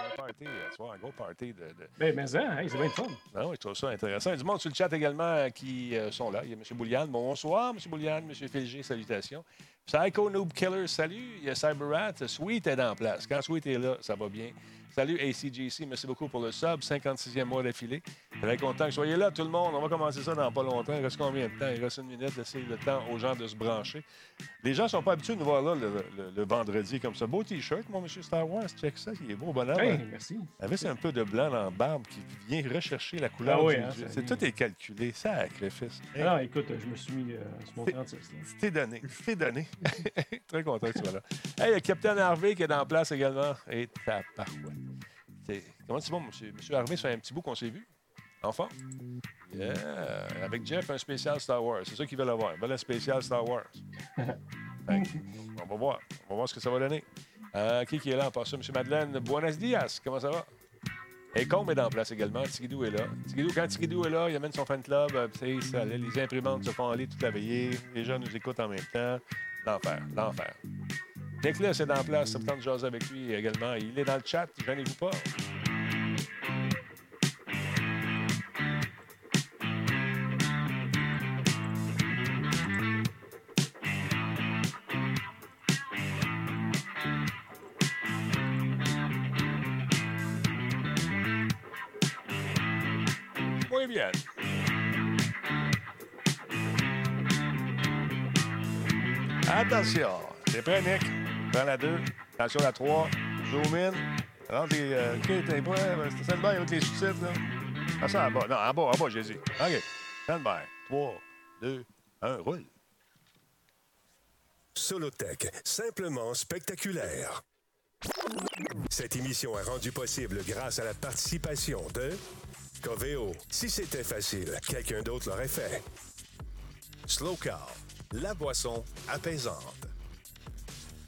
un party euh, ce soir, un gros party de. de... Ben, mais ça, hey, c'est bien fun. Ah oui, je trouve ça intéressant. Il y a du monde sur le chat également euh, qui euh, sont là. Il y a M. Bouliane. Bonsoir, M. Bouliane. M. Filger, salutations. Psycho Noob Killer, salut. Il y a Cyberrat. Sweet est en place. Quand Sweet est là, ça va bien. Salut ACJC, merci beaucoup pour le sub, 56e mois d'affilée. Très content que soyez là, tout le monde. On va commencer ça dans pas longtemps. Il reste combien de temps? Il reste une minute, laissez le temps aux gens de se brancher. Les gens ne sont pas habitués de nous voir là le, le- le vendredi comme ça. Beau T-shirt, mon monsieur Star Wars. Check ça, il est beau, bonhomme. Hey, merci. Avec un peu de blanc dans la barbe qui vient rechercher la couleur Ah oui, hein, C'est tout est calculé, sacrifice. Hey, Alors, écoute, je me suis mis euh, sur mon 36. là. C'était donné, c'était donné. Très content que tu sois là. Hey, il y a Capitaine Harvey qui est en place également. Et ta parouette. C'est- Comment tu vas, monsieur? Monsieur Harvey, ça fait un petit bout qu'on s'est vu. Enfant? Yeah. Avec Jeff, un spécial Star Wars. C'est ça qu'ils veulent avoir. Ils veulent un spécial Star Wars. On va voir. On va voir ce que ça va donner. Euh, qui, qui est là en passant? Monsieur Madeleine? Buenos Dias. Comment ça va? Et Combe est en place également. Tigidou est là. Tigidou, quand Tigidou est là, il amène son fan club. euh, ça, les imprimantes se font aller toute la veillée. Les gens nous écoutent en même temps. L'enfer, l'enfer. Nicolas est en place. Ça me tente de jaser avec lui également. Il est dans le chat. Gênez-vous pas. Muy bien. Attention. T'es prêt, Nick? Prends la 2. Attention la 3. Zoom in. Alors, t'es, euh, OK, t'es prêt? C'est stand-by avec les sous-titres, là. Ah, ça, en bas. Non, en bas, en bas, j'ai dit. OK. Stand-by. 3, 2, 1, roule. Solotech, simplement spectaculaire. Cette émission est rendue possible grâce à la participation de Coveo. Si c'était facile, quelqu'un d'autre l'aurait fait. Slow Car, la boisson apaisante.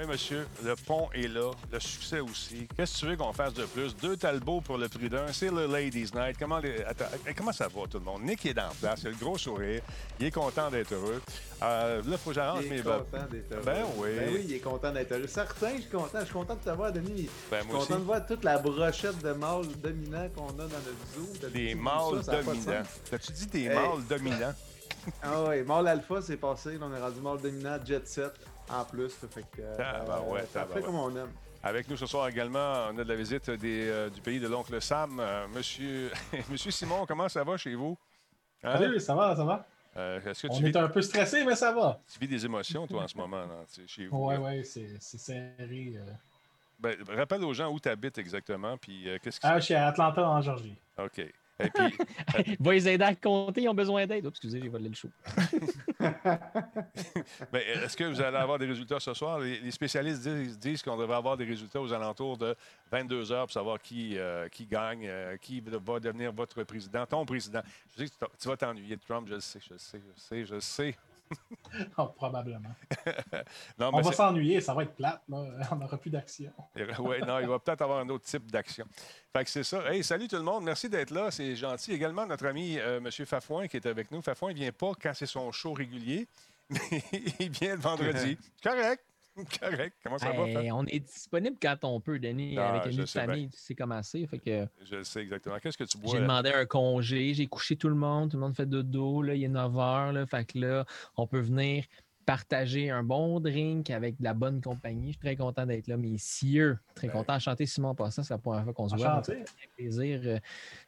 Oui, monsieur, le pont est là, le succès aussi. Qu'est-ce que tu veux qu'on fasse de plus? Deux Talbots pour le prix d'un, c'est le Ladies Night. Comment, les- Attends, eh, comment ça va, tout le monde? Nick est dans la place, il a le gros sourire, il est content d'être heureux. Euh, là, il faut que j'arrange Il mes... est content d'être heureux. Ben oui. Ben oui, il est content d'être heureux. Certain, je suis content. Je suis content de te voir, Denis. Ben, je suis content aussi. de voir toute la brochette de mâles dominants qu'on a dans notre zoo. Des mâles ça? Dominants. T'as-tu dit des Hey. mâles dominants? Ah oui, mâle alpha, c'est passé. Là, on est rendu mâle dominant, jet set en plus. Fait que, euh, Tabarouette, ça fait tabarouette. comme on aime. Avec nous ce soir également, on a de la visite des, euh, du pays de l'oncle Sam. Euh, monsieur... monsieur Simon, comment ça va chez vous? Hein? Salut, ça va, ça va? Euh, Est-ce que On tu vis, est un peu stressé, mais ça va. tu vis des émotions, toi, en ce moment, chez vous? Ouais, là? ouais, c'est c'est serré. euh. Ben, rappelle aux gens où tu habites exactement, puis euh, qu'est-ce qui... Ah, je suis à Atlanta, en Georgie. OK. Et puis, Va les aider à compter, ils ont besoin d'aide. Excusez, j'ai volé le show. ben, est-ce que vous allez avoir des résultats ce soir? Les, les spécialistes disent, disent qu'on devrait avoir des résultats aux alentours de 22 heures pour savoir qui, euh, qui gagne, euh, qui va devenir votre président, ton président. Je sais que tu vas t'ennuyer de Trump, je le sais, je le sais, je le sais, je le sais. Oh, probablement. Non, On va s'ennuyer, ça va être plate. là. On n'aura plus d'action. Ouais, non, il va peut-être avoir un autre type d'action. Fait que c'est ça. Hey, salut tout le monde. Merci d'être là. C'est gentil. Également, notre ami euh, M. Fafouin qui est avec nous. Fafouin, il vient pas quand c'est son show régulier, mais il vient le vendredi. Correct. Correct. Comment ça va, on est disponible quand on peut, Denis, Ah, avec une bien. famille, tu sais comment c'est. Fait que Je le sais exactement. Qu'est-ce que tu bois? j'ai demandé un congé, j'ai couché tout le monde, tout le monde fait dodo, là, il est 9 h, là, fait que là, on peut venir partager un bon drink avec de la bonne compagnie. Je suis très content d'être là, messieurs. Très Ben. content. Enchanté, Simon, passant, c'est la première fois qu'on se voit. Enchanté. Ça fait plaisir euh,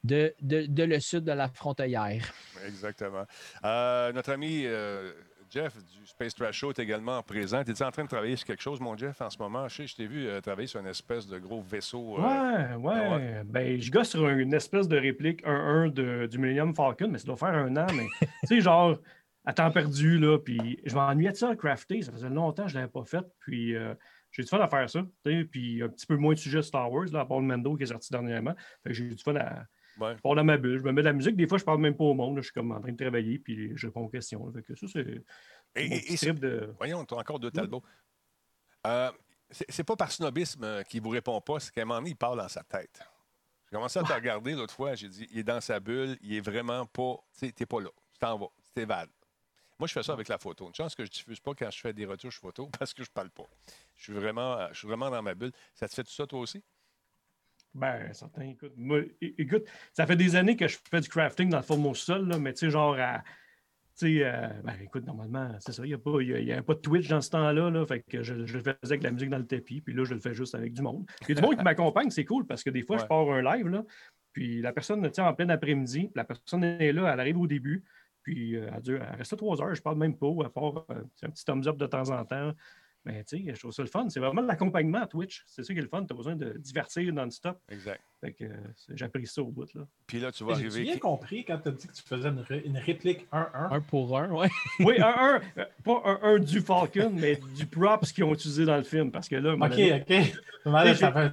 de, de, de le sud de la frontière. Exactement. Euh, notre ami euh, Jeff du Space Trash Show est également présent. Es-tu en train de travailler sur quelque chose, mon Jeff, en ce moment? Je sais, je t'ai vu euh, travailler sur une espèce de gros vaisseau. euh, Ouais, ouais. ouais. Ben, je gosse sur une espèce de réplique 1-1 de- du Millennium Falcon, mais ça doit faire un an. Mais tu sais, genre, à temps perdu, là. Puis je m'ennuyais de ça, crafter. Ça faisait longtemps que je ne l'avais pas fait. Puis euh, j'ai du fun à faire ça. Puis un petit peu moins de sujet Star Wars, là, à part le Mendo qui est sorti dernièrement. Fait que j'ai du fun à. Ouais. Je dans ma bulle, je me mets de la musique. Des fois, je parle même pas au monde. là. Je suis comme en train de travailler, puis je réponds aux questions. là. Fait que ça, c'est Et- trip de. Voyons, tu as encore deux Talbot. Euh, c'est pas par snobisme euh, qu'il vous répond pas, c'est qu'à un moment donné, il parle dans sa tête. J'ai commencé à te regarder l'autre fois, j'ai dit, il est dans sa bulle, il est vraiment pas. Tu sais, t'es pas là. Tu t'en vas. Tu t'évades. Moi, je fais ça avec la photo. Une chance que je diffuse pas quand je fais des retouches photo parce que je parle pas. Je suis vraiment, euh, je suis vraiment dans ma bulle. Ça te fait tout ça, toi aussi? Ben, certain. Écoute, moi, écoute, ça fait des années que je fais du crafting dans le fond de mon sol, là, mais tu sais, genre à. Tu sais, euh, ben, écoute, normalement, c'est ça, il n'y a, pas- y a- il y a pas de Twitch dans ce temps-là, là, fait que je, je le faisais avec la musique dans le tapis, puis là, je le fais juste avec du monde. Il y a du monde qui m'accompagne, c'est cool, parce que des fois, Ouais. je pars un live, là, puis la personne, tu en plein après-midi, la personne est là, elle arrive au début, puis euh, elle, dure- elle reste là trois heures, je parle même pas, à part euh, un petit thumbs up de temps en temps. Mais tu sais, je trouve ça le fun. C'est vraiment l'accompagnement à Twitch. C'est ça qui est le fun. Tu as besoin de divertir non-stop. Exact. Fait que euh, j'apprécie ça au bout. Là. Puis là, tu vas J'ai bien compris quand tu as dit que tu faisais une, ré- une réplique 1-1. Un? Pour un, ouais. Oui, un, un, euh, pas un, un du Falcon, mais du props qu'ils ont utilisé dans le film. Parce que là, Ok, donné, ok. Ça fait.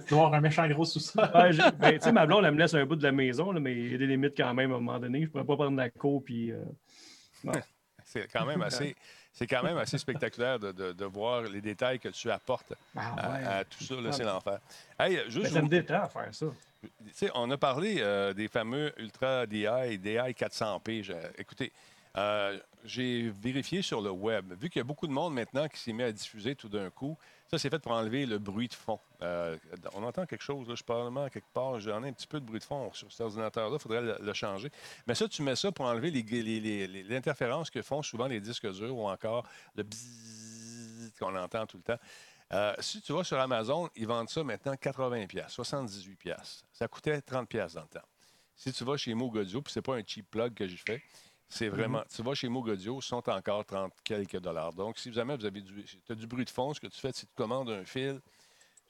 Tu dois avoir un méchant gros sous-sol. ouais, j'ai- ben, tu sais, ma blonde, elle me laisse un bout de la maison, là, mais il y a des limites quand même à un moment donné. Je ne pourrais pas prendre la cour puis. euh, C'est quand même assez. C'est quand même assez spectaculaire de, de- de voir les détails que tu apportes ah, à, ouais. à tout ça. là, Ah, c'est ben- l'enfer. Hey, juste ça me détend à faire ça. Tu sais, on a parlé euh, des fameux Ultra DI, DI 400p. Je- écoutez, euh, j'ai vérifié sur le web. Vu qu'il y a beaucoup de monde maintenant qui s'est mis à diffuser tout d'un coup, ça, c'est fait pour enlever le bruit de fond. Euh, on entend quelque chose, là, je parle probablement quelque part, j'en ai un petit peu de bruit de fond sur cet ordinateur-là, il faudrait le, changer. Mais ça, tu mets ça pour enlever l'interférence que font souvent les disques durs ou encore le qu'on entend tout le temps. Euh, si tu vas sur Amazon, ils vendent ça maintenant 80 pièces, 78 pièces. Ça coûtait 30 pièces dans le temps. Si tu vas chez Moog Audio, puis c'est pas un cheap plug que j'ai fait, c'est vraiment, tu vas chez Moog Audio, ils sont encore 30 quelques dollars. Donc, si jamais vous avez du, as du bruit de fond, ce que tu fais, c'est que tu commandes un fil,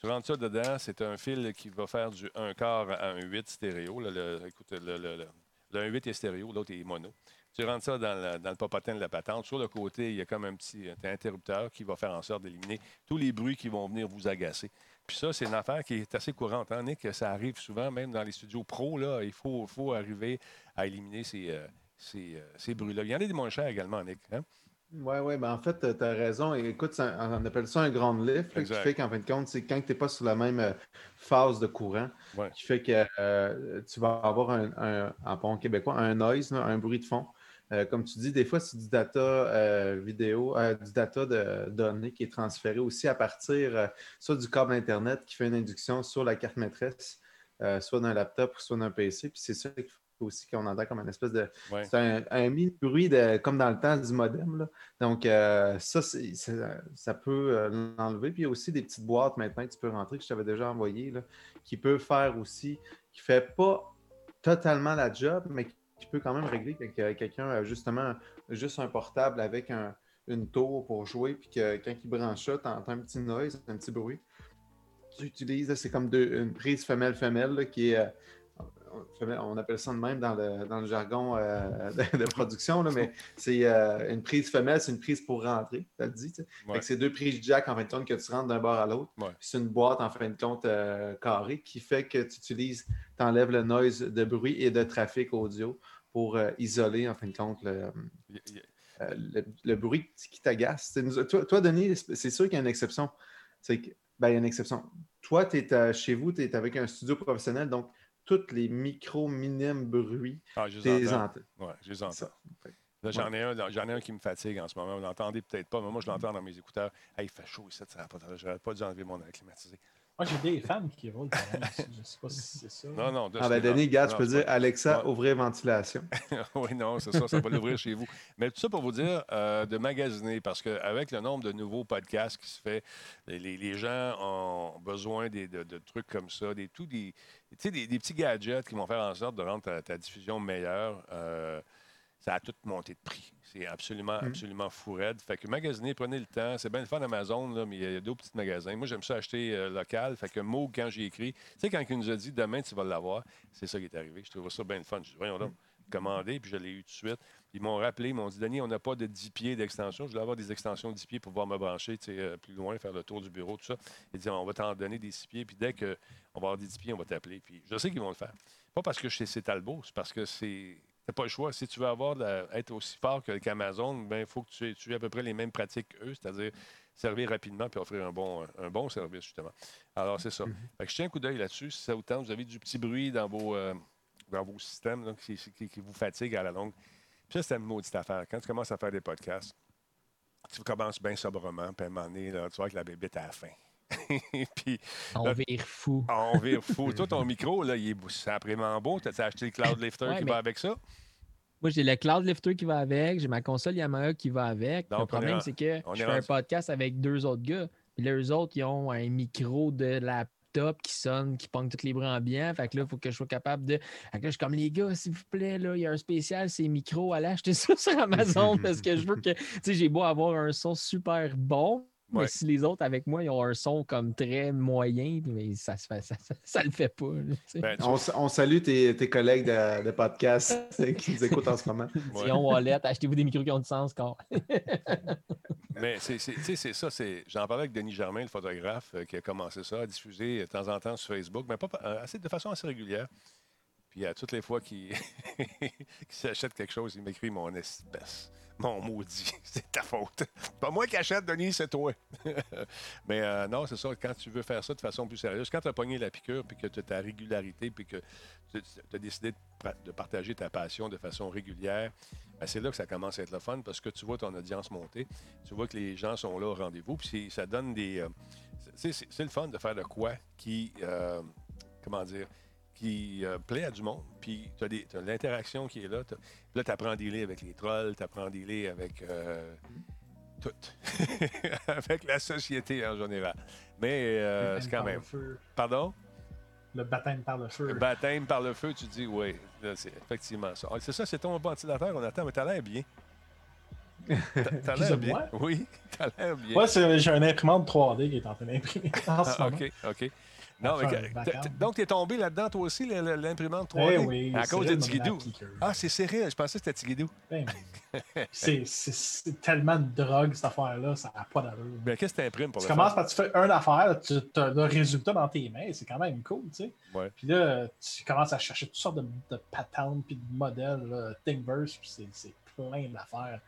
tu rentres ça dedans, c'est un fil qui va faire du 1 quart à un 8 stéréo. Là, le, écoute, le, le, le- le 1 8 est stéréo, l'autre est mono. Tu rentres ça dans, le- dans le popotin de la patente. Sur le côté, il y a comme un petit un interrupteur qui va faire en sorte d'éliminer tous les bruits qui vont venir vous agacer. Puis ça, c'est une affaire qui est assez courante, hein, Nick? Ça arrive souvent, même dans les studios pro, là, il faut, faut arriver à éliminer ces, euh, ces, euh, ces bruits-là. Il y en a des moins chers également, Nick. hein? Oui, oui, ben en fait, tu as raison. Écoute, un- on appelle ça un ground lift, là, qui fait qu'en fin de compte, c'est quand tu n'es pas sur la même euh, phase de courant, Ouais. qui fait que euh, tu vas avoir un, un- en bon québécois, un noise, là, un bruit de fond. Euh, comme tu dis, des fois, c'est du data euh, vidéo, euh, du data de données qui est transféré aussi à partir euh, soit du câble Internet qui fait une induction sur la carte maîtresse, euh, soit d'un laptop ou soit d'un PC. Puis c'est ça qu'il faut aussi qu'on entend comme une espèce de Ouais. c'est un, un mini bruit de, comme dans le temps du modem. là. Donc, euh, ça, c'est- c'est- ça peut euh, l'enlever. Puis il y a aussi des petites boîtes maintenant que tu peux rentrer, que je t'avais déjà envoyé, là, qui peut faire aussi, qui ne fait pas totalement la job, mais qui peut quand même régler que, que quelqu'un a justement juste un portable avec un- une tour pour jouer, puis que quand il branche ça, tu entends un petit noise, un petit bruit. Tu utilises, c'est comme deux- une prise femelle-femelle là, qui est. on appelle ça de même dans le, dans le jargon euh, de, de production, là, mais c'est euh, une prise femelle, c'est une prise pour rentrer, tu le Ouais. que c'est deux prises jack en fin de compte que tu rentres d'un bord à l'autre. Ouais. C'est une boîte en fin de compte euh, carrée qui fait que tu utilises, tu enlèves le noise de bruit et de trafic audio pour isoler en fin de compte le, le, le bruit qui t'agace. Toi, toi, Denis, c'est sûr qu'il y a une exception. C'est ben, il y a une exception. Toi, tu es chez vous, tu es avec un studio professionnel, donc tous les micro minimes bruits, Ah, je les entends. Ouais, je les entends. J'en ai, un, j'en ai un qui me fatigue en ce moment. Vous l'entendez peut-être pas, mais moi, je l'entends dans mes écouteurs. Hey, il fait chaud ici, ça n'a pas J'aurais pas dû enlever mon air climatisé. Moi, j'ai des fans qui roulent quand même. Je sais pas si c'est ça. Non, non. de- Ah ben Denis, regarde, je non, peux dire pas- Alexa, Ouais. ouvrir ventilation. oui, non, c'est ça, ça va l'ouvrir chez vous. Mais tout ça pour vous dire euh, de magasiner, parce qu'avec le nombre de nouveaux podcasts qui se fait, les, gens ont besoin des- de, de trucs comme ça, des, tout des, sais, des, des petits gadgets qui vont faire en sorte de rendre ta, ta diffusion meilleure. Euh, ça a tout monté de prix. C'est absolument, Mm. absolument fou raide. Fait que magasiner, prenez le temps. C'est bien le fun Amazon, là, mais il y a d'autres petits magasins. Moi, j'aime ça acheter euh, local. Fait que Moog, quand j'ai écrit, tu sais, quand il nous a dit demain, tu vas l'avoir, c'est ça qui est arrivé. Je trouve ça bien le fun. Je dis, voyons donc, commandé, puis je l'ai eu tout de suite. Ils m'ont rappelé, ils m'ont dit, Denis, on n'a pas de 10 pieds d'extension. Je voulais avoir des extensions de 10 pieds pour pouvoir me brancher euh, plus loin, faire le tour du bureau, tout ça. Ils disent, on va t'en donner des 6 pieds, puis dès qu'on va avoir des 10 pieds, on va t'appeler. Puis je sais qu'ils vont le faire. Pas parce que je sais c'est Talbot, c'est parce que c'est n'as pas le choix. Si tu veux avoir la- être aussi fort qu'Amazon, ben, il faut que tu aies, tu aies à peu près les mêmes pratiques qu'eux, c'est-à-dire servir rapidement puis offrir un bon, un bon service, justement. Alors, c'est ça. Fait que je tiens un coup d'œil là-dessus. Si ça vous tente, vous avez du petit bruit dans vos, euh, dans vos systèmes là, qui, qui- qui vous fatigue à la longue. Ça, c'est une maudite affaire. Quand tu commences à faire des podcasts, tu commences bien sobrement, puis à un moment donné, là, tu vois que la bébête à la fin. puis On Là- vire fou. on vire fou. Toi, ton micro, là, il est vraiment beau. Tu as acheté le Cloud Lifter Ouais, qui mais- va avec ça? Moi, j'ai le Cloud Lifter qui va avec, j'ai ma console Yamaha qui va avec. Donc, on le problème, c'est que je fais un podcast avec deux autres gars. Puis eux autres, ils ont un micro de qui sonne, qui pogne tous les bruits ambiants. Fait que là, il faut que je sois capable de. Fait que là, je suis comme les gars, s'il vous plaît, là, il y a un spécial, c'est micro, allez acheter ça sur Amazon parce que je veux que. Tu sais, j'ai beau avoir un son super bon. Ouais. Mais si les autres avec moi, ils ont un son comme très moyen, mais ça se fait, ça, ça, ça le fait pas. là. Ben, On, salue tes, tes collègues de, de podcast qui nous écoutent en ce moment. ouais. Sion Wallet, achetez-vous des micros qui ont du sens, quand. Mais c'est, ça. J'en parlais avec Denis Germain, le photographe, euh, qui a commencé ça, à diffuser de temps en temps sur Facebook, mais pas, euh, assez, de façon assez régulière. Puis à toutes les fois qu'il, qu'il s'achète quelque chose, il m'écrit mon espèce. Mon maudit, c'est ta faute. Pas moi qui achète, Denis, c'est toi. Mais euh, non, c'est ça. Quand tu veux faire ça de façon plus sérieuse, quand tu as pogné la piqûre, puis que tu as ta régularité, puis que tu as décidé de, partager ta passion de façon régulière, ben, c'est là que ça commence à être le fun parce que tu vois ton audience monter. Tu vois que les gens sont là au rendez-vous. Puis ça donne des. euh, c'est le fun de faire de quoi qui. euh, comment dire qui euh, plaît à du monde, puis tu as, l'interaction qui est là. Là, tu apprends à dealer avec les trolls, tu apprends à dealer avec euh, tout. avec la société en général. Mais euh, Le c'est baptême quand par même. le feu. Pardon? Le baptême par le feu. Le baptême par le feu, tu dis oui. C'est effectivement ça. Ah, c'est ça, c'est ton ventilateur, on attend, mais t'as l'air bien. T'as- l'air bien. moi? Oui, t'as l'air bien. Ouais, c'est- j'ai un imprimante 3D qui est en train d'imprimer Ah. OK, OK. Non, mais donc, t'es tombé là-dedans, toi aussi, l'imprimante 3D? Eh oui, à cause de Tigidou. Ah, c'est Cyril. Je pensais que c'était Tigidou. Ben oui. c'est, tellement de drogue, cette affaire-là, ça n'a pas d'allure. Ben, qu'est-ce que t'imprimes pour Tu commences par tu fais une affaire, tu as le résultat dans tes mains, c'est quand même cool, tu sais. Ouais. Puis là, tu commences à chercher toutes sortes de, de patentes puis de modèles, là, Thingiverse, puis c'est plein d'affaires.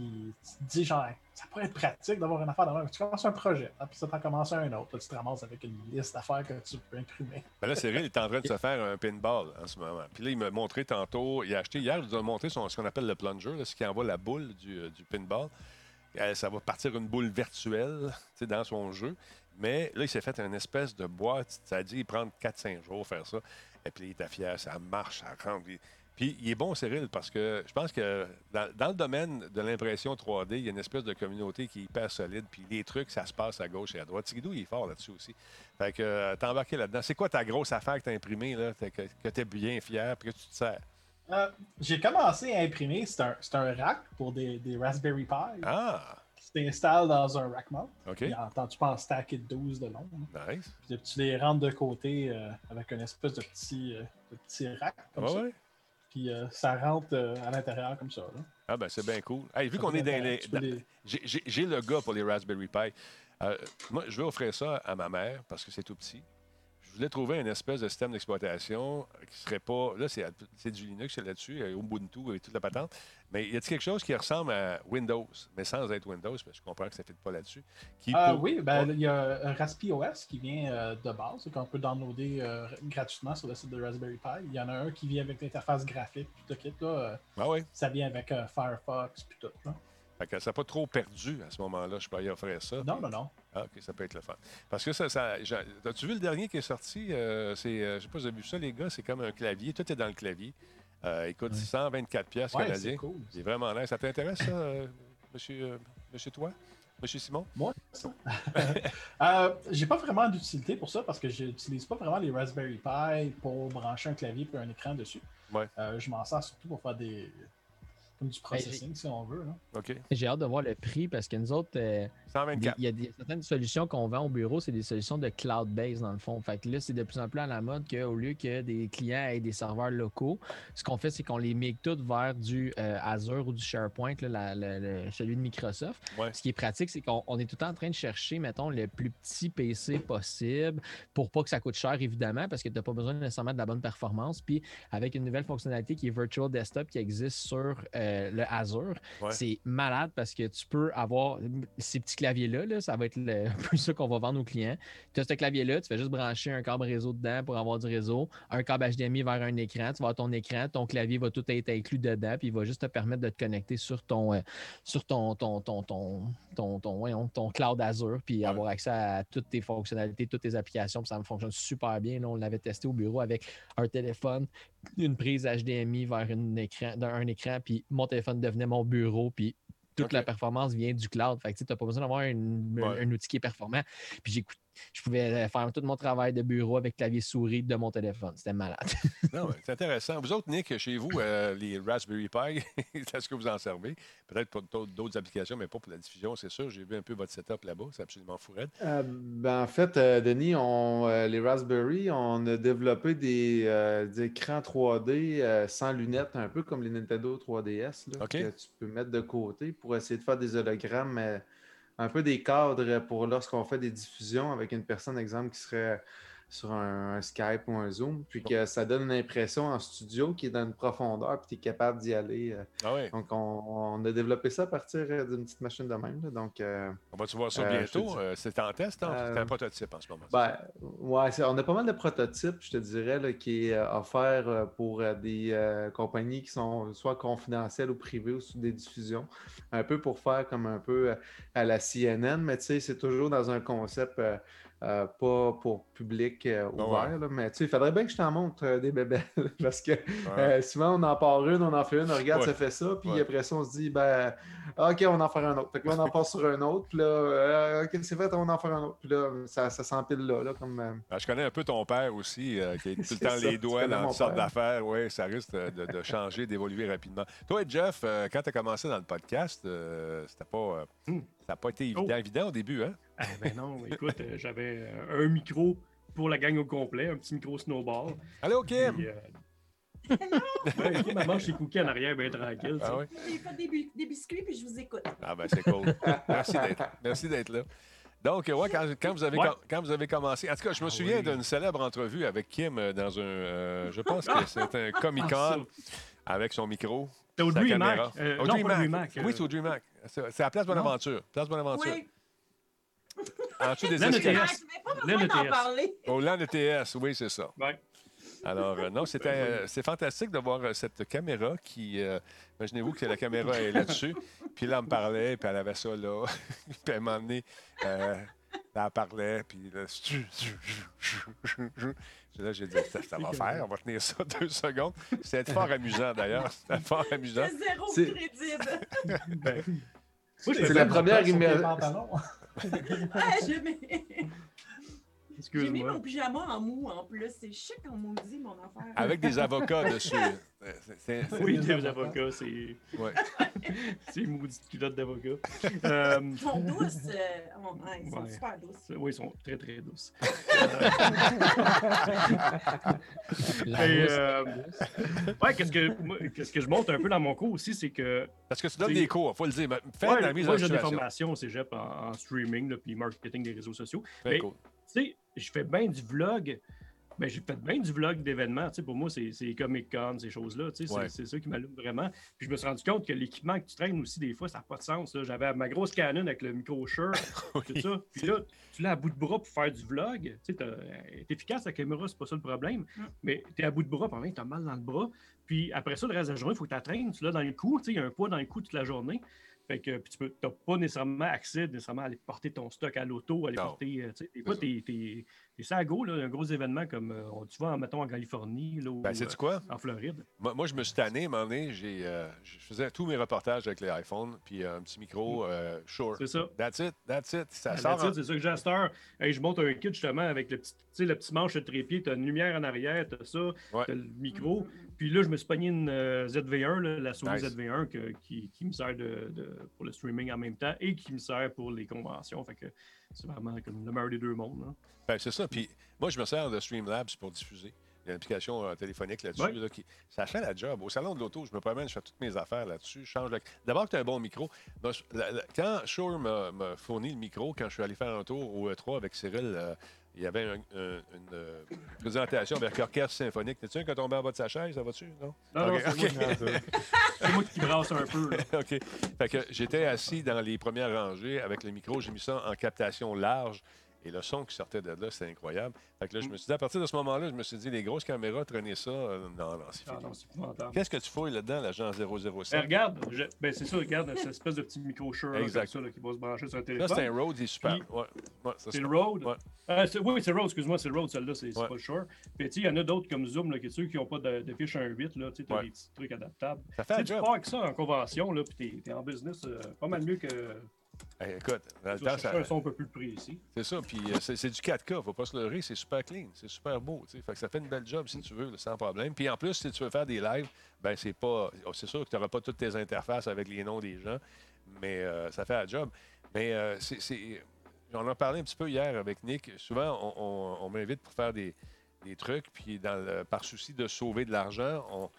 Puis tu te dis, genre, ça pourrait être pratique d'avoir une affaire dans Tu commences un projet, hein, puis ça t'en commences un autre. Tu te ramasses avec une liste d'affaires que tu peux imprimer. Ben là, Cyril est en train de se faire un pinball en ce moment. Puis là, il m'a montré tantôt, il a acheté hier, il nous a montré ce qu'on appelle le plunger, ce qui envoie la boule du, euh, pinball. Euh, ça va partir une boule virtuelle dans son jeu. Mais là, il s'est fait une espèce de boîte. Ça a dit prendre 4-5 jours faire ça. Et puis, il était fier, ça marche, ça rentre. Puis, il est bon, Cyril, parce que je pense que dans, dans le domaine de l'impression 3D, il y a une espèce de communauté qui est hyper solide. Puis, les trucs, ça se passe à gauche et à droite. Tigidou, il est fort là-dessus aussi. Fait que euh, t'es embarqué là-dedans. C'est quoi ta grosse affaire que t'as imprimée, là, que, que t'es bien fier, puis que tu te sers? Euh, j'ai commencé à imprimer, c'est un, un rack pour des, des Raspberry Pi Ah, qui t'installes dans un rack mount. OK. En tu peux en stacker 12 de long. là. Nice. Puis tu les rentres de côté euh, avec une espèce de petit, euh, de petit rack comme ça. ouais. Puis euh, ça rentre euh, à l'intérieur comme ça. là. Ah, ben, c'est bien cool. Hey, vu qu'on est dans les. j'ai le gars pour les Raspberry Pi. Euh, moi, je vais offrir ça à ma mère parce que c'est tout petit. Je voulais trouver une espèce de système d'exploitation qui serait pas. Là, c'est du Linux c'est là-dessus, a Ubuntu et toute la patente. Mais y a-t-il quelque chose qui ressemble à Windows, mais sans être Windows, parce que je comprends que ça ne fait pas là-dessus. Peut- oui, ben, il y a un Raspi OS qui vient euh, de base, qu'on peut downloader euh, gratuitement sur le site de Raspberry Pi. Il y en a un qui vient avec l'interface graphique, puis tout kit, là, euh, Ah ouais? ça vient avec euh, Firefox, puis tout. là. Fait que ça n'a pas trop perdu à ce moment-là. Je peux y offrir ça. Non, non, non. Ah, OK, ça peut être le fun. Parce que ça, ça as-tu vu le dernier qui est sorti? Euh, c'est, euh, je sais pas si vous avez vu ça, les gars, c'est comme un clavier. Tout est dans le clavier. Euh, il coûte Ouais. 124 pièces Ouais, canadiens. c'est cool. C'est vraiment nice. Ça t'intéresse, ça, euh, monsieur, euh, monsieur toi? Monsieur Simon? Moi, euh, j'ai pas vraiment d'utilité pour ça parce que j'utilise pas vraiment les Raspberry Pi pour brancher un clavier et un écran dessus. Ouais. Euh, je m'en sers surtout pour faire des, comme du processing, si on veut. là. OK. J'ai hâte de voir le prix parce que nous autres, euh, des- 124. il y a des, certaines solutions qu'on vend au bureau, c'est des solutions de cloud-based dans le fond. Fait que là, c'est de plus en plus à la mode qu'au lieu que des clients aient des serveurs locaux, ce qu'on fait, c'est qu'on les migre tous vers du euh, Azure ou du SharePoint, là, la- la- le- celui de Microsoft. Ouais. Ce qui est pratique, c'est qu'on on est tout le temps en train de chercher, mettons, le plus petit PC possible pour pas que ça coûte cher, évidemment, parce que tu n'as pas besoin nécessairement de la bonne performance. Puis avec une nouvelle fonctionnalité qui est Virtual Desktop qui existe sur euh, le Azure, Ouais. c'est malade parce que tu peux avoir ces petits claviers-là, là, ça va être le, un peu ça qu'on va vendre aux clients. Tu as ce clavier-là, tu fais juste brancher un câble réseau dedans pour avoir du réseau, un câble HDMI vers un écran, tu vas avoir ton écran, ton clavier va tout être inclus dedans, puis il va juste te permettre de te connecter sur ton, euh, sur ton, ton, ton, ton, ton, ton cloud Azure, puis avoir accès à toutes tes fonctionnalités, toutes tes applications, puis ça me fonctionne super bien. Là, on l'avait testé au bureau avec un téléphone, une prise HDMI vers une écran, d'un un écran, puis mon téléphone devenait mon bureau, puis toute la performance vient du cloud. Fait que tu n'as pas besoin d'avoir un, Ouais. un outil qui est performant. Puis j'écoute, je pouvais euh, faire tout mon travail de bureau avec clavier souris de mon téléphone. C'était malade. Non, c'est intéressant. Vous autres, Nick, chez vous, euh, les Raspberry Pi, est-ce que vous en servez? Peut-être pour d'autres- applications, mais pas pour la diffusion, c'est sûr. J'ai vu un peu votre setup là-bas. C'est absolument fou. Euh, ben, en fait, euh, Denis, on, euh, les Raspberry, on a développé des, euh, des écrans 3D euh, sans lunettes, un peu comme les Nintendo 3DS, là, OK. que tu peux mettre de côté pour essayer de faire des hologrammes, euh, un peu des cadres pour lorsqu'on fait des diffusions avec une personne, exemple, qui serait sur un, un Skype ou un Zoom, puis que ça donne une impression en studio qui est dans une profondeur, puis tu es capable d'y aller. euh. Ah oui. Donc, on, on a développé ça à partir euh, d'une petite machine de même. là. Donc, euh, On va-tu voir ça bientôt? Euh, c'est en test, hein? c'est un prototype en ce moment. Ben, ouais, on a pas mal de prototypes, je te dirais, là, qui est offert pour des compagnies qui sont soit confidentielles ou privées ou sous des diffusions. Un peu pour faire comme un peu à la CNN, mais tu sais, c'est toujours dans un concept euh, pas pour public euh, ouvert. là, mais tu sais, il faudrait bien que je t'en montre euh, des bébés. parce que Ouais. euh, souvent, on en part une, on en fait une, on regarde, Ouais. ça fait ça, puis Ouais. après ça, on se dit, ben, OK, on en fait un autre. Fait que là, on en passe sur un autre, puis là, euh, OK, c'est fait, on en fait un autre. Puis là, ça, ça s'empile là, là, comme. euh, Ah, je connais un peu ton père aussi, euh, qui a tout le temps ça, les doigts dans toutes sortes d'affaires. Oui, ça risque de, changer, d'évoluer rapidement. Toi, Jeff, euh, quand tu as commencé dans le podcast, euh, c'était pas, euh, Hmm. ça n'a pas été évident, Oh. évident au début, hein? Ah, ben non, écoute, euh, j'avais euh, un micro pour la gang au complet, un petit micro snowball. Allô, Kim? Puis, euh, ouais, Kim, elle mange ses cookies en arrière, bien tranquille. Ah oui? J'ai fait des, bu- des biscuits puis je vous écoute. Ah ben c'est cool. Merci d'être, merci d'être là. Donc, euh, ouais, quand, quand vous avez, Ouais. com- quand vous avez commencé, en tout cas, je me Ah souviens oui. d'une célèbre entrevue avec Kim dans un, euh, je pense que c'est un Comic-Con Ah, avec son micro. C'était au sa DreamHack. caméra. Euh, non, DreamHack. Oui, c'est au DreamHack. C'est c'est à Place Bonaventure. Place Bonaventure. Oui. En dessous des Là, le escaliers. TS. Ah, je n'avais pas parler. Au land ETS, oui, c'est ça. Ouais. Alors, euh, non, c'était, euh, c'est fantastique de voir euh, cette caméra qui. euh, imaginez-vous que la caméra est là-dessus. Puis là, elle me parlait, puis elle avait ça là. puis donné, euh, là, elle parlait, puis là. Là, j'ai dit, ça, ça va faire, on va tenir ça deux secondes. C'était fort amusant d'ailleurs. C'était fort amusant. C'est zéro crédible. Ben, C'est la première immersion. Pantalons. Ah, j'ai j'ai mis mon pyjama en mou en plus. C'est chic en maudit, mon affaire. Avec des avocats dessus. Euh, c'est- c'est- c'est- Oui, des avocats, c'est ouais. c'est une maudite culotte d'avocat. Euh, Ils sont douces. euh, oh, ils sont Ouais. super douces. oui, ils sont très, très douces. La Et, euh, ouais, qu'est-ce que, moi, qu'est-ce que je montre un peu dans mon cours aussi, c'est que Parce que tu donnes C'est- des cours, il faut le dire. mais Fais ouais, la mise moi, en j'ai des formations au cégep en, en streaming, là, puis marketing des réseaux sociaux. Très Mais, cool. tu sais, je fais bien du vlog. Ben, j'ai fait bien du vlog d'événements. Tu sais, pour moi, c'est c'est Comic-Con, ces choses-là. Tu sais, Ouais. c'est, c'est ça qui m'allume vraiment. Puis je me suis rendu compte que l'équipement que tu traînes aussi, des fois, ça n'a pas de sens. là. J'avais ma grosse Canon avec le micro Shure, tout ça. Puis là, tu l'as à bout de bras pour faire du vlog. Tu est efficace, la caméra, c'est pas ça le problème. Mm. Mais tu es à bout de bras, même temps, t'as mal dans le bras. Puis après ça, le reste de la journée, il faut que tu la traînes. Tu l'as dans le cou. Tu sais, il y a un poids dans le cou toute la journée. Fait que puis tu n'as pas nécessairement accès nécessairement à aller porter ton stock à l'auto, aller Non. porter. euh, des fois, Et ça à go, là, un gros événement comme euh, tu vois, mettons en Californie, là, Ben, sais-tu quoi? euh, en Floride. Moi, moi, je me suis tanné, à j'ai, euh, je faisais tous mes reportages avec les iPhones, puis euh, un petit micro, euh, Shure. C'est ça. That's it, that's it. Ça Ah, sort. C'est ça que j'ai à cette heure. Hey, je monte un kit justement avec le petit, le petit manche de trépied, tu as une lumière en arrière, tu as ça, Ouais. tu as le micro. Puis là, je me suis pogné une euh, ZV1, là, la Sony Nice. ZV1 que- qui, qui me sert de, de- pour le streaming en même temps et qui me sert pour les conventions. Fait que c'est vraiment comme le meilleur des deux mondes. là. Ben, c'est ça. Puis moi, je me sers de Streamlabs pour diffuser. Il y a une application euh, téléphonique là-dessus. Ouais. là, qui... Ça fait la job. Au salon de l'auto, je me promène, je fais toutes mes affaires là-dessus. Change le- D'abord, tu as un bon micro. La- la- Quand Shure m'a m'a fourni le micro, quand je suis allé faire un tour au E3 avec Cyril, euh, il y avait un- un- une euh, présentation avec l'orchestre symphonique. T'es-tu un qui est tombé en bas de sa chaise? Ça va-tu? Non? Non, non, c'est moi, c'est moi qui brasse un peu. là. OK. Fait que j'étais assis dans les premières rangées avec le micro. J'ai mis ça en captation large. Et le son qui sortait de là, c'était incroyable. Fait que là, je me suis dit, à partir de ce moment-là, je me suis dit, les grosses caméras, traîner ça, euh, non, non, c'est Ah fini. Qu'est-ce que tu fouilles là-dedans, l'agent Ben, 007? regarde, je- ben, c'est ça, regarde, cette espèce de petit micro là, Exact. ça, là, qui va se brancher sur un Là, téléphone. c'est un Rode, il est super. Puis- Ouais, ouais, ça, C'est le Rode? Ouais. Euh, oui, c'est le Rode, excuse-moi, c'est le Rode, celle-là, c'est pas le Shure. Puis, tu il y en a d'autres comme Zoom, là, qui ceux qui n'ont pas de, de fiche 1.8, là, tu sais, t'as des petits trucs adaptables. Ça Tu fait tu pars avec ça en convention, là, puis t'es es en business euh, pas mal mieux que Hey, écoute, dans le temps, ça- un son un peu plus précis. c'est ça. Puis euh, c'est du 4K, faut pas se leurrer, c'est super clean, c'est super beau. Fait que ça fait une belle job si tu veux, là, sans problème. Puis en plus, si tu veux faire des lives, ben c'est pas. oh, C'est sûr que tu n'auras pas toutes tes interfaces avec les noms des gens, mais euh, ça fait la job. Mais euh, c'est-. On en a parlé un petit peu hier avec Nick. Souvent, on, on- on m'invite pour faire des, des trucs, puis dans le- par souci de sauver de l'argent, on,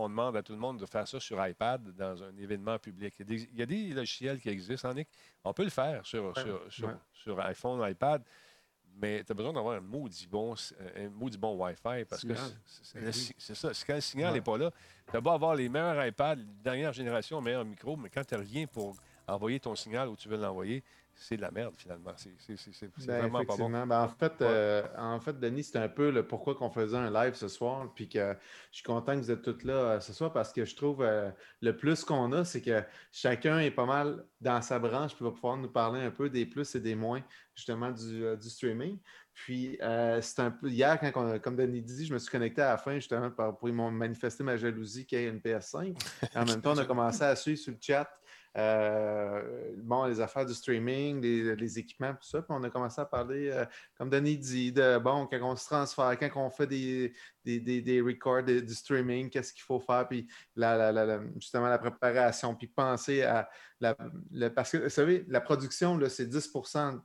on demande à tout le monde de faire ça sur iPad dans un événement public. Il y a des, il y a des logiciels qui existent, hein, Nick? On peut le faire sur, sur, sur- ouais. sur iPhone, iPad, mais tu as besoin d'avoir un maudit bon, un maudit bon Wi-Fi parce que Signal. c'est- ça. Quand le signal Ouais. n'est pas là, tu as beau avoir les meilleurs iPads, dernière génération, meilleur micro, mais quand tu rien pour envoyer ton signal où tu veux l'envoyer, c'est de la merde finalement. C'est c'est- c'est- c'est- c'est Ben, vraiment pas bon. Ben, en, fait, euh, en fait, Denis, c'était un peu le pourquoi qu'on faisait un live ce soir. Puis que je suis content que vous êtes tous là euh, ce soir parce que je trouve euh, le plus qu'on a, c'est que chacun est pas mal dans sa branche puis va pouvoir nous parler un peu des plus et des moins justement du, du streaming. Puis c'est un peu hier, quand on a- comme Denis dit, je me suis connecté à la fin justement pour m'ont manifester ma jalousie qu'il y ait une PS5. En même temps, on a commencé à suivre sur le chat. Euh, bon, les affaires du streaming, les, équipements, tout ça. Puis on a commencé à parler, euh, comme Denis dit, de bon, quand on se transfère, quand on fait des, des, des, des records du streaming, qu'est-ce qu'il faut faire, puis la, justement la préparation, puis penser à la, parce que vous savez, la production, là, c'est 10%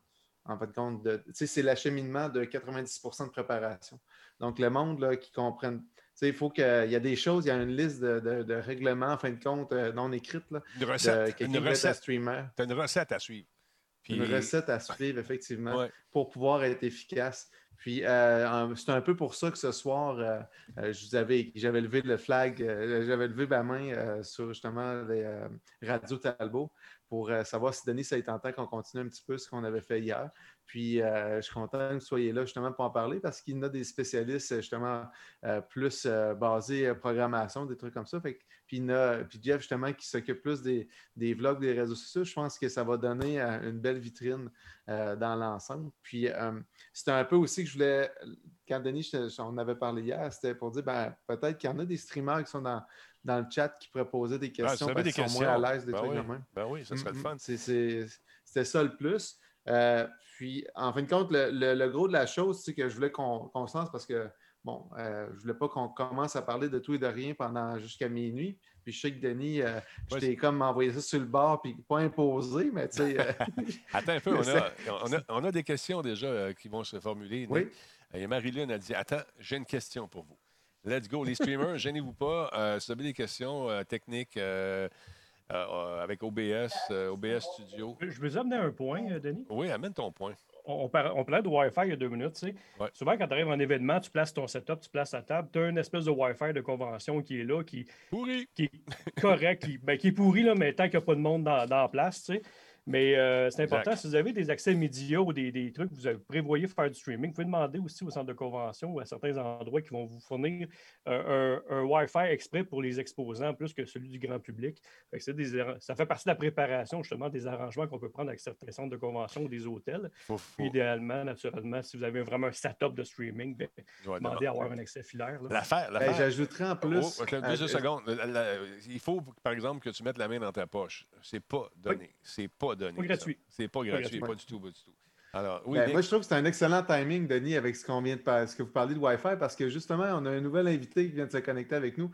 en fait, compte c'est l'acheminement de 90% de préparation. Donc, le monde là, qui comprenne. Tu sais, il faut qu'il y a des choses, il y a une liste de, de- de règlements, en fin de compte, euh, non écrite, là, Une recette, une streamer. Tu as une recette à suivre. Puis- Une recette à suivre, effectivement, Ouais. pour pouvoir être efficace. Puis, euh, c'est un peu pour ça que ce soir, euh, euh, j'avais levé le flag, j'avais levé ma main sur justement les radios Talbot pour euh, savoir si Denis, ça est tentant qu'on continue un petit peu ce qu'on avait fait hier. Puis, euh, je suis content que vous soyez là justement pour en parler parce qu'il y en a des spécialistes justement euh, plus euh, basés programmation, des trucs comme ça. Puis, il y en a, puis Jeff justement qui s'occupe plus des, des vlogs, des réseaux sociaux. Je pense que ça va donner une belle vitrine dans l'ensemble. Puis, c'était un peu aussi que je voulais, quand Denis, je- on avait parlé hier, c'était pour dire, ben, peut-être qu'il y en a des streamers qui sont dans, dans le chat qui pourraient poser des Ah, questions vous parce qu'ils sont moins à l'aise, des ben trucs oui. de même. Ben oui, ça serait le fun. C'était ça le plus. Euh, puis, en fin de compte, le, le- le gros de la chose, c'est que je voulais qu'on se lance parce que, bon, euh, je voulais pas qu'on commence à parler de tout et de rien pendant jusqu'à minuit. Puis, je sais que Denis, euh, je Ouais, t'ai comme envoyé ça sur le bord, puis pas imposé, mais tu sais. euh, Attends un peu, on a, Ça- on a, on a des questions déjà qui vont se formuler. Oui. Et Marie-Lune a dit Attends, j'ai une question pour vous. Let's go, les streamers, gênez-vous pas. Euh, si vous avez des questions euh, techniques euh, euh, avec OBS, OBS Studio. Je veux amener un point, Denis. Oui, amène ton point. On, on par- on parlait de Wi-Fi il y a deux minutes. tu sais. Ouais. Souvent, quand tu arrives en événement, tu places ton setup, tu places ta table, tu as une espèce de Wi-Fi de convention qui est là, qui, Pourri. qui est correct, qui, ben, qui est pourri, là, mais tant qu'il n'y a pas de monde dans, dans la place. tu sais. Mais euh, c'est Exact. important, si vous avez des accès médias ou des, des trucs, vous avez- prévoyez faire du streaming, vous pouvez demander aussi au centre de convention ou à certains endroits qui vont vous fournir euh, un, un Wi-Fi exprès pour les exposants plus que celui du grand public. Fait que des ça fait partie de la préparation justement des arrangements qu'on peut prendre avec certains centres de convention ou des hôtels. Faut, faut- Puis idéalement, naturellement, si vous avez vraiment un setup de streaming, ben, ouais, demandez à avoir un accès filaire. L'affaire, Ben, l'affaire. J'ajouterais en plus. Oh, euh, deux secondes. La- la- il faut, par exemple, que tu mettes la main dans ta poche. C'est pas donné. C'est pas donné. Pas gratuit. C'est pas gratuit. Pas du tout, pas du tout. Alors, oui, Ben, moi, je trouve que c'est un excellent timing, Denis, avec ce qu'on vient de ce que vous parlez de Wi-Fi, parce que justement, on a un nouvel invité qui vient de se connecter avec nous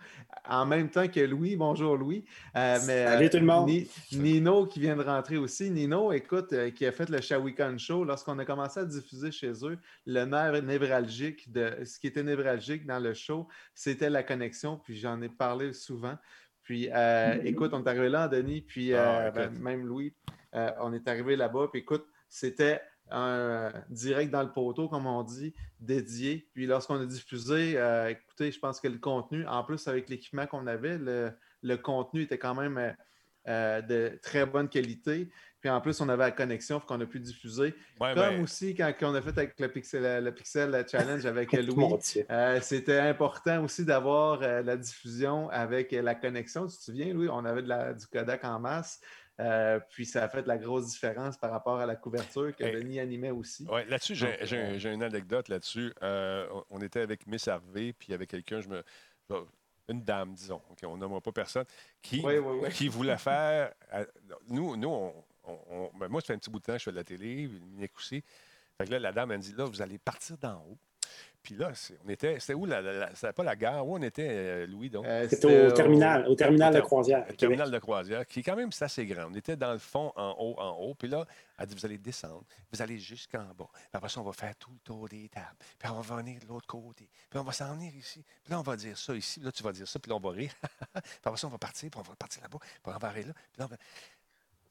en même temps que Louis. Bonjour Louis. Euh, mais, Salut tout le monde. Ni- Nino qui vient de rentrer aussi. Nino, écoute, euh, qui a fait le Shawicon Show, lorsqu'on a commencé à diffuser chez eux, le nerf névralgique de ce qui était névralgique dans le show, c'était la connexion. Puis j'en ai parlé souvent. Puis euh, écoute, on est arrivé là, Denis, puis Ah, euh, ben, même Louis, euh, on est arrivé là-bas. Puis écoute, c'était un direct dans le poteau, comme on dit, dédié. Puis lorsqu'on a diffusé, euh, écoutez, je pense que le contenu, en plus avec l'équipement qu'on avait, le, le contenu était quand même euh, de très bonne qualité. Puis en plus, on avait la connexion qu'on a pu diffuser. Ouais, Comme ben, aussi quand on a fait avec le Pixel, le Pixel Challenge avec Louis. Euh, C'était important aussi d'avoir euh, la diffusion avec euh, la connexion. Tu te souviens, Louis, on avait de la- du Kodak en masse. Euh, puis ça a fait de la grosse différence par rapport à la couverture que Hey. Denis animait aussi. Ouais, là-dessus, j'ai une anecdote là-dessus. Euh, on- était avec Miss Harvey, puis avec quelqu'un, je me. Une dame, disons, on nommera pas personne, qui, Oui, oui, oui. qui voulait faire. nous, nous on, on- on- ben, moi, ça fait un petit bout de temps que je fais de la télé, Nick aussi. Fait que là, la dame, elle me dit là, vous allez partir d'en haut. Puis là, on était. C'était où? La, la- la- c'était pas la gare? Où on était, euh, Louis, donc? Euh, C'était au terminal, au terminal de Au croisière. Québec. terminal de croisière, qui est quand même c'est assez grand. On était dans le fond, en haut, en haut. Puis là, elle dit Vous allez descendre, vous allez jusqu'en bas. Puis après ça, on va faire tout le tour des tables. Puis on va venir de l'autre côté. Puis on va s'en venir ici. Puis là, on va dire ça ici. Puis là, tu vas dire ça. Puis là, on va rire. puis après ça, on va partir. Puis on va partir là-bas. Puis on va aller là. Puis là, on va-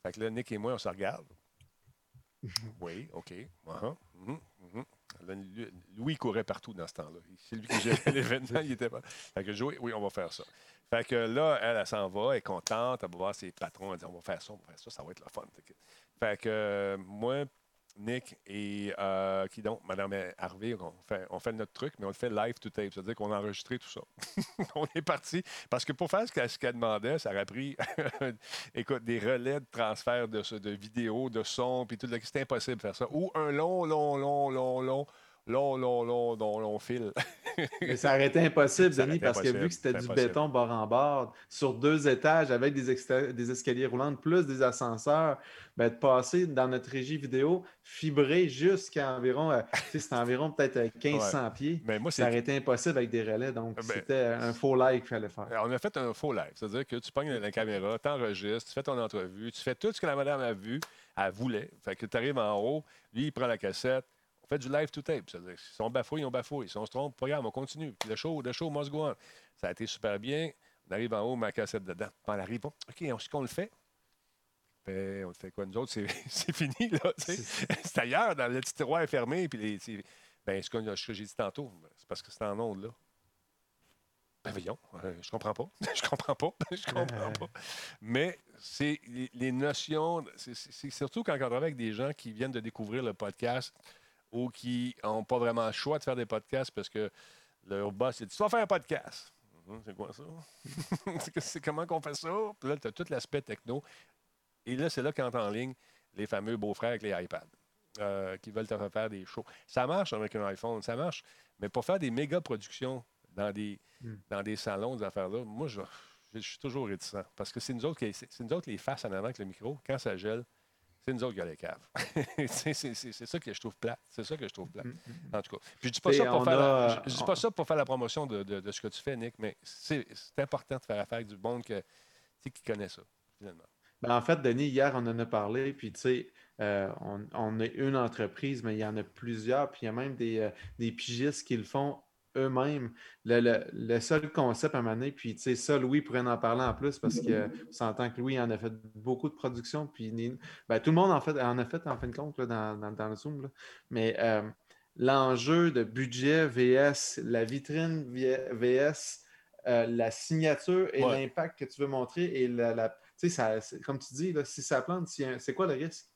Fait que là, Nick et moi, on se regarde. Oui, OK. Uh-huh, mhm, mhm. Là, Lu- Louis courait partout dans ce temps-là. C'est lui qui gérait l'événement, il était pas. Fait que Joey, oui, on va faire ça. Fait que là, elle, elle s'en va, elle est contente, elle va voir ses patrons, elle dit on va faire ça, on va faire ça, ça va être le fun. Fait que, fait que, euh, moi, Nick et euh, qui donc, Madame Harvey, on fait, notre truc, mais on le fait live to tape, c'est-à-dire qu'on a enregistré tout ça. on est parti. Parce que pour faire ce qu'elle demandait, ça aurait pris écoute, des relais de transfert de, de vidéos, de sons, puis tout. C'était impossible de faire ça. Ou un long, long, long, long, long, long, long, long, long, long fil. Mais ça aurait été impossible, Denis, parce que vu que c'était du impossible. béton bord en bord, sur deux étages avec des, escaliers roulants, plus des ascenseurs, ben, de passer dans notre régie vidéo fibré jusqu'à environ, euh, tu sais, c'était environ peut-être euh, 1500 pieds. Mais moi, Ça aurait été impossible avec des relais, donc Ben- c'était un faux live qu'il fallait faire. On a fait un faux live. C'est-à-dire que tu pognes la caméra, tu enregistres, tu fais ton entrevue, tu fais tout ce que la madame a vu, elle voulait. Fait que tu arrives en haut, lui, il prend la cassette, fait du live to tape. C'est-à-dire, si on bafouille, on bafouille. Si on se trompe, pas grave, on continue. Puis le show, le show must go on. Ça a été super bien. On arrive en haut, ma cassette dedans. Puis on arrive, bon, OK, on- ce qu'on le fait? Ben, on fait quoi, nous autres? C'est fini, là. C'est ailleurs, dans le petit tiroir fermé. Puis les, ben, ce que, j'ai dit tantôt, c'est parce que c'est en onde, là. Ben voyons, euh, je comprends pas. je comprends pas. je comprends pas. Mais c'est les, les notions, c'est surtout quand on travaille avec des gens qui viennent de découvrir le podcast ou qui n'ont pas vraiment le choix de faire des podcasts parce que leur boss a dit Tu vas faire un podcast. Hum, C'est quoi ça? C'est comment qu'on fait ça? Puis là, tu as tout l'aspect techno. Et là, c'est là qu'entrent en ligne les fameux beaux-frères avec les iPads euh, qui veulent te faire faire des shows. Ça marche avec un iPhone, ça marche. Mais pour faire des méga productions dans des, Mm. dans des salons, des affaires-là, moi, je, je suis toujours réticent. Parce que c'est nous, autres qui- c'est nous autres les faces en avant avec le micro. Quand ça gèle, c'est nous autres qui a les caves. c'est c'est- c'est- c'est ça que je trouve plate. C'est ça que je trouve plate. En tout cas. Puis je dis pas, ça pour, on faire la, a- je, je dis pas ça pour faire la promotion de, de- de ce que tu fais, Nick, mais c'est c'est important de faire affaire avec du monde que, tu sais, qui connaît ça, finalement. Ben, en fait, Denis, hier, on en a parlé, puis tu sais, euh, on, on est une entreprise, mais il y en a plusieurs, puis il y a même des, euh, des pigistes qui le font eux-mêmes. Le, le- le seul concept à donné, puis tu sais, ça, Louis pourrait en parler en plus, parce que s'entend que Louis en a fait beaucoup de production, puis ben, tout le monde en, fait, en a fait, en fin de compte, là, dans, dans- dans le Zoom, là. mais euh, l'enjeu de budget VS, la vitrine VS, euh, la signature et Ouais. l'impact que tu veux montrer. Et la, la- tu sais, comme tu dis, là, si ça plante, si c'est quoi le risque?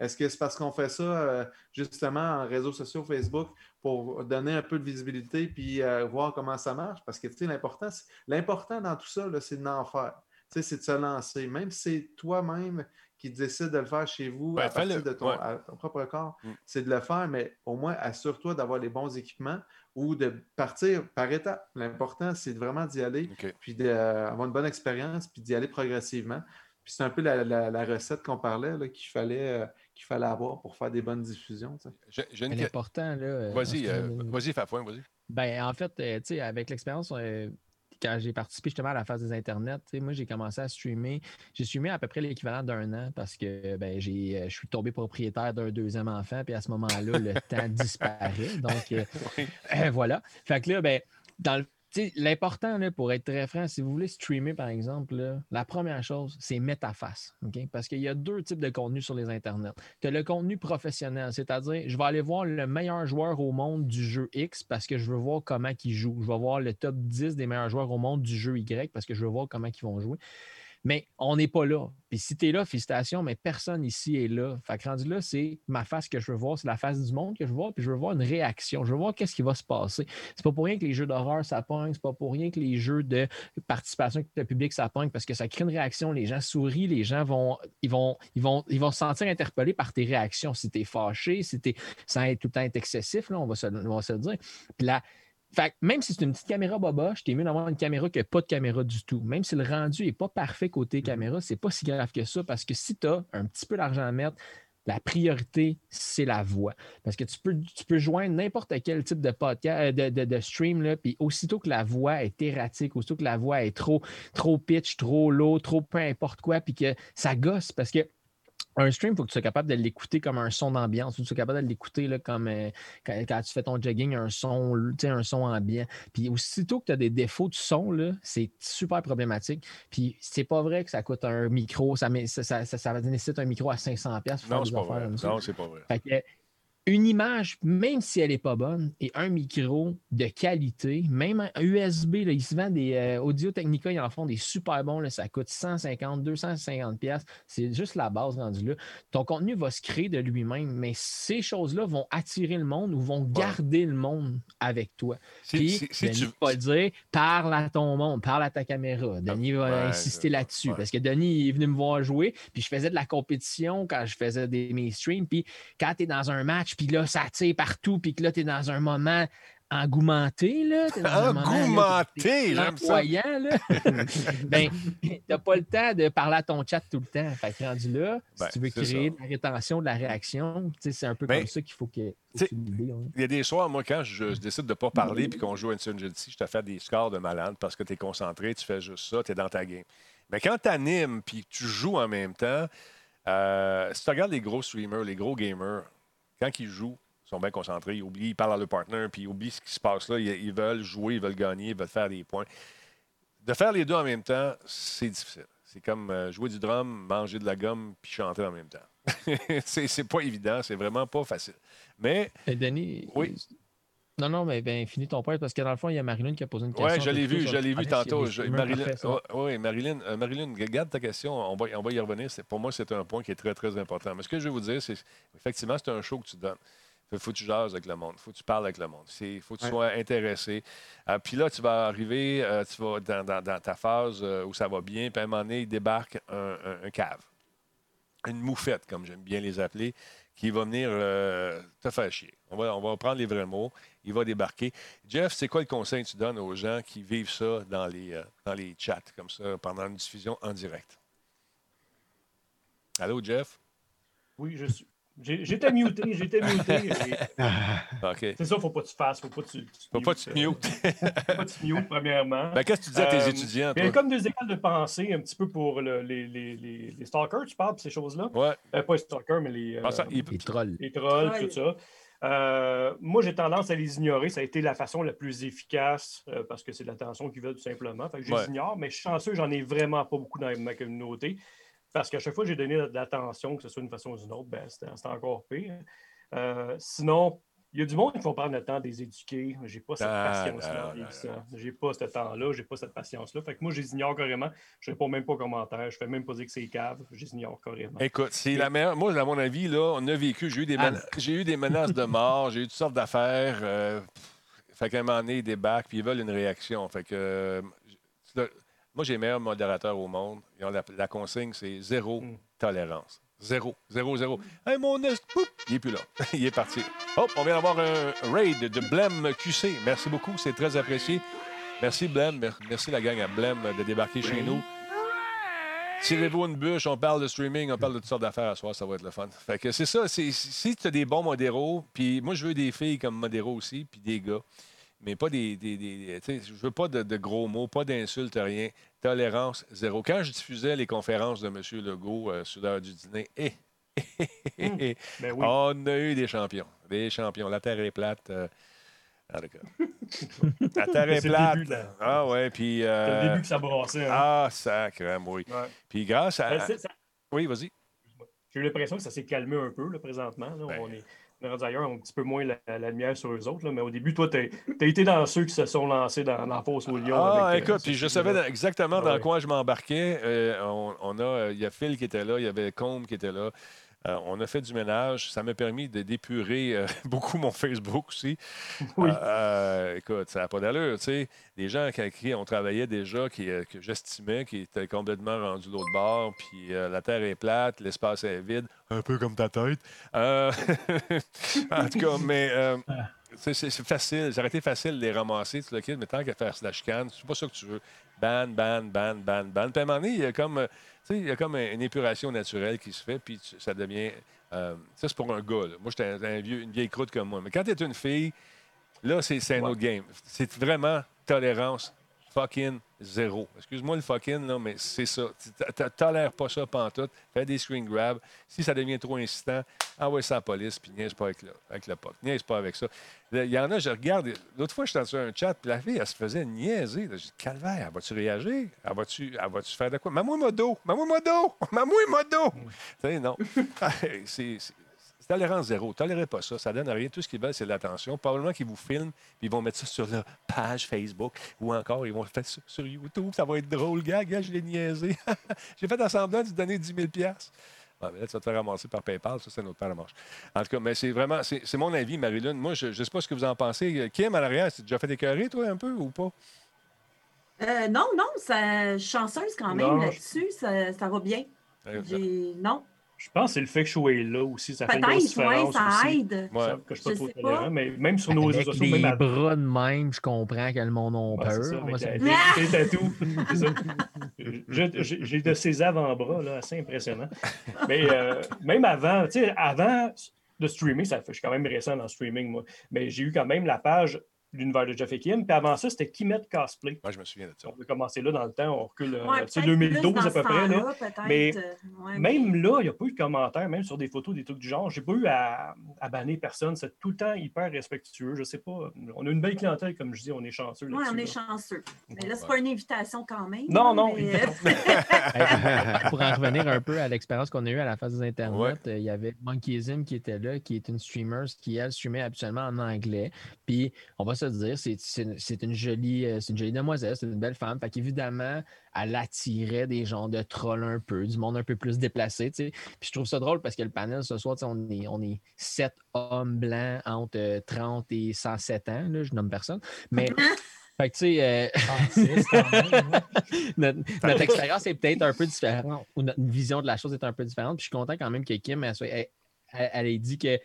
Est-ce que c'est parce qu'on fait ça euh, justement en réseaux sociaux, Facebook, pour donner un peu de visibilité puis euh, voir comment ça marche? Parce que tu sais, l'important, l'important dans tout ça, c'est d'en faire. Tu sais, c'est de se lancer. Même si c'est toi-même qui décides de le faire chez vous Ouais, à partir de ton, Ouais. à ton propre corps, Mm. c'est de le faire, mais au moins assure-toi d'avoir les bons équipements ou de partir par étapes. L'important, c'est vraiment d'y aller, puis d'avoir une bonne expérience, puis d'y aller progressivement. Puis c'est un peu la, la- la recette qu'on parlait qu'il fallait, euh, qu'il fallait avoir pour faire des bonnes diffusions. une L'important, là. euh, Vas-y, euh, vas-y, Fafouin, vas-y. Ben, en fait, euh, tu sais, avec l'expérience, euh, quand j'ai participé justement à la phase des sais, moi, j'ai commencé à streamer. J'ai streamé à peu près l'équivalent d'un an parce que ben, j'ai, euh, je suis tombé propriétaire d'un deuxième enfant, puis à ce moment-là, le temps disparaît. Donc, euh, Oui. euh, voilà. Fait que là, ben, dans le. L'important, pour être très franc, si vous voulez streamer, par exemple, la première chose, c'est mettre ta face. Parce qu'il y a deux types de contenus sur les internets. Tu as le contenu professionnel, c'est-à-dire, je vais aller voir le meilleur joueur au monde du jeu X parce que je veux voir comment il joue. Je vais voir le top 10 des meilleurs joueurs au monde du jeu Y parce que je veux voir comment ils vont jouer. Mais on n'est pas là. Puis si tu es là, félicitations, mais personne ici est là. Fait que rendu là, c'est ma face que je veux voir, c'est la face du monde que je veux voir, puis je veux voir une réaction. Je veux voir qu'est-ce qui va se passer. C'est pas pour rien que les jeux d'horreur, ça pogne. C'est pas pour rien que les jeux de participation avec le public, ça pogne, parce que ça crée une réaction. Les gens sourient, les gens vont, ils vont, ils vont, ils vont se sentir interpellés par tes réactions. Si tu es fâché, si tu sans tout le temps être excessif, là, on, va se, on va se le dire. Puis là, fait que même si c'est une petite caméra boboche, t'es mieux d'avoir une caméra que pas de caméra du tout. Même si le rendu n'est pas parfait côté caméra, c'est pas si grave que ça parce que si tu as un petit peu d'argent à mettre, la priorité, c'est la voix. Parce que tu peux, tu peux joindre n'importe quel type de podcast, de, de- de stream, là, puis aussitôt que la voix est erratique, aussitôt que la voix est trop, trop pitch, trop low, trop peu importe quoi, puis que ça gosse parce que un stream, il faut que tu sois capable de l'écouter comme un son d'ambiance. Faut que tu sois capable de l'écouter comme euh, quand, quand tu fais ton jogging, un son, tu sais, un son ambiant. Puis aussitôt que tu as des défauts de son, c'est super problématique. Puis c'est pas vrai que ça coûte un micro, ça, ça, ça, ça, nécessite un micro à 500$ pour faire Non, des c'est pas vrai. comme ça. Non, c'est pas vrai. Fait que, une image, même si elle n'est pas bonne, et un micro de qualité, même un USB, là, ils se vendent des euh, Audio Technica, ils en font des super bons, là, ça coûte 150, 250 pièces. C'est juste la base rendue là. Ton contenu va se créer de lui-même, mais ces choses-là vont attirer le monde ou vont garder le monde avec toi. Si- Puis, Denis tu- va dire, parle à ton monde, parle à ta caméra. Denis va ouais, insister là-dessus. ouais. Parce que Denis il est venu me voir jouer, puis je faisais de la compétition quand je faisais des, mes streams. Puis quand tu es dans un match, puis là, ça tire partout, puis que là, tu es dans un moment engouementé, là. Engouementé, j'aime ça. là. ben, t'as pas le temps de parler à ton chat tout le temps. Fait que rendu là, Ben, si tu veux créer de la rétention, de la réaction, tu sais, c'est un peu Ben, comme ça qu'il faut que hein. Il y a des soirs, moi, quand je, je décide de ne pas parler puis qu'on joue à Insurgency, je te fais des scores de malade parce que tu es concentré, tu fais juste ça, tu es dans ta game. Mais quand tu animes puis que tu joues en même temps, euh, si tu regardes les gros streamers, les gros gamers, quand ils jouent, ils sont bien concentrés, ils oublient, ils parlent à leur partner, puis ils oublient ce qui se passe là. Ils, ils veulent jouer, ils veulent gagner, ils veulent faire des points. De faire les deux en même temps, c'est difficile. C'est comme euh, jouer du drum, manger de la gomme, puis chanter en même temps. c'est pas évident, c'est vraiment pas facile. Mais Denis. Oui. Non, non, mais ben, finis ton point parce que dans le fond, il y a Marilyn qui a posé une question. Oui, je l'ai vu, sur je l'ai vu tantôt. Je- Marilyn, ça. ouais, ouais, Marilyn, euh, Marilyn, garde ta question. On va, on va y revenir. Pour moi, c'est un point qui est très, très important. Mais ce que je vais vous dire, c'est effectivement, c'est un show que tu donnes. Il faut que tu jases avec le monde. Il faut que tu parles avec le monde. Il faut que tu Ouais. sois intéressé. Euh, puis là, tu vas arriver euh, tu vas dans, dans- dans ta phase euh, où ça va bien. Puis à un moment donné, il débarque un, un- un cave. Une moufette, comme j'aime bien les appeler, qui va venir euh, te faire chier. On va, on va prendre les vrais mots. Il va débarquer. Jeff, c'est quoi le conseil que tu donnes aux gens qui vivent ça dans les, euh, dans les chats, comme ça, pendant une diffusion en direct? Allô, Jeff? Oui, je suis. J'ai- J'étais muté, j'étais muté. et OK. C'est ça, faut pas que tu fasses, faut pas que tu. tu Faut pas que tu te mutes, mutes. euh, Faut pas que tu mutes, premièrement. Ben, Qu'est-ce que tu dis à tes Euh, étudiants, Il y a toi? comme des écoles de pensée un petit peu pour le- les, les, les, les stalkers, tu parles, de ces choses-là. Ouais. Euh, pas les stalkers, mais les, Ah, ça, euh, il- Les trolls. les trolls, Trolls. tout ça. Euh, moi, j'ai tendance à les ignorer. Ça a été la façon la plus efficace euh, parce que c'est de l'attention qu'ils veulent tout simplement. Fait que je Ouais. les ignore, mais je suis chanceux, j'en ai vraiment pas beaucoup dans ma communauté. Parce qu'à chaque fois que j'ai donné de l'attention, que ce soit d'une façon ou d'une autre, ben, c'était c'était encore pire. Euh, sinon, Il y a du monde qui vont prendre le temps de les éduquer. J'ai pas cette Ah, patience-là. J'ai pas ce temps-là, j'ai pas cette patience-là. Fait que moi, je les ignore carrément. Je réponds même pas aux commentaires. Je fais même pas dire que c'est cave. Je les ignore carrément. Écoute, c'est la meilleure. Moi, à mon avis, là, on a vécu. J'ai eu des, Ah. mena- j'ai eu des menaces de mort, j'ai eu toutes sortes d'affaires. euh, fait qu'à un moment donné, ils débarquent, puis ils veulent une réaction. Fait que. euh, moi, j'ai les meilleurs modérateurs au monde. La, la consigne, c'est zéro Mm. tolérance. Zéro, zéro, zéro. Hey, mon est, il est plus là. il est parti. Hop, on vient d'avoir un raid de Blem QC. Merci beaucoup, c'est très apprécié. Merci, Blem. Mer- Merci, la gang à Blem, de débarquer chez nous. Tirez-vous une bûche, on parle de streaming, on parle de toutes sortes d'affaires à soir, ça va être le fun. Fait que c'est ça, si tu as des bons modéros, puis moi je veux des filles comme modéros aussi, puis des gars, mais pas des. des, des- tu sais, je veux pas de, de gros mots, pas d'insultes, rien. Tolérance zéro. Quand je diffusais les conférences de M. Legault euh, sur l'heure du dîner, eh, Ben oui. on a eu des champions. Des champions. La terre est plate. euh. La terre est C'est le plate. début. Ah ouais, puis. Euh, le début que ça brassait. hein. ah, sacré, oui. Ouais. Puis grâce à. Ben, ça- Oui, vas-y. J'ai eu l'impression que ça s'est calmé un peu là, présentement. là. Ben. On est est ailleurs, on a un petit peu moins la, la lumière sur eux autres. là. Mais au début, toi, tu as, été dans ceux qui se sont lancés dans, dans la fosse au lion. Ah, avec, euh, écoute, puis je savais exactement Ah dans ouais. quoi je m'embarquais. Euh, on, on a, euh, il y a Phil qui était là, il y avait Combe qui était là. Euh, on a fait du ménage. Ça m'a permis de d'épurer euh, beaucoup mon Facebook aussi. Oui. Euh, écoute, ça n'a pas d'allure. Tu sais, des gens avec qui on travaillait déjà, qui, que j'estimais, qui étaient complètement rendus de l'autre bord, puis la terre est plate, l'espace est vide, un peu comme ta tête. En tout cas, mais. tu sais, c'est facile, ça aurait été facile de les ramasser, tout le kit, mais tant qu'à faire la chicane, c'est pas ça que tu veux. Ban, ban, ban, ban, ban. Puis à un moment donné, il y a comme, tu sais, il y a comme une épuration naturelle qui se fait, puis ça devient. euh, ça, c'est pour un gars. là. Moi, j'étais un, un vieux, une vieille croûte comme moi. Mais quand tu es une fille, là, c'est c'est un Ouais. autre game. C'est vraiment tolérance fucking zéro. Excuse-moi le fucking, là, mais c'est ça. Tu t- t- tolères pas ça pantoute. Fais des screen grabs. Si ça devient trop insistant, envoie ça à la police, puis niaise pas avec le, avec le POC. Niaise pas avec ça. Il y en a, je regarde. L'autre fois, j'étais sur un chat, puis la fille, elle se faisait niaiser. J'ai dit, calvaire, vas-tu réagir? Elle va-tu va-tu faire de quoi? Maman modo! Maman modo! Maman modo! Tu sais, non. c'est. Tolérance zéro. Tolérez pas ça. Ça donne rien. Tout ce qu'ils veulent, c'est de l'attention. Probablement qu'ils vous filment, puis ils vont mettre ça sur leur page Facebook ou encore ils vont le faire sur, sur YouTube. Ça va être drôle, gars. Gars, je l'ai niaisé. J'ai fait semblant de te donner 10 000 ah, mais là, tu vas te faire ramasser par PayPal. Ça, c'est une autre paire de manches. En tout cas, mais c'est vraiment, c'est mon avis, Marilyn. Moi, je ne sais pas ce que vous en pensez. Kim, à l'arrière, tu déjà fait écœurer, toi, un peu, ou pas? Euh, non, non, ça, je suis chanceuse quand même là-dessus. Ça, ça va bien. Non. Je pense que c'est le fait que je sois là aussi. Ça fait une grosse Peut-être, différence. ça aussi. aide. Ouais. Que je suis pas Je trop sais tolérant, pas. mais même sur nos réseaux sociaux, même à- bras de même, je comprends que le monde c'est peur. J'ai de ces avant-bras là, assez impressionnants. Mais euh, même avant, tu sais, avant de streamer, ça fait, je suis quand même récent dans le streaming, moi, mais j'ai eu quand même la page l'univers de Jeff et Kim. Puis avant ça, c'était Kimet Cosplay. Moi, je me souviens de ça. On a commencé là dans le temps, on recule, euh, Ouais, sais, peut-être 2012 plus à peu près. Là. Mais euh, ouais, Même là, il n'y a pas eu de commentaires, même sur des photos, des trucs du genre. J'ai pas eu à, à banner personne. C'est tout le temps hyper respectueux. Je sais pas. On a une belle clientèle, comme je dis, on est chanceux. Oui, on est là. chanceux. Mais là, c'est pas une invitation quand même. Non, là, non, mais. Hey, pour en revenir un peu à l'expérience qu'on a eue à la phase des Internet, Ouais. euh, il y avait Monkeyism qui était là, qui est une streamer qui, elle, streamait habituellement en anglais. Puis, on va se dire, c'est une, jolie, euh, c'est une jolie demoiselle, c'est une belle femme. Fait qu'évidemment, elle attirait des gens de trolls un peu, du monde un peu plus déplacé. Puis, je trouve ça drôle parce que le panel ce soir, on est, on est sept hommes blancs entre euh, 30 et 107 ans. Là, je nomme personne. Mais. Fait que, tu sais, euh, même, ouais. notre, notre expérience est peut-être un peu différente, ou notre vision de la chose est un peu différente. Puis je suis content quand même que Kim, elle ait dit que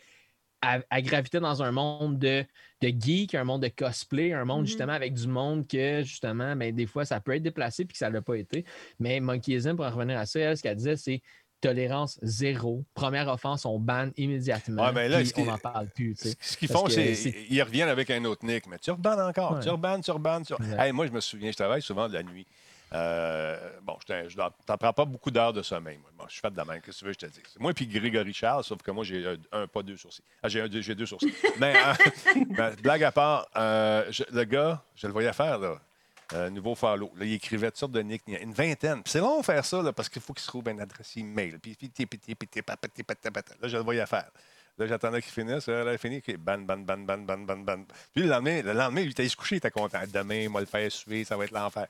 elle gravitait dans un monde de, de geek, un monde de cosplay, un monde Mhm. justement avec du monde que justement, ben, des fois, ça peut être déplacé puis que ça ne l'a pas été. Mais Monkeyism, pour en revenir à ça, elle, ce qu'elle disait, c'est tolérance zéro. Première offense, on banne immédiatement. Ouais, mais là, on n'en parle plus. tu sais. Ce qu'ils font, c'est c'est- ils reviennent avec un autre nick. Mais tu rebannes encore, Ouais. tu rebannes, tu rebannes. Tu... Exact. Hey, moi, je me souviens, je travaille souvent de la nuit. Euh, bon, je t'en prends pas beaucoup d'heures de sommeil. Moi. Je suis fait de la main. Qu'est-ce que tu veux, je te dis? Moi, puis Grégory Charles, sauf que moi, j'ai un, pas deux sourcils. Ah, j'ai, deux, deux sourcils. Mais, euh, ben, blague à part, euh, le gars, je le voyais faire, là. nouveau follow. Là, il écrivait toutes sortes de nick, une vingtaine. c'est long faire ça, là, parce qu'il faut qu'il se trouve une adresse email. Puis, là, je le voyais faire. Là, j'attendais qu'il finisse. Là, il finit. Ban, ban, ban, ban, ban, ban, ban. Puis le lendemain, le lendemain, il était se coucher, il était content. Demain, il m'a le faire suer, ça va être l'enfer.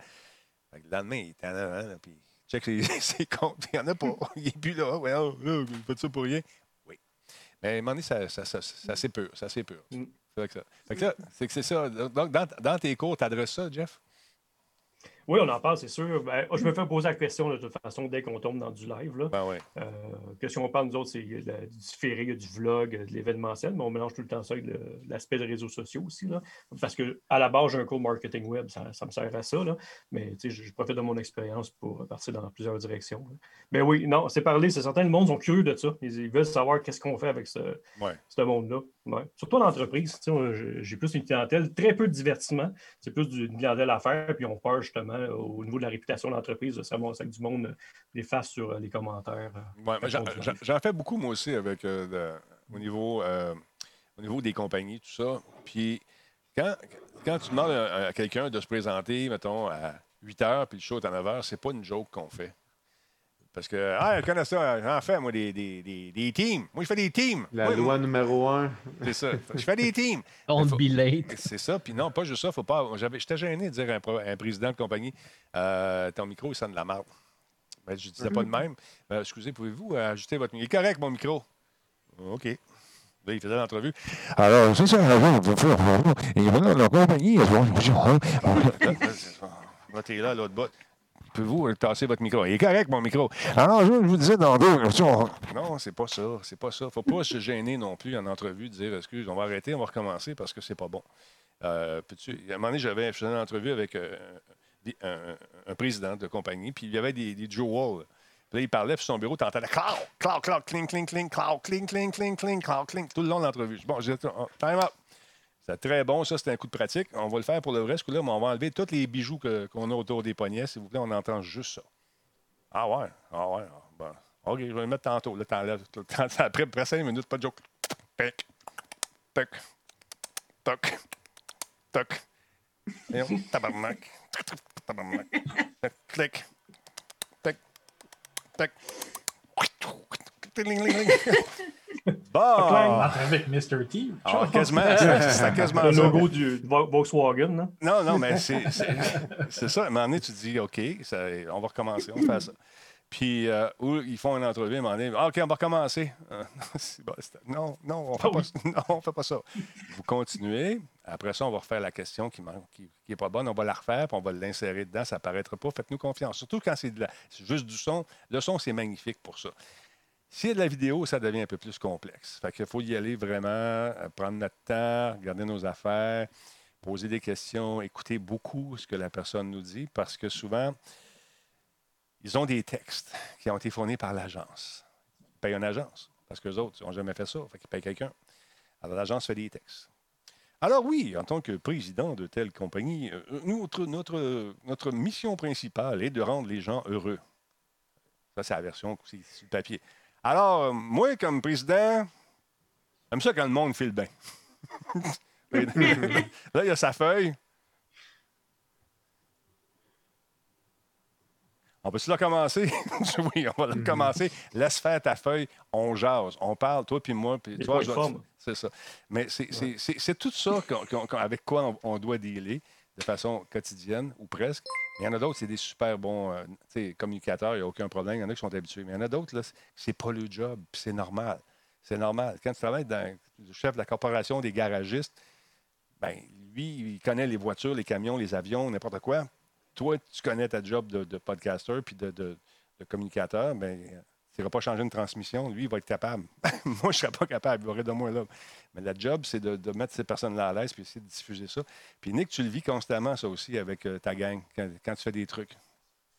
Fait que le lendemain, il était en avant, là, puis check ses, ses comptes. Il n'y en a pas. Il n'est plus là. Ouais, oh, là, vous faites ça pour rien. Oui. Mais à un moment donné, ça, ça, ça, ça, c'est pur. Ça, c'est pur. Mm. Fait que ça. Fait que là, c'est que c'est ça. Donc, dans, dans tes cours, tu adresses ça, Jeff? Oui, on en parle, c'est sûr. Ben, je me fais poser la question de toute façon dès qu'on tombe dans du live. Là. Ben oui. Euh, que si on parle, nous autres, c'est du différé, il y a du vlog, de l'événementiel, mais on mélange tout le temps ça avec l'aspect des réseaux sociaux aussi. Là. Parce que à la base, j'ai un cours marketing web, ça, ça me sert à ça. Là. Mais je, je profite de mon expérience pour partir dans plusieurs directions. là. Mais oui, non, c'est parler, c'est certain, le monde sont curieux de ça. Ils, ils veulent savoir qu'est-ce qu'on fait avec ce, Ouais. ce monde-là. Ouais. Surtout en entreprise, j'ai plus une clientèle, très peu de divertissement. C'est plus du- une clientèle à faire, puis on peur justement au niveau de la réputation de l'entreprise de savoir que du monde euh, les fasse sur euh, les commentaires. euh. Ouais, j'en- fais beaucoup, moi aussi, avec, euh, de- au, niveau, euh, au niveau des compagnies, tout ça. Puis, quand, quand tu demandes à, à quelqu'un de se présenter, mettons, à 8 h, puis le show est à 9 h, c'est pas une joke qu'on fait. Parce que, ah, je connais ça, j'en fais, moi, des, des, des, des teams. Moi, je fais des teams. La Moi, loi moi, numéro un. C'est ça. Je fais des teams. Don't faut- be late. C'est ça. Puis non, pas juste ça. Faut pas. j'avais- J'étais gêné de dire à un, un président de compagnie euh, ton micro, il sonne de la merde. Ben, je disais pas de même. Ben, excusez, pouvez-vous euh, ajuster votre micro? Il est correct, mon micro. OK. Là, il faisait l'entrevue. Alors, c'est ça, on va faire. Et voilà, la compagnie. Là, t'es là, à l'autre bout. Pouvez-vous euh, tasser votre micro? Il est correct, mon micro. Alors, je vous disais dans deux. Non, c'est pas ça. C'est pas ça. Faut pas se gêner non plus en entrevue dire excuse, on va arrêter, on va recommencer parce que c'est pas bon. Euh, à un moment donné, j'avais, faisais une entrevue avec euh, un, président de compagnie, puis il y avait des, Joe Wall. Puis là, il parlait sur son bureau, tu entendais cloud, cloud, cloud, cling, cling, cling, cloud, cling, cling, cling, cling, cloud, cling, tout le long de l'entrevue. Bon, j'ai dit, oh, time up. C'était très bon, ça, c'était un coup de pratique. On va le faire pour le vrai, mais on va enlever tous les bijoux qu'on a autour des poignets, s'il vous plaît, on entend juste ça. Ah ouais, ah ouais, ah. OK, je vais le mettre tantôt. Là, t'enlèves. Après, après cinq minutes, pas de joke. Toc, toc. Et on, tabarnak, tabarnak. Clic, tac, tac. Bon! Entre avec Mr. T. Ah, quasiment, c'était c'était quasiment Le ça. logo du Vo- Volkswagen. Non, non, mais c'est ça. À un moment donné, tu te dis, OK, ça- on va recommencer, on fait ça. Puis, euh, ou ils font une entrevue, à un moment donné, Ah, OK, on va recommencer. Euh, bon, non, non, on fait pas, non, on fait pas ça. Vous continuez. Après ça, on va refaire la question qui n'est pas bonne. On va la refaire, puis on va l'insérer dedans. Ça ne paraîtra pas. Faites-nous confiance. Surtout quand c'est juste du son. Le son, c'est magnifique pour ça. S'il y a de la vidéo, ça devient un peu plus complexe. Fait qu'il faut y aller vraiment, euh, prendre notre temps, regarder nos affaires, poser des questions, écouter beaucoup ce que la personne nous dit, parce que souvent, ils ont des textes qui ont été fournis par l'agence. Ils payent une agence, parce qu'eux autres, ils n'ont jamais fait ça. Fait qu'ils payent quelqu'un. Alors, l'agence fait des textes. Alors oui, en tant que président de telle compagnie, euh, notre, notre, notre mission principale est de rendre les gens heureux. Ça, c'est la version le papier. Alors, euh, moi, comme président, j'aime ça quand le monde file bien. Là, il y a sa feuille. On peut-tu la commencer? oui, on va la commencer. Laisse faire ta feuille. On jase. On parle, toi puis moi. Puis toi. C'est ça. Mais c'est tout ça avec quoi on, on doit dealer de façon quotidienne ou presque. Il y en a d'autres, c'est des super bons euh, communicateurs, il n'y a aucun problème. Il y en a qui sont habitués. Mais il y en a d'autres, c'est pas le job, c'est normal. C'est normal. Quand tu travailles dans le chef de la corporation des garagistes, ben, lui, il connaît les voitures, les camions, les avions, n'importe quoi. Toi, tu connais ta job de, de podcaster puis de, communicateur, ben, tu n'iras pas changer une transmission. Lui, il va être capable. moi, je ne serais pas capable. Il aurait de moi là. Mais la job, c'est de, mettre ces personnes-là à l'aise puis essayer de diffuser ça. Puis Nick, tu le vis constamment, ça aussi, avec euh, ta gang, quand, quand tu fais des trucs.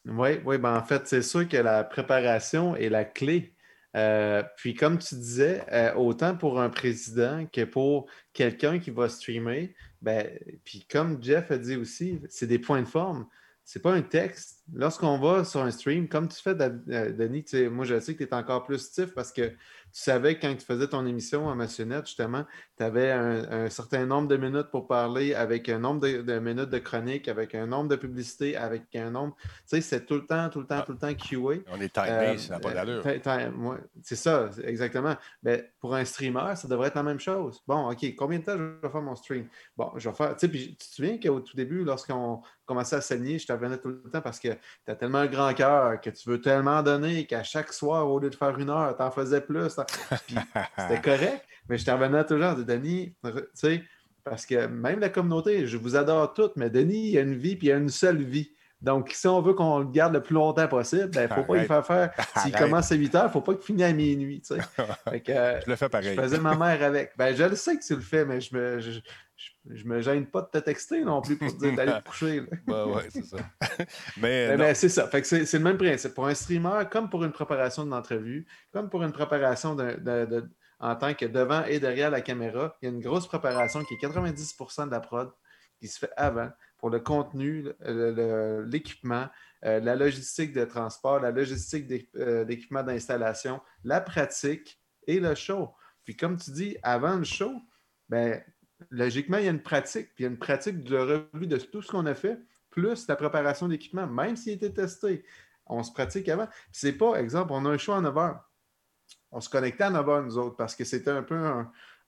Oui, oui, ben en fait, c'est sûr que la préparation est la clé. Euh, puis comme tu disais, euh, autant pour un président que pour quelqu'un qui va streamer, ben, puis comme Jeff a dit aussi, c'est des points de forme. C'est pas un texte. Lorsqu'on va sur un stream, comme tu fais, euh, Denis, moi je sais que tu es encore plus stiff parce que savais que quand tu faisais ton émission à Massionnette, justement, tu avais un, un certain nombre de minutes pour parler avec un nombre de, de minutes de chronique, avec un nombre de publicités, avec un nombre. Tu sais, c'est tout le temps, tout le temps, Ah. tout le temps QA. On est timé, Euh, ça n'a pas euh, d'allure. moi, C'est ça, exactement. Ben, pour un streamer, ça devrait être la même chose. Bon, OK, combien de temps je vais faire mon stream? Bon, je vais faire. Tu sais, puis tu te souviens qu'au tout début, lorsqu'on commençait à saigner, je te revenais tout le temps parce que tu as tellement un grand cœur, que tu veux tellement donner qu'à chaque soir, au lieu de faire une heure, tu en faisais plus. T'en- c'était correct, mais je te revenais toujours disant, Denis, tu sais, parce que même la communauté, je vous adore toutes, mais Denis, il a une vie, puis il a une seule vie. Donc, si on veut qu'on le garde le plus longtemps possible, il ne faut pas Arrête. faire faire. S'il commence à 8 heures, il ne faut pas qu'il finisse à minuit. tu sais. Fait que, euh, Je le fais je pareil. faisais ma mère avec. Ben, je le sais que tu le fais, mais je me, je, je- je me gêne pas de te texter non plus pour te dire d'aller te coucher. là. Ouais, c'est ça. Mais, ben, c'est ça. Fait que c'est le même principe. Pour un streamer, comme pour une préparation d'une entrevue, comme pour une préparation d'un- de- de- en tant que devant et derrière la caméra, il y a une grosse préparation qui est 90% de la prod qui se fait avant pour le contenu, l'équipement, euh, la logistique de transport, la logistique euh, d'équipement d'installation, la pratique et le show. Puis comme tu dis, avant le show, ben, logiquement, il y a une pratique. Puis il y a une pratique de revue de tout ce qu'on a fait, plus la préparation d'équipement, même s'il était testé. On se pratique avant. Puis c'est pas, exemple, on a un show à 9 h. On se connectait à 9 h, nous autres, parce que c'était un peu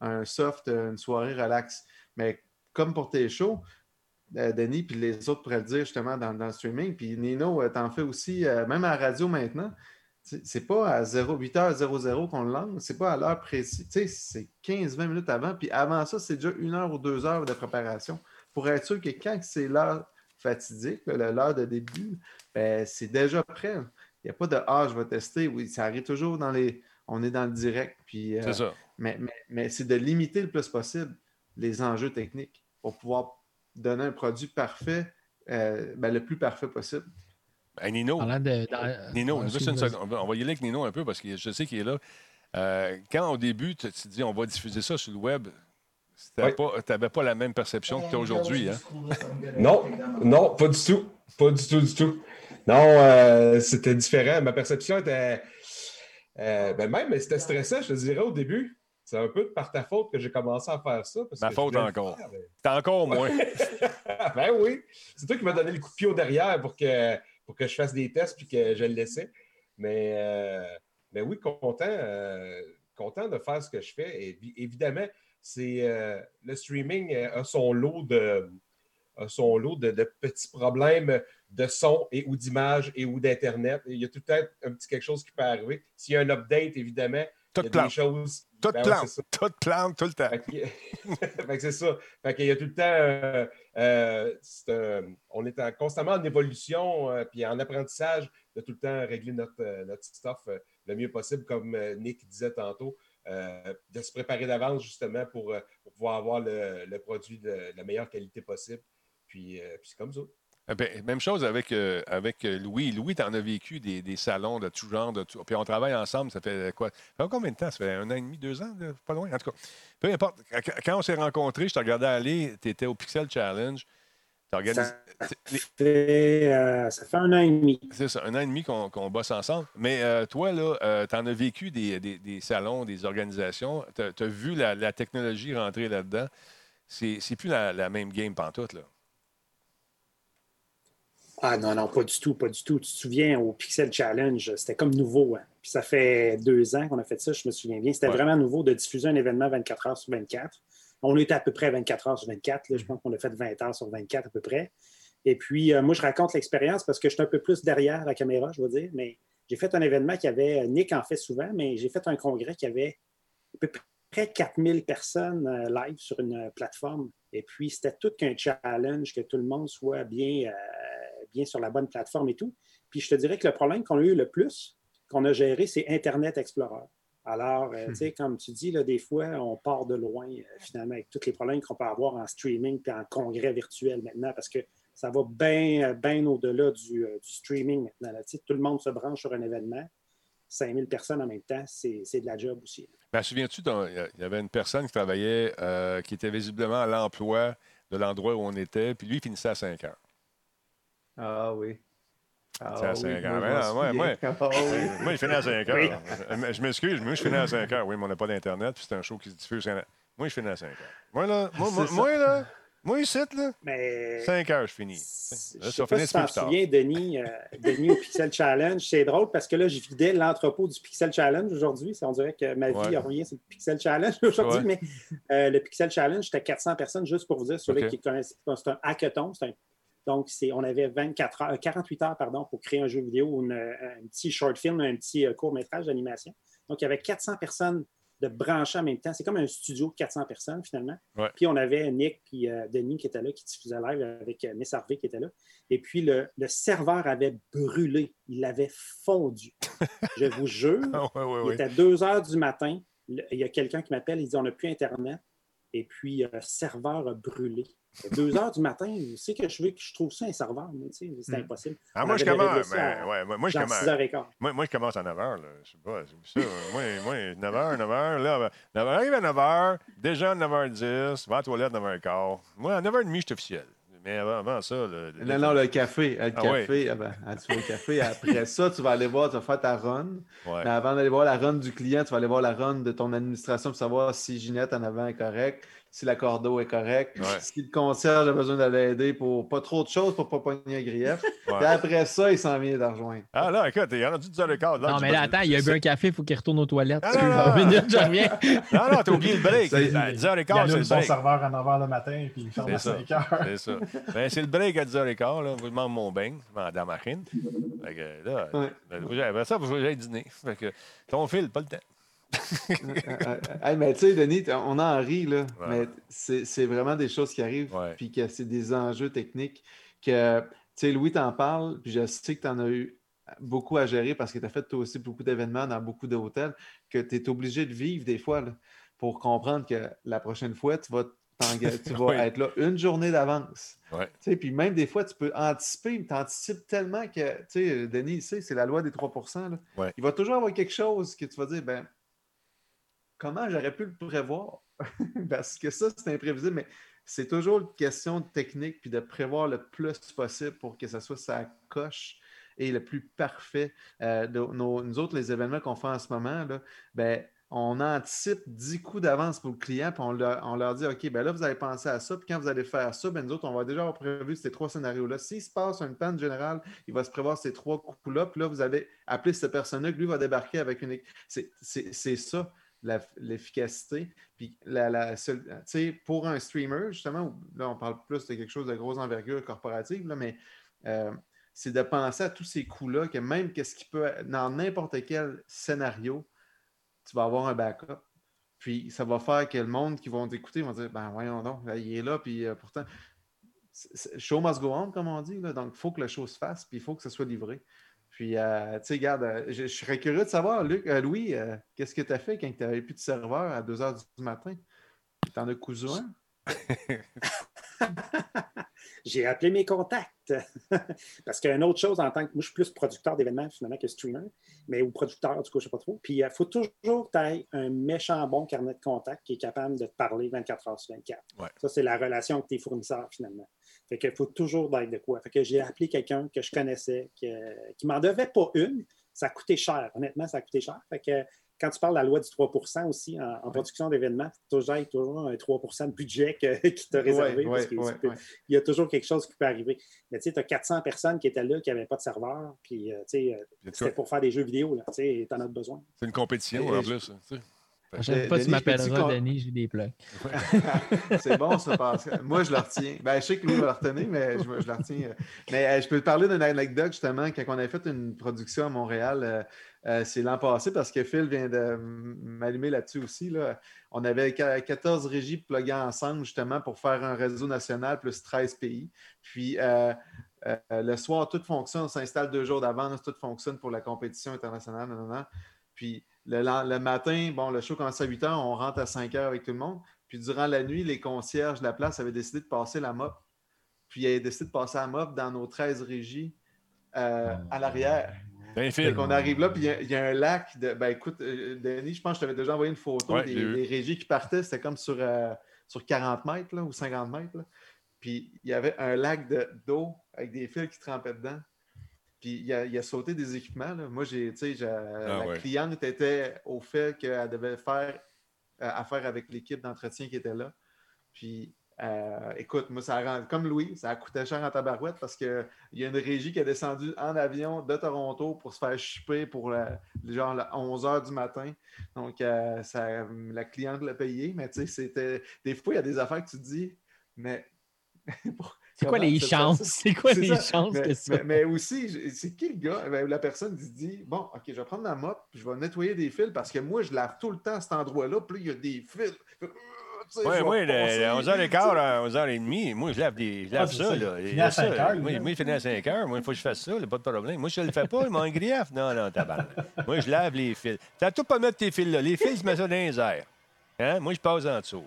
un, soft, une soirée relax. Mais comme pour tes shows, euh, Denis, puis les autres pourraient le dire justement dans, dans le streaming, puis Nino, euh, t'en fais aussi, euh, même à la radio maintenant, c'est pas à 0, 8h00 qu'on le lance, c'est pas à l'heure précise, c'est 15-20 minutes avant, puis avant ça, c'est déjà une heure ou deux heures de préparation pour être sûr que quand c'est l'heure fatidique, l'heure de début, ben, c'est déjà prêt. Il n'y a pas de Ah, je vais tester. Oui, ça arrive toujours dans les. On est dans le direct. Puis, euh, C'est ça. mais, mais, mais c'est de limiter le plus possible les enjeux techniques pour pouvoir donner un produit parfait, euh, ben, le plus parfait possible. Hey, Nino, de. dans- Nino, juste une seconde. On va- on va y aller avec Nino un peu parce que je sais qu'il est là. Euh, quand au début, tu tu dis on va diffuser ça sur le web, tu Oui. n'avais pas la même perception que tu as aujourd'hui. Hein? Non, non, pas du tout. Pas du tout, du tout. Non, euh, c'était différent. Ma perception était. euh, ben même, c'était stressant, je te dirais, au début. C'est un peu par ta faute que j'ai commencé à faire ça. parce Ma que faute encore. mais- C'est encore moins. ben oui. C'est toi qui m'as donné le coup de pied au derrière pour que, que je fasse des tests puis que je le laissais. Mais, euh, mais oui, content, euh, content de faire ce que je fais. Et évidemment, c'est euh, le streaming a son lot de a son lot de petits problèmes de son et ou d'image et ou d'Internet. Il y a tout le temps un petit quelque chose qui peut arriver. S'il y a un update, évidemment, Tout des choses. Tout Ben ouais, plante. ça. Tout plante tout le temps. Fait que- c'est ça. Fait qu'il y a tout le temps. euh, euh, un- on est en- constamment en évolution euh, puis en apprentissage de tout le temps régler notre, euh, notre stuff euh, le mieux possible, comme euh, Nick disait tantôt, euh, de se préparer d'avance justement pour, euh, pour pouvoir avoir le, le produit de la meilleure qualité possible. Puis, euh, puis c'est comme ça. Eh ben, même chose avec, euh, avec euh, Louis. Louis, tu en as vécu des, des salons de tout genre. De tout... Puis on travaille ensemble, ça fait quoi? Ça fait combien de temps? Ça fait un an et demi, deux ans? Pas loin, en tout cas. Peu importe. Quand- on s'est rencontrés, je te regardais aller, tu étais au Pixel Challenge. Organisé- fait, euh, ça fait un an et demi. C'est ça, un an et demi qu'on bosse ensemble. Mais euh, toi, là, tu en as vécu des, des- des salons, des organisations. Tu as, vu la, la technologie rentrer là-dedans. C'est c'est plus la, la même game pantoute, là. Ah non, non, pas du tout, pas du tout. Tu te souviens, au Pixel Challenge, c'était comme nouveau. hein. Puis ça fait deux ans qu'on a fait ça, je me souviens bien. C'était Ouais. vraiment nouveau de diffuser un événement 24 heures sur 24. On était à peu près 24 heures sur 24. là. Je pense qu'on a fait 20 heures sur 24 à peu près. Et puis, euh, moi, je raconte l'expérience parce que je suis un peu plus derrière la caméra, je veux dire. Mais j'ai fait un événement qui avait, Nick en fait souvent, mais j'ai fait un congrès qui avait à peu près 4000 personnes euh, live sur une euh, plateforme. Et puis, c'était tout qu'un challenge, que tout le monde soit bien, euh, bien sur la bonne plateforme et tout. Puis, je te dirais que le problème qu'on a eu le plus, qu'on a géré, c'est Internet Explorer. Alors, euh, tu sais, comme tu dis, là, des fois, on part de loin, euh, finalement, avec tous les problèmes qu'on peut avoir en streaming puis en congrès virtuel maintenant, parce que ça va bien bien au-delà du, euh, du streaming maintenant. là. Tu sais, tout le monde se branche sur un événement. 5000 personnes en même temps, c'est c'est de la job aussi. Ben, souviens-tu, il y avait une personne qui travaillait, qui était visiblement à l'emploi de l'endroit où on était, puis lui, il finissait à 5 heures. Ah oui. Ah C'est à oui, 5 moi, heures. je Ben ouais, ouais. Ah oui. Moi, il finit à 5 heures. Oui. Je m'excuse, moi, je finis à 5 heures. Oui, mais on n'a pas d'Internet, puis c'est un show qui se diffuse. Moi, je finis à 5 heures. Moi, là, moi, moi, moi, là, moi, ici, là, Mais 5 heures, je finis. Je Là, sais ça pas si tu t'en souviens, Denis, euh, Denis au Pixel Challenge. C'est drôle parce que là, je vidais l'entrepôt du Pixel Challenge aujourd'hui. On dirait que ma vie Ouais. revient sur le Pixel Challenge aujourd'hui. Ouais. Mais euh, le Pixel Challenge, c'était 400 personnes, juste pour vous dire, ceux Ok. qui connaissent c'est un hackathon. c'est un- donc, on avait 24 heures, euh, 48 heures pardon, pour créer un jeu vidéo, ou une- un petit short film, un petit euh, court-métrage d'animation. Donc, il y avait 400 personnes de brancher en même temps. C'est comme un studio de 400 personnes, finalement. Ouais. Puis on avait Nick puis euh, Denis qui étaient là, qui diffusaient live avec euh, Miss Harvey qui était là. Et puis le, le serveur avait brûlé. Il avait fondu. Je vous jure. Ah, ouais, ouais, Il était 2 heures du matin. Le- Il y a quelqu'un qui m'appelle, il dit on n'a plus Internet. Et puis, euh, le serveur a brûlé. 2 heures du matin, c'est que je veux que je trouve ça sais, c'est Hmm. impossible. Ah, moi, je commence. ben, à- ouais, moi, moi, je commence. 6h15. Moi, moi, je commence à 9 h. Là. Je sais pas. C'est ça. moi, moi, 9 h, 9 h. Là, 9 h, arrive à 9 h. Déjà à 9 h 10. Va à la toilette à 9 h 15. Moi, à 9 h 30, je suis officiel. Mais avant, avant ça. le- le- Non, non, le café. Le Ah ah ben, ah, tu vas au café. Après ça, tu vas aller voir, tu vas faire ta run. Ouais. Mais avant d'aller voir la run du client, tu vas aller voir la run de ton administration pour savoir si Ginette en avant est correcte, si la cordeau est correcte, Ouais. si le concierge a besoin d'aller aider pour pas trop de choses pour pas pogner un grief. Ouais. Puis après ça, il s'en vient de rejoindre. Ah là, écoute, il y en a du 10 h 15. Non, mais là, attends, il a bu un café, il faut qu'il retourne aux toilettes. Ah, non, non, une non. minute, je reviens. Non, non, t'as oublié le break. Il- À 10 h Il 15, c'est le son break. serveur à 9h le matin et puis il ferme C'est à ça. 5 heures. C'est ça. Ben, c'est le break à 10 h 15. Là. Vous demandez mon bain dans ma machine. Fait que là, Ouais. ben, après ça, faut que j'aille dîner. Fait que ton fil, pas le temps. Hey, mais tu sais, Denis, on en rit, là, Ouais. mais c'est vraiment des choses qui arrivent, puis que c'est des enjeux techniques que, tu sais, Louis t'en parle, puis je sais que tu en as eu beaucoup à gérer parce que tu as fait toi aussi beaucoup d'événements dans beaucoup d'hôtels, que tu es obligé de vivre des fois là, pour comprendre que la prochaine fois, tu vas, tu vas Oui. être là une journée d'avance. Ouais. Puis même des fois, tu peux anticiper, mais tu anticipes tellement que, tu sais, Denis, il sait, c'est la loi des 3 là. Ouais. Il va toujours avoir quelque chose que tu vas dire, ben, comment j'aurais pu le prévoir? Parce que ça, c'est imprévisible, mais c'est toujours une question de technique puis de prévoir le plus possible pour que ça soit sa coche et le plus parfait. Euh, de- nos- nous autres, les événements qu'on fait en ce moment, là, ben, on anticipe 10 coups d'avance pour le client, puis on leur, on leur dit OK, ben là, vous allez penser à ça, puis quand vous allez faire ça, ben nous autres, on va déjà avoir prévu ces trois scénarios-là. S'il se passe une panne générale, il va se prévoir ces trois coups-là, puis là, vous allez appeler cette personne-là, lui va débarquer avec une. C'est- ça, l'efficacité. Puis la, pour un streamer, justement, là, on parle plus de quelque chose de grosse envergure corporative, là, mais euh, c'est de penser à tous ces coups-là, que même qu'est-ce qui peut, dans n'importe quel scénario, tu vas avoir un backup. Puis ça va faire que le monde qui vont t'écouter vont dire Ben voyons donc, là, il est là, puis euh, pourtant. Show must go on, comme on dit. là. donc, il faut que la chose se fasse, puis il faut que ça soit livré. Puis, euh, tu sais, regarde, euh, je, je serais curieux de savoir, Luc, euh, Louis, euh, qu'est-ce que tu as fait quand tu n'avais plus de serveur à 2 h du matin? T'en as cousu un? J'ai appelé mes contacts. Parce qu'il y a une autre chose en tant que. Moi, je suis plus producteur d'événements finalement que streamer, mais ou producteur, du coup, je ne sais pas trop. Puis il faut toujours que tu aies un méchant bon carnet de contacts qui est capable de te parler 24 heures sur 24. Ouais. Ça, c'est la relation avec tes fournisseurs finalement. Fait qu'il faut toujours être de quoi. Fait que j'ai appelé quelqu'un que je connaissais, que- qui m'en devait pas une. Ça coûté cher. Honnêtement, ça coûté cher. Fait que quand tu parles de la loi du 3 aussi en, en production d'événements, il faut toujours un 3% de budget que- qui t'a réservé. Ouais, parce que ouais, tu peux- ouais. il y a toujours quelque chose qui peut arriver. Mais tu sais, tu as 400 personnes qui étaient là, qui n'avaient pas de serveur, puis euh, tu sais, euh, c'était pour faire des jeux vidéo, là, tu sais, t'en as besoin. C'est une compétition Et- en plus. sais. La prochaine fois, tu Denis, je peux-tu m'appelleras, Denis, j'ai des plugs. c'est bon, ça, Pascal. Moi, je le retiens. Ben, je sais que Louis va le retenir, mais je, je le retiens. euh. Mais euh, je peux te parler d'une anecdote, justement, quand on avait fait une production à Montréal, euh, c'est l'an passé, parce que Phil vient de m'allumer là-dessus aussi. Là. On avait qua- 14 régies pluguées ensemble, justement, pour faire un réseau national plus 13 pays. Puis, euh, euh, le soir, tout fonctionne. On s'installe deux jours d'avance, tout fonctionne pour la compétition internationale. nan, nan, nan. Puis, le, matin, bon, le show commence à 8 h, on rentre à 5 h avec tout le monde. Puis durant la nuit, les concierges de la place avaient décidé de passer la mop. Puis ils avaient décidé de passer la mop dans nos 13 régies euh, à l'arrière. Fait qu'on arrive là, puis il y a- il y, a un lac de. Ben écoute, euh, Denis, je pense que je t'avais déjà envoyé une photo Ouais, des, régies qui partaient. C'était comme sur, euh, sur 40 mètres là, ou 50 mètres. là. Puis il y avait un lac de- d'eau avec des fils qui trempaient dedans. Puis il a, il a sauté des équipements. là. Moi, j'ai, la Ah ouais. cliente était au fait qu'elle devait faire euh, affaire avec l'équipe d'entretien qui était là. Puis, euh, écoute, moi, ça a rendu, comme Louis, ça a coûté cher en tabarouette parce qu'il y a une régie qui est descendue en avion de Toronto pour se faire chipper pour la- genre le 11 h du matin. Donc, euh, ça, la cliente l'a payé, mais tu sais, c'était. Des fois, il y a des affaires que tu te dis, mais. C'est quoi les chances? C'est quoi les ça. chances mais, que ça? mais- mais aussi, c'est qui le gars? Ben, la personne qui se dit Bon, OK, je vais prendre ma mop, puis je vais nettoyer des fils parce que moi, je lave tout le temps cet endroit-là, puis là, il y a des fils. Oui, oui, passer, le, 11h15 tu sais. à 11h30, moi, je lave, des, je lave Ah, ça. ça. Là. Il Il finit y a à ça, 5 heures, Moi, là. moi, il finit à 5 heures. Moi, il faut que je fasse ça, il n'y a pas de problème. Moi, je ne le fais pas, il m'a un grief. Non, non, tabarnak. Moi, je lave les fils. Tu tout pas mettre tes fils là. Les fils, je mets ça dans les airs. Hein? Moi, je passe en dessous.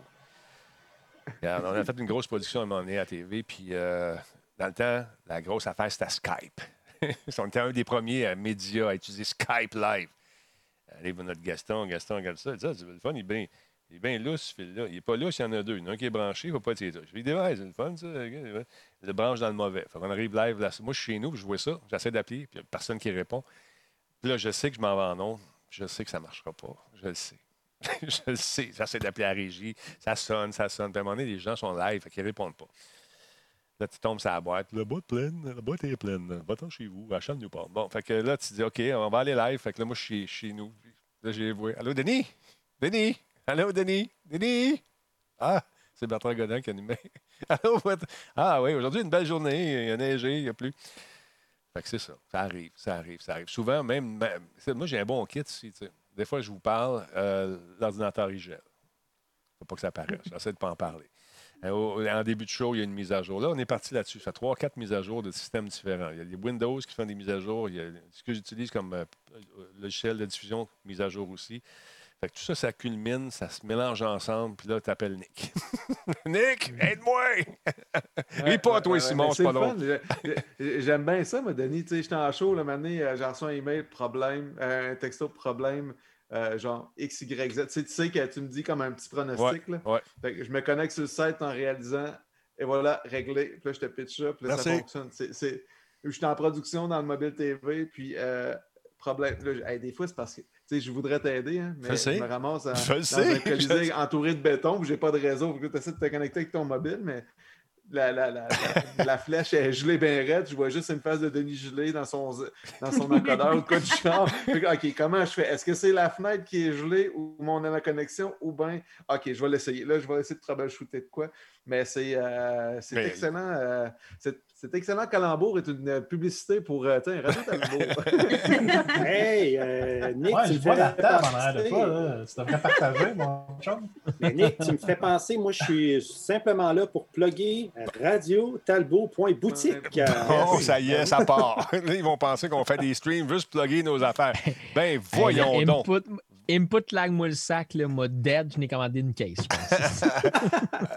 On a fait une grosse production à un moment donné à TV, puis euh, dans le temps, la grosse affaire, c'était Skype. on était un des premiers euh, médias à utiliser Skype Live. Allez, notre Gaston, Gaston, regarde ça. Il dit, Ah, c'est le fun, il est bien. Il est bien ce fil-là. Il n'est pas lousse, il y en a deux. Il y en a un qui est branché, il ne faut pas être. Je lui dis, ouais, c'est le fun, ça. Il le branche dans le mauvais. Fait qu'on arrive live. Moi, je suis chez nous, je vois ça. J'essaie d'appeler, puis il n'y a personne qui répond. Puis là, je sais que je m'en vais en ondes. Je sais que ça ne marchera pas. Je le sais. je le sais. J'essaie d'appeler la régie. Ça sonne, ça sonne. À un moment donné, les gens sont live, qu'ils ne répondent pas. Là, tu tombes sur la boîte. La boîte pleine, la boîte est pleine. Va-t'en chez vous, achète-nous pas. Bon, fait que là, tu dis, OK, on va aller live. Fait que là, moi, je suis chez nous. Là, j'ai vu. Allô, Denis? Denis? Allô, Denis? Denis? Ah, c'est Bertrand Godin qui a animé. Allô, what- Ah oui, aujourd'hui, une belle journée. Il a neigé, il n'y a plus. Fait que c'est ça. Ça arrive, ça arrive, ça arrive. Souvent, même, même- c'est- moi, j'ai un bon kit ici. tu sais. Des fois, je vous parle, euh, l'ordinateur, il gèle. Faut pas que ça paraisse. J'essaie de ne pas en parler. Euh, En début de show, il y a une mise à jour. Là, on est parti là-dessus. Ça fait trois, quatre mises à jour de systèmes différents. Il y a des Windows qui font des mises à jour. Il y a ce que j'utilise comme euh, logiciel de diffusion, mise à jour aussi. Fait que tout ça, ça culmine, ça se mélange ensemble, puis là, tu appelles Nick. Nick, aide-moi! Ris pas, toi, Ouais, Simon, c'est pas le drôle. J'aime bien ça, moi, Denis. Tu sais, j'étais en show, là, maintenant, j'ai reçu un email, problème, euh, un texto, problème, euh, genre X, Y, Z. Tu sais, tu sais que tu me dis comme un petit pronostic, là. Fait que je me connecte sur le site en réalisant, et voilà, réglé. Puis là, je te pitch ça, puis là, ça fonctionne. C'est- Je suis en production dans le mobile TV, puis euh, problème. Là, je- hey, des fois, c'est parce que, je voudrais t'aider, hein, mais Je je me ramasse dans sais, un colisée je- entouré de béton, puis j'ai pas de réseau. Tu essaies de te connecter avec ton mobile, mais la, la, la, la- flèche est gelée bien raide. Je vois juste une face de Denis gelé dans son, dans son encodeur ou quoi du genre. OK, comment je fais? Est-ce que c'est la fenêtre qui est gelée ou mon la connexion ou bien, OK, je vais l'essayer. Là, je vais essayer de troubleshooter de quoi. Mais c'est euh, excellent. euh, c'est- cet excellent calembour est une publicité pour euh, tiens, Radio Talbot. Hey, euh, Nick, Ouais, tu me vois fais la table en arrière de penser- toi. Là. Tu devrais partager, mon chum. Mais Nick, tu me fais penser, moi, je suis simplement là pour plugger radio-talbot.boutique. Oh, ça y est, ça part. Là, ils vont penser qu'on fait des streams juste plugger nos affaires. Ben, voyons Hey, donc. Input, input lag-moi le sac, là, m'a dead, je n'ai commandé une case, je pense.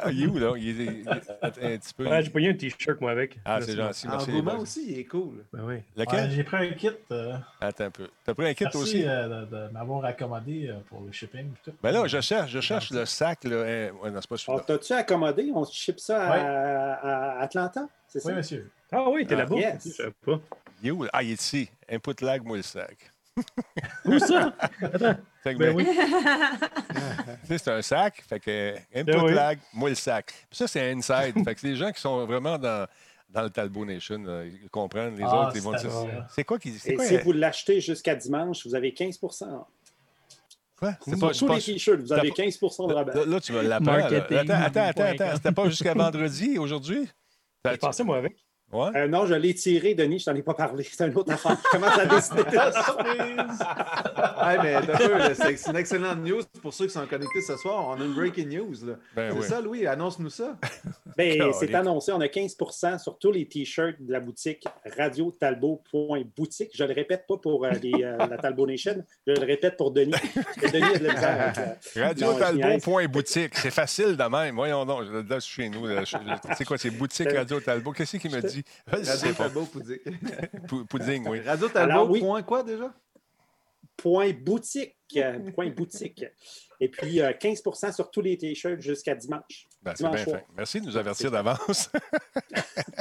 Ah, il est où, là? Il est, attends un petit peu. Ouais, j'ai payé un t-shirt, moi, avec. Ah, c'est gentil. En Merci. les aussi, il est cool. Ben oui. Lequel? Ouais, J'ai pris un kit. euh, Attends un peu. T'as pris un kit merci aussi? euh, de, de m'avoir accommodé euh, pour le shipping. tout. Ben là, je cherche, je cherche le sac, là. hein. Ouais, non, c'est pas On celui-là. t'a-tu accommodé? On ship ça à, Ouais. à Atlanta? C'est ça? Oui, monsieur. Ah oui, t'es Ah, là-bas? yes. Je savais pas. Il est où? là? Ah, il est ici. Input lag, moi, le sac. Où ça? Fait que, Ben ben, oui. c'est un sac. Fait que input Ben oui. lag, moi, le sac. Puis ça, c'est inside. fait que les gens qui sont vraiment dans, dans le Talbot Nation, là, ils comprennent. Les Ah, autres, ils vont c'est dire. C'est quoi qui. C'est Et quoi? si euh, vous l'achetez jusqu'à dimanche, vous avez 15 quoi? C'est pas, c'est tous pas- les t-shirts, vous avez t'as pas- 15 de rabais. Là, là, tu vas l'apprendre. Attends, attends, attends. C'était pas jusqu'à vendredi, aujourd'hui? Je pensais, moi, avec. Ouais? Euh, non, je l'ai tiré, Denis, je t'en ai pas parlé. C'est une autre affaire. Je à décider. Surprise! Ouais, mais c'est une excellente news pour ceux qui sont connectés ce soir. On a une breaking news. Ben c'est oui. ça, Louis? Annonce-nous ça. Ben, c'est annoncé, on a 15% sur tous les t-shirts de la boutique radiotalbot.boutique. Je le répète pas pour euh, les, euh, la Talbot Nation, je le répète pour Denis. Denis a de la euh, je. C'est facile de même. Voyons donc. je- Là, c'est chez nous. là. Je- je- C'est quoi? C'est boutique Radio Talbot. Qu'est-ce qu'il me dit? Radio. Talbot. Pou- Pudding, oui. Radio Talbot, oui. point quoi déjà? point boutique. euh, point boutique. Et puis euh, 15% sur tous les t-shirts jusqu'à dimanche. Ben, c'est Dimanche bien. Merci de nous avertir d'avance.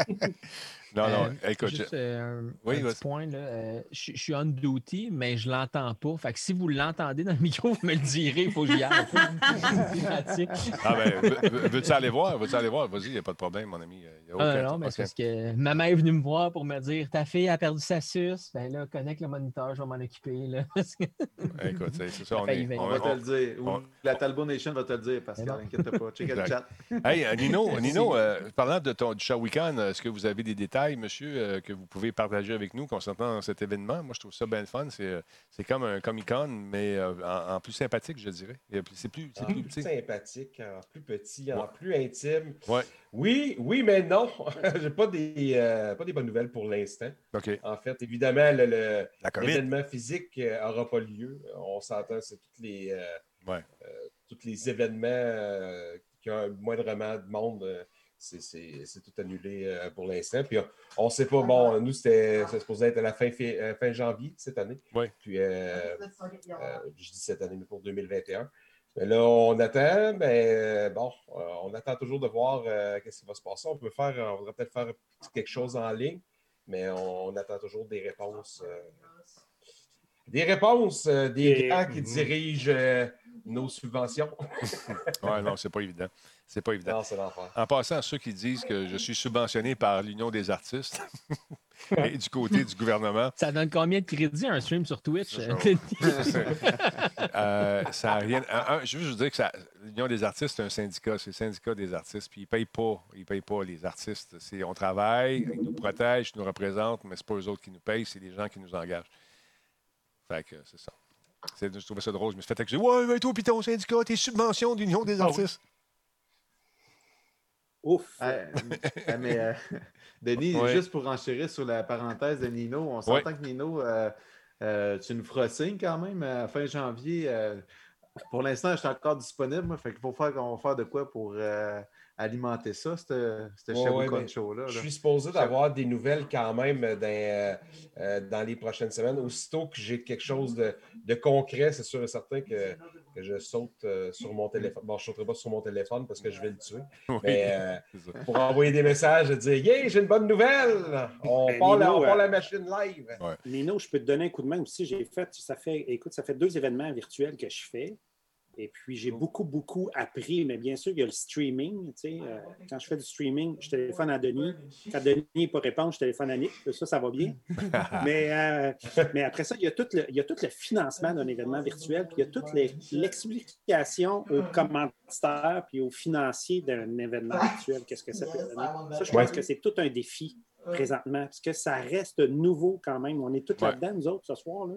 Non, non, Euh, écoute, juste, je- euh, un, Oui, un petit point. là, euh, je je suis on duty, mais je l'entends pas. Fait que si vous l'entendez dans le micro, vous me le direz, il faut que j'y aille. Ah ben, veux- veux- veux-tu aller voir? Veux-tu aller voir? Vas-y, il n'y a pas de problème, mon ami. Y a Ah, non, mais OK. c'est parce que maman est venue me voir pour me dire Ta fille a perdu sa suce. Ben là, connecte le moniteur, je vais m'en occuper. Là. Écoute, c'est ça, on Failli est... venir. on- On va te le dire. Ou la Talbot Nation va te le dire, Pascal. Mais non. Inquiète pas. Check le chat. Hey, Nino, Nino euh, parlant de ton, du Shawicon, est-ce que vous avez des détails, monsieur, euh, que vous pouvez partager avec nous concernant cet événement? Moi, je trouve ça bien fun. C'est, euh, c'est comme un Comic-Con, mais euh, en, en plus sympathique, je dirais. C'est plus, En plus sympathique, en plus petit, en Ouais. plus intime. Ouais. Oui, oui, mais non. J'ai pas des, euh, pas des bonnes nouvelles pour l'instant. En fait, évidemment, l'événement physique n'aura pas lieu. On s'entend, c'est tous les, euh, Ouais. euh, tous les événements qui ont moindrement de monde. C'est, tout annulé euh, pour l'instant. Puis on ne sait pas, bon, nous, c'était, supposé être à la fin, fi- euh, fin janvier cette année. Ouais. Puis, euh, euh, je dis cette année, mais pour 2021. Mais là, on attend, mais bon, euh, on attend toujours de voir euh, qu'est-ce qui va se passer. On peut faire, on voudrait peut-être faire quelque chose en ligne, mais on, attend toujours des réponses. euh, des réponses euh, des Et- gens qui dirigent euh, nos subventions. Ouais, non, c'est pas évident. C'est pas évident. non, c'est l'enfer. En passant, ceux qui disent que je suis subventionné par l'Union des artistes et du côté du gouvernement, Ça donne combien de crédits un stream sur Twitch? Euh, ça. Euh, ça a rien. un- un, je veux juste dire que ça- l'Union des artistes, c'est un syndicat. C'est le syndicat des artistes. Puis ils ne payent pas. Ils payent pas les artistes. C'est, on travaille, ils nous protègent, ils nous représentent, mais ce pas eux autres qui nous payent, c'est les gens qui nous engagent. Fait que c'est ça. C'est- je trouvais ça drôle. Je me suis fait accuser. Ouais, mais toi, puis ton syndicat, tes subventions d'Union des Ah oui. Ouf. Ah, ah, mais euh, Denis, Ouais. juste pour enchérir sur la parenthèse de Nino, on s'entend que Nino, euh, euh, tu nous feras signe quand même à fin janvier. euh, pour l'instant, je suis encore disponible. Fait qu'il faut faire qu'on va faire de quoi pour euh, alimenter ça, ce Ouais, Show-là. Je suis supposé d'avoir des nouvelles quand même dans, euh, dans les prochaines semaines. Aussitôt que j'ai quelque chose de, de concret, c'est sûr et certain que, que je saute euh, sur mon téléphone. Bon, je ne sauterai pas sur mon téléphone parce que je vais le tuer. Oui, Mais euh, pour envoyer des messages et dire Yeah, j'ai une bonne nouvelle! On Ben, part, la, Nino, on part euh, la machine live. Nino, je peux te donner un coup de main aussi. J'ai fait, ça fait, écoute, ça fait deux événements virtuels que je fais. Et puis, j'ai beaucoup, beaucoup appris. Mais bien sûr, il y a le streaming. tu sais, euh, quand je fais du streaming, je téléphone à Denis. Quand Denis n'est pas répondre, je téléphone à Nick. Ça, ça va bien. mais, euh, mais après ça, il y, a tout le, il y a tout le financement d'un événement virtuel. Puis il y a toute les- l'explication aux commanditaires puis aux financiers d'un événement virtuel. Qu'est-ce que ça peut donner? Ça, je pense que c'est tout un défi présentement, parce que ça reste nouveau quand même. On est tous Ouais. là-dedans, nous autres, ce soir, là.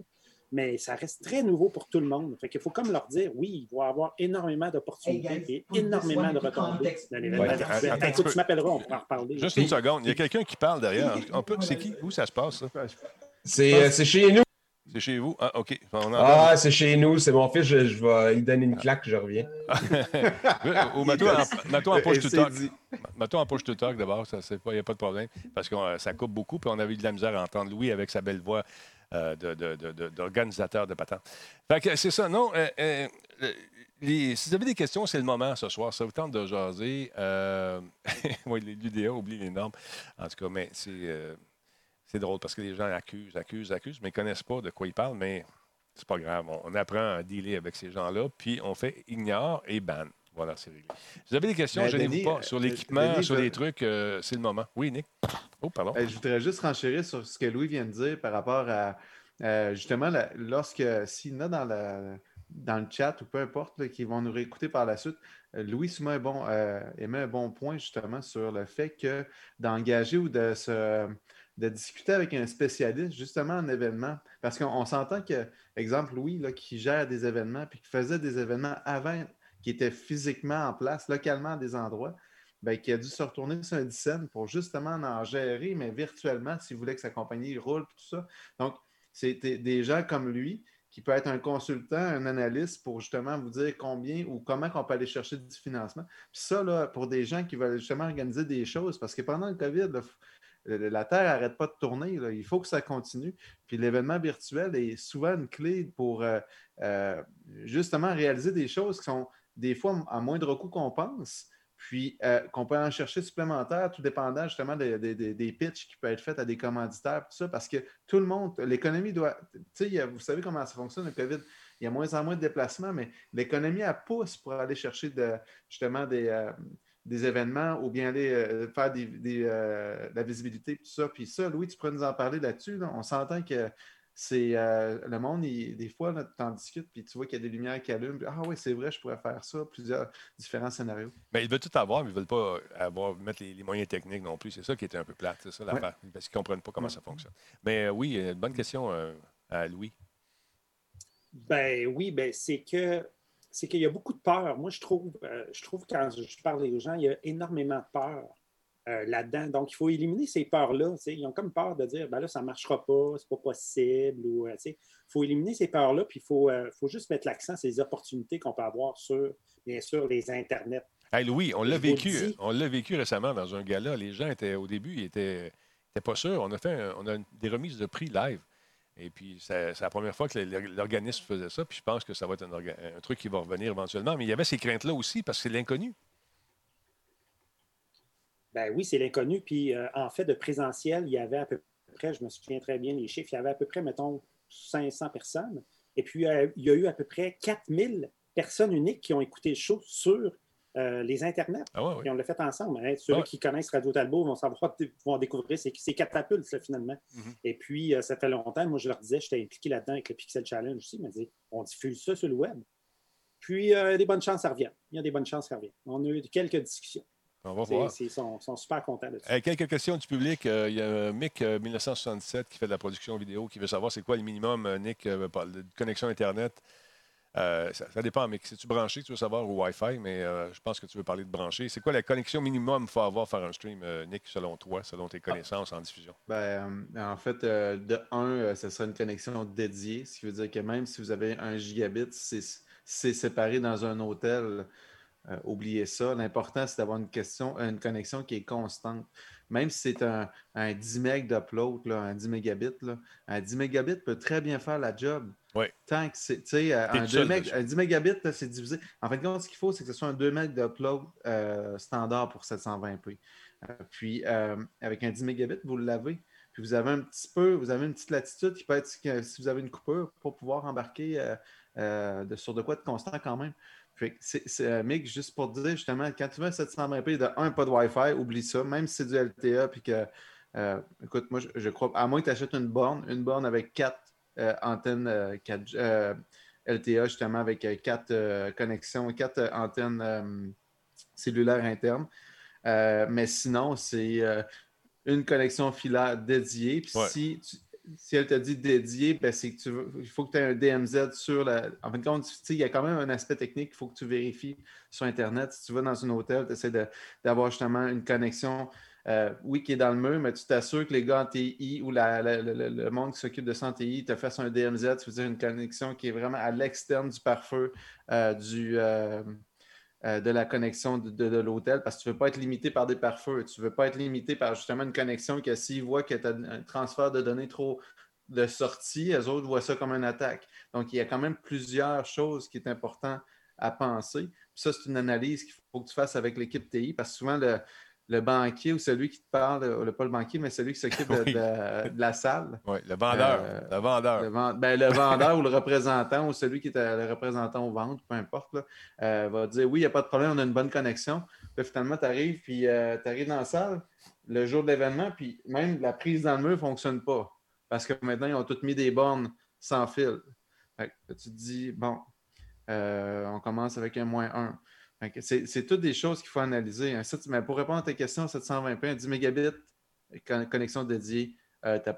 Mais ça reste très nouveau pour tout le monde. Fait qu'il faut comme leur dire, oui, il va y avoir énormément d'opportunités et énormément de retombées dans l'événement Ouais. virtuel. Tu m'appelleras, on pourra en reparler. Juste une seconde. Il y a quelqu'un qui parle derrière. On peut- C'est qui? Où ça se passe, ça? C'est euh, c'est chez nous. C'est chez vous? Ah, OK. On Ah, c'est chez nous. C'est mon fils. Je, je vais lui donner une claque. Je reviens. Ou mets-toi en, mets-toi en Et push to c'est talk. en push to talk d'abord, ça il n'y a pas de problème. Parce que euh, ça coupe beaucoup, puis on avait eu de la misère à entendre Louis avec sa belle voix euh, de- de- de- de- d'organisateur de, patente. Fait que c'est ça, non. euh, euh, les- si vous avez des questions, c'est le moment ce soir. Ça vous tente de jaser. Euh, oui, l'UDA oublie les normes. En tout cas, mais c'est. drôle parce que les gens accusent, accusent, accusent, mais ils ne connaissent pas de quoi ils parlent, mais c'est pas grave. On, on apprend à dealer avec ces gens-là, puis on fait ignore et ban. Voilà, c'est réglé. Vous avez des questions, Mais gênez-vous Denis, pas. Sur euh, l'équipement, Denis, sur je- les trucs, euh, c'est le moment. Oui, Nick. Oh, pardon. Euh, Je voudrais juste renchérir sur ce que Louis vient de dire par rapport à euh, justement la- lorsque s'il y en a dans, la- dans le chat ou peu importe qui vont nous réécouter par la suite, euh, Louis soumet un bon, euh, émet un bon point justement sur le fait que d'engager ou de se de discuter avec un spécialiste justement en événement. Parce qu'on on s'entend que, exemple, Louis, là, qui gère des événements puis qui faisait des événements avant, qui étaient physiquement en place, localement à des endroits, ben, qui a dû se retourner sur un scène pour justement en gérer, mais virtuellement, s'il voulait que sa compagnie roule, tout ça. Donc, c'est des- gens comme lui qui peut être un consultant, un analyste pour justement vous dire combien ou comment on peut aller chercher du financement. Puis ça, là, pour des gens qui veulent justement organiser des choses, parce que pendant le COVID, la Terre n'arrête pas de tourner. Il faut que ça continue. Puis l'événement virtuel est souvent une clé pour euh, euh, justement réaliser des choses qui sont des fois à moindre coût qu'on pense, puis euh, qu'on peut en chercher supplémentaires, tout dépendant justement des, des, des- pitchs qui peuvent être faits à des commanditaires, tout ça, parce que tout le monde, l'économie doit. Tu sais, vous savez comment ça fonctionne, le COVID. Il y a moins en moins de déplacements, mais l'économie, elle pousse pour aller chercher justement des, euh, des événements ou bien aller euh, faire des, des, de la visibilité, tout ça. Puis ça, Louis, tu pourrais nous en parler là-dessus. là. On s'entend que c'est euh, le monde, il- des fois, tu en discutes, puis tu vois qu'il y a des lumières qui allument. puis, ah oui, c'est vrai, je pourrais faire ça, plusieurs différents scénarios. Ben, ils veulent tout avoir, mais ils ne veulent pas avoir, mettre les, les moyens techniques non plus. C'est ça qui était un peu plate, c'est ça l'affaire. Parce qu'ils ne comprennent pas comment ça fonctionne. Mais euh, oui, euh, bonne question euh, à Louis. Ben oui, ben c'est que c'est qu'il y a beaucoup de peur. Moi, je trouve, euh, je trouve quand je parle aux gens, il y a énormément de peur euh, là-dedans. Donc, il faut éliminer ces peurs-là. Ils ont comme peur de dire ben là, ça ne marchera pas, c'est pas possible. ou, euh. Il faut éliminer ces peurs-là, puis il faut, euh, faut juste mettre l'accent sur les opportunités qu'on peut avoir sur, bien sûr, les Internets. Hey, Louis, on l'a vécu. dis. On l'a vécu récemment dans un gala. Les gens étaient au début, ils étaient, étaient pas sûrs. On a fait un- on a des remises de prix live. Et puis, c'est la première fois que l'organisme faisait ça. Puis je pense que ça va être un, un truc qui va revenir éventuellement. Mais il y avait ces craintes-là aussi parce que c'est l'inconnu. Ben oui, c'est l'inconnu. Puis euh, en fait, de présentiel, il y avait à peu près, je me souviens très bien les chiffres, il y avait à peu près, mettons, 500 personnes. Et puis, euh, il y a eu à peu près 4000 personnes uniques qui ont écouté le show sur euh, les Internets. Ah ouais, ouais. Et on l'a fait ensemble. hein. Ceux Ouais. qui connaissent Radio Talbot vont savoir, vont découvrir ces, ces catapultes, là, finalement. Mhm. Et puis, euh, ça fait longtemps, moi, je leur disais, j'étais impliqué là-dedans avec le Pixel Challenge aussi. Disaient, on diffuse ça sur le web. Puis, euh, des bonnes chances, ça revient. Il y a des bonnes chances, ça revient. On a eu quelques discussions. On va voir. Ils sont, sont super contents de ça. Euh, quelques questions du public. Euh, il y a euh, Mick euh, 1977 qui fait de la production vidéo qui veut savoir c'est quoi le minimum, Nick, euh, de connexion Internet. Euh, ça, ça dépend, Mick. Si tu branché, tu veux savoir, ou Wi-Fi, mais euh, je pense que tu veux parler de brancher. C'est quoi la connexion minimum qu'il faut avoir pour faire un stream, euh, Nick, selon toi, selon tes connaissances en diffusion? Ben, en fait, euh, de 1, ce sera une connexion dédiée, ce qui veut dire que même si vous avez un gigabit, c'est c'est séparé dans un hôtel, euh, oubliez ça. L'important, c'est d'avoir une, question- une connexion qui est constante. Même si c'est un, un 10 MB d'upload, là, un 10 mégabits, là, un 10 mégabits peut très bien faire la job. Oui. Tant que c'est, tu sais, un, tout 2 seul meg- dessus. un 10 mégabits, là, c'est divisé. En fait, ce qu'il faut, c'est que ce soit un 2 MB d'upload euh, standard pour 720p. Euh, puis, euh, avec un 10 mégabits, vous l'avez. Puis vous avez un petit peu, vous avez une petite latitude qui peut être si vous avez une coupure pour pouvoir embarquer de, sur de quoi de constant quand même. Fait que c'est, euh, Mick, juste pour te dire justement, quand tu mets 720p de un, pas de Wi-Fi, oublie ça, même si c'est du LTE, puis que, euh, écoute, moi, je, je crois, à moins que tu achètes une borne, une borne avec quatre euh, antennes euh, 4G, LTE, justement, avec quatre connexions, quatre antennes cellulaires internes. Mais sinon, c'est une connexion filaire dédiée. Puis Ouais. si, tu- si elle te dit dédié, ben c'est que tu veux, il faut que tu aies un DMZ sur la. En fin de compte, il y a quand même un aspect technique qu'il faut que tu vérifies sur Internet. Si tu vas dans un hôtel, tu essaies d'avoir justement une connexion, euh, oui, qui est dans le mur, mais tu t'assures que les gars en TI ou le monde qui s'occupe de ça en TI te fasse un DMZ, tu veux dire une connexion qui est vraiment à l'externe du pare-feu euh, du. euh, euh, de la connexion de, l'hôtel parce que tu ne veux pas être limité par des pare-feux. Tu ne veux pas être limité par justement une connexion que s'ils voient que tu as un transfert de données trop de sortie, les autres voient ça comme une attaque. Donc, il y a quand même plusieurs choses qui est important à penser. Ça, c'est une analyse qu'il faut que tu fasses avec l'équipe TI parce que souvent, le, le banquier ou celui qui te parle, euh, le, pas le banquier, mais celui qui s'occupe de, Oui. de- de la salle, Oui, le vendeur. Euh, le vendeur. le, ben, le vendeur ou le représentant ou celui qui est euh, le représentant aux ventes, peu importe, là, euh, va dire oui, il n'y a pas de problème, on a une bonne connexion. Puis finalement, tu arrives, puis tu arrives dans la salle le jour de l'événement, puis même la prise dans le mur ne fonctionne pas. Parce que maintenant, ils ont tous mis des bornes sans fil. Fait que tu te dis, bon, on commence avec un moins 1. C'est c'est toutes des choses qu'il faut analyser. Site- mais pour répondre à ta question, 720p, un 10 mégabits, con- connexion dédiée, euh, tu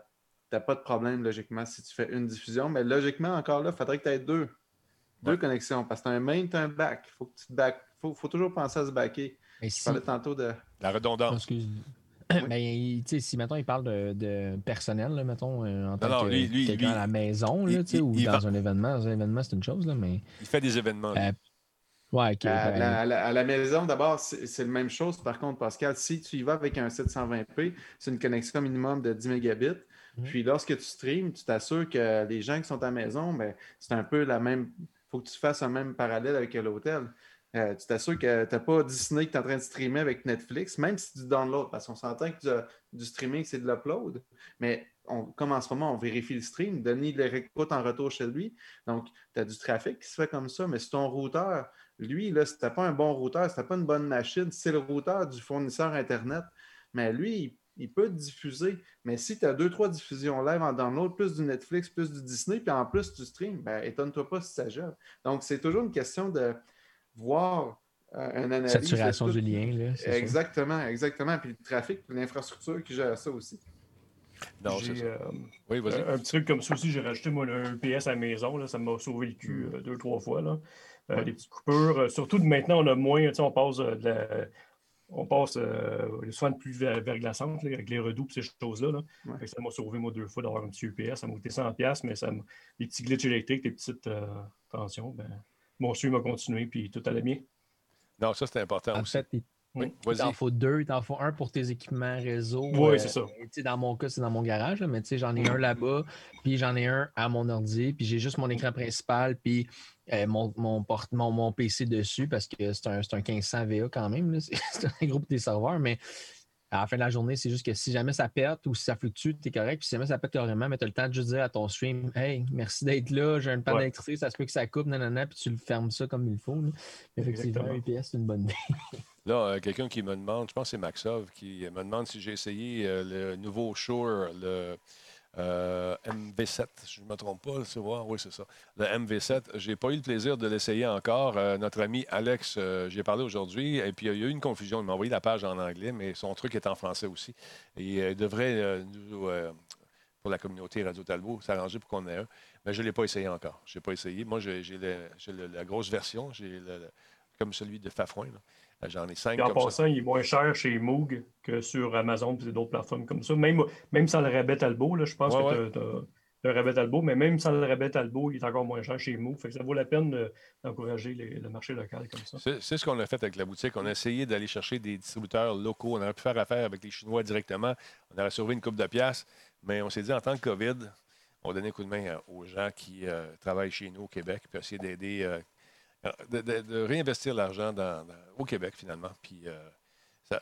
n'as pas de problème logiquement si tu fais une diffusion. Mais logiquement, encore là, il faudrait que tu aies deux. Deux Ouais. connexions. Parce que tu as un main, tu as un back. Il faut, que tu te back. faut, faut toujours penser à se backer. Je si, parlais tantôt de. La redondance. excuse. Ben, si, mettons, il parle de, de personnel, là, mettons, euh, en tant non, que lui- lui- quelqu'un lui, à la maison, là, tu sais, il- ou il dans va- un événement. Dans un événement, c'est une chose, là, mais... Il fait des événements. Euh, Ouais. À la, à la- à la maison, d'abord, c'est la même chose. Par contre, Pascal, si tu y vas avec un 720p, c'est une connexion minimum de 10 mégabits. Mhm. Puis lorsque tu streams, tu t'assures que les gens qui sont à la maison, ben, c'est un peu la même. Il faut que tu fasses un même parallèle avec l'hôtel. Euh, tu t'assures que tu n'as pas Disney que tu es en train de streamer avec Netflix, même si tu download, parce qu'on s'entend que du, du streaming, c'est de l'upload. Mais on, comme en ce moment, on vérifie le stream, Denis le réécoute en retour chez lui. Donc, tu as du trafic qui se fait comme ça, mais si ton routeur, lui, là, si tu pas un bon routeur, si tu pas une bonne machine, c'est le routeur du fournisseur Internet, mais lui, il, il peut diffuser. Mais si tu as deux, trois diffusions live en download, plus du Netflix, plus du Disney, puis en plus du stream, ben, étonne-toi pas si ça gère. Donc, c'est toujours une question de voir euh, un analyse. Saturation tout. du lien, là. c'est ça? Exactement, exactement. Puis le trafic, puis l'infrastructure qui gère ça aussi. Non, c'est J'ai, ça. euh, Oui, vas-y. un, un petit truc comme ça aussi, j'ai rajouté moi, un EPS à la maison. Là, ça m'a sauvé le cul euh, deux, trois fois. Là. Euh, Les petites coupures. euh, surtout de maintenant, on a moins. tu sais, On passe euh, de la- On passe euh, les soins de plus ver- verglaçantes là, avec les redoubles et ces choses-là. là. Ouais. Ça m'a sauvé, moi, deux fois d'avoir un petit EPS. Ça m'a coûté 100$, mais ça m'a- les petits glitches électriques, les petites euh, tensions, ben, mon suivi m'a continué, puis tout allait bien. Non, ça, c'est important En aussi. fait, Oui, il t'en faut deux. Il t'en faut un pour tes équipements réseau. Oui, euh, c'est ça. dans mon cas, c'est dans mon garage, là, mais j'en ai un là-bas, puis j'en ai un à mon ordi, puis j'ai juste mon écran principal, puis euh, mon, mon, mon, mon PC dessus, parce que c'est un, un 1500 VA quand même. C'est un groupe des serveurs, mais à la fin de la journée, c'est juste que si jamais ça pète ou si ça fluctue, tu es correct. Puis si jamais ça pète carrément, mais tu as le temps de juste dire à ton stream Hey, merci d'être là, j'ai une panne Ouais. d'électricité, ça se peut que ça coupe, nanana, puis tu le fermes ça comme il faut. là. Effectivement. UPS, c'est une bonne idée. Là, euh, quelqu'un qui me demande, je pense que c'est Maxov, qui me demande si j'ai essayé euh, le nouveau Shure, le euh, MV7, si je ne me trompe pas, c'est oui, c'est ça. Le MV7, je n'ai pas eu le plaisir de l'essayer encore. Notre ami Alex, euh, j'y ai parlé aujourd'hui, et puis il y a eu une confusion. Il m'a envoyé la page en anglais, mais son truc est en français aussi. Il devrait nous, pour la communauté Radio Talbot, s'arranger pour qu'on ait un. Mais je ne l'ai pas essayé encore. Je n'ai pas essayé. Moi, j'ai j'ai j'ai la grosse version, j'ai comme celui de Fafouin. là. J'en ai cinq Puis en comme ça. passant, il est moins cher chez Moog que sur Amazon et d'autres plateformes comme ça. Même, même sans le rabais Talbot, là, je pense Ouais, que tu as, le rabais Talbot, mais même sans le rabais Talbot, il est encore moins cher chez Moog. Fait que ça vaut la peine de- d'encourager le marché local comme ça. C'est ce qu'on a fait avec la boutique. On a essayé d'aller chercher des distributeurs locaux. On aurait pu faire affaire avec les Chinois directement. On aurait sauvé une coupe de pièces. Mais on s'est dit, en tant que COVID, on donner un coup de main euh, aux gens qui euh, travaillent chez nous au Québec, puis essayer d'aider, euh, de, de- réinvestir l'argent dans- au Québec, finalement. Puis euh,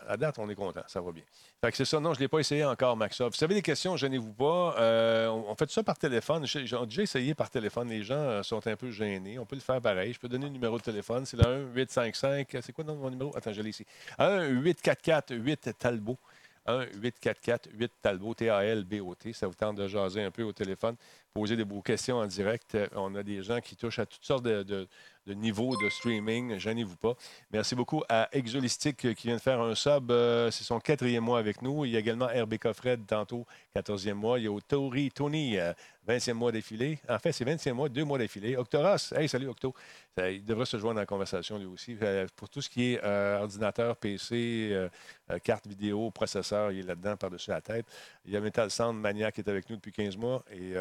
à date, on est content. Ça va bien. Fait que c'est ça. Non, je ne l'ai pas essayé encore, Maxov. Vous avez des questions, gênez-vous pas. Euh, on, on fait ça par téléphone. J'ai déjà essayé par téléphone. Les gens euh, sont un peu gênés. On peut le faire pareil. Je peux donner le numéro de téléphone. C'est le 1-855. C'est quoi mon numéro? Attends, je l'ai ici. 1-844-8 Talbot. 1-844-8 Talbot, T-A-L-B-O-T. Ça vous tente de jaser un peu au téléphone, poser des beaux questions en direct. Euh, On a des gens qui touchent à toutes sortes de- de niveaux de streaming. Gênez-vous pas. Merci beaucoup à Exolistic euh, qui vient de faire un sub. euh, c'est son quatrième mois avec nous. Il y a également RBK Fred, tantôt, 14e mois. Il y a Tori Tony, euh, 20e mois d'affilée. En fait, c'est 20e mois, deux mois d'affilée. Octoras, hey, salut Octo. Il devrait se joindre dans la conversation lui aussi. Pour tout ce qui est ordinateur, PC, carte vidéo, processeur, il est là-dedans par-dessus la tête. Il y a Metal Sound Mania qui est avec nous depuis 15 mois et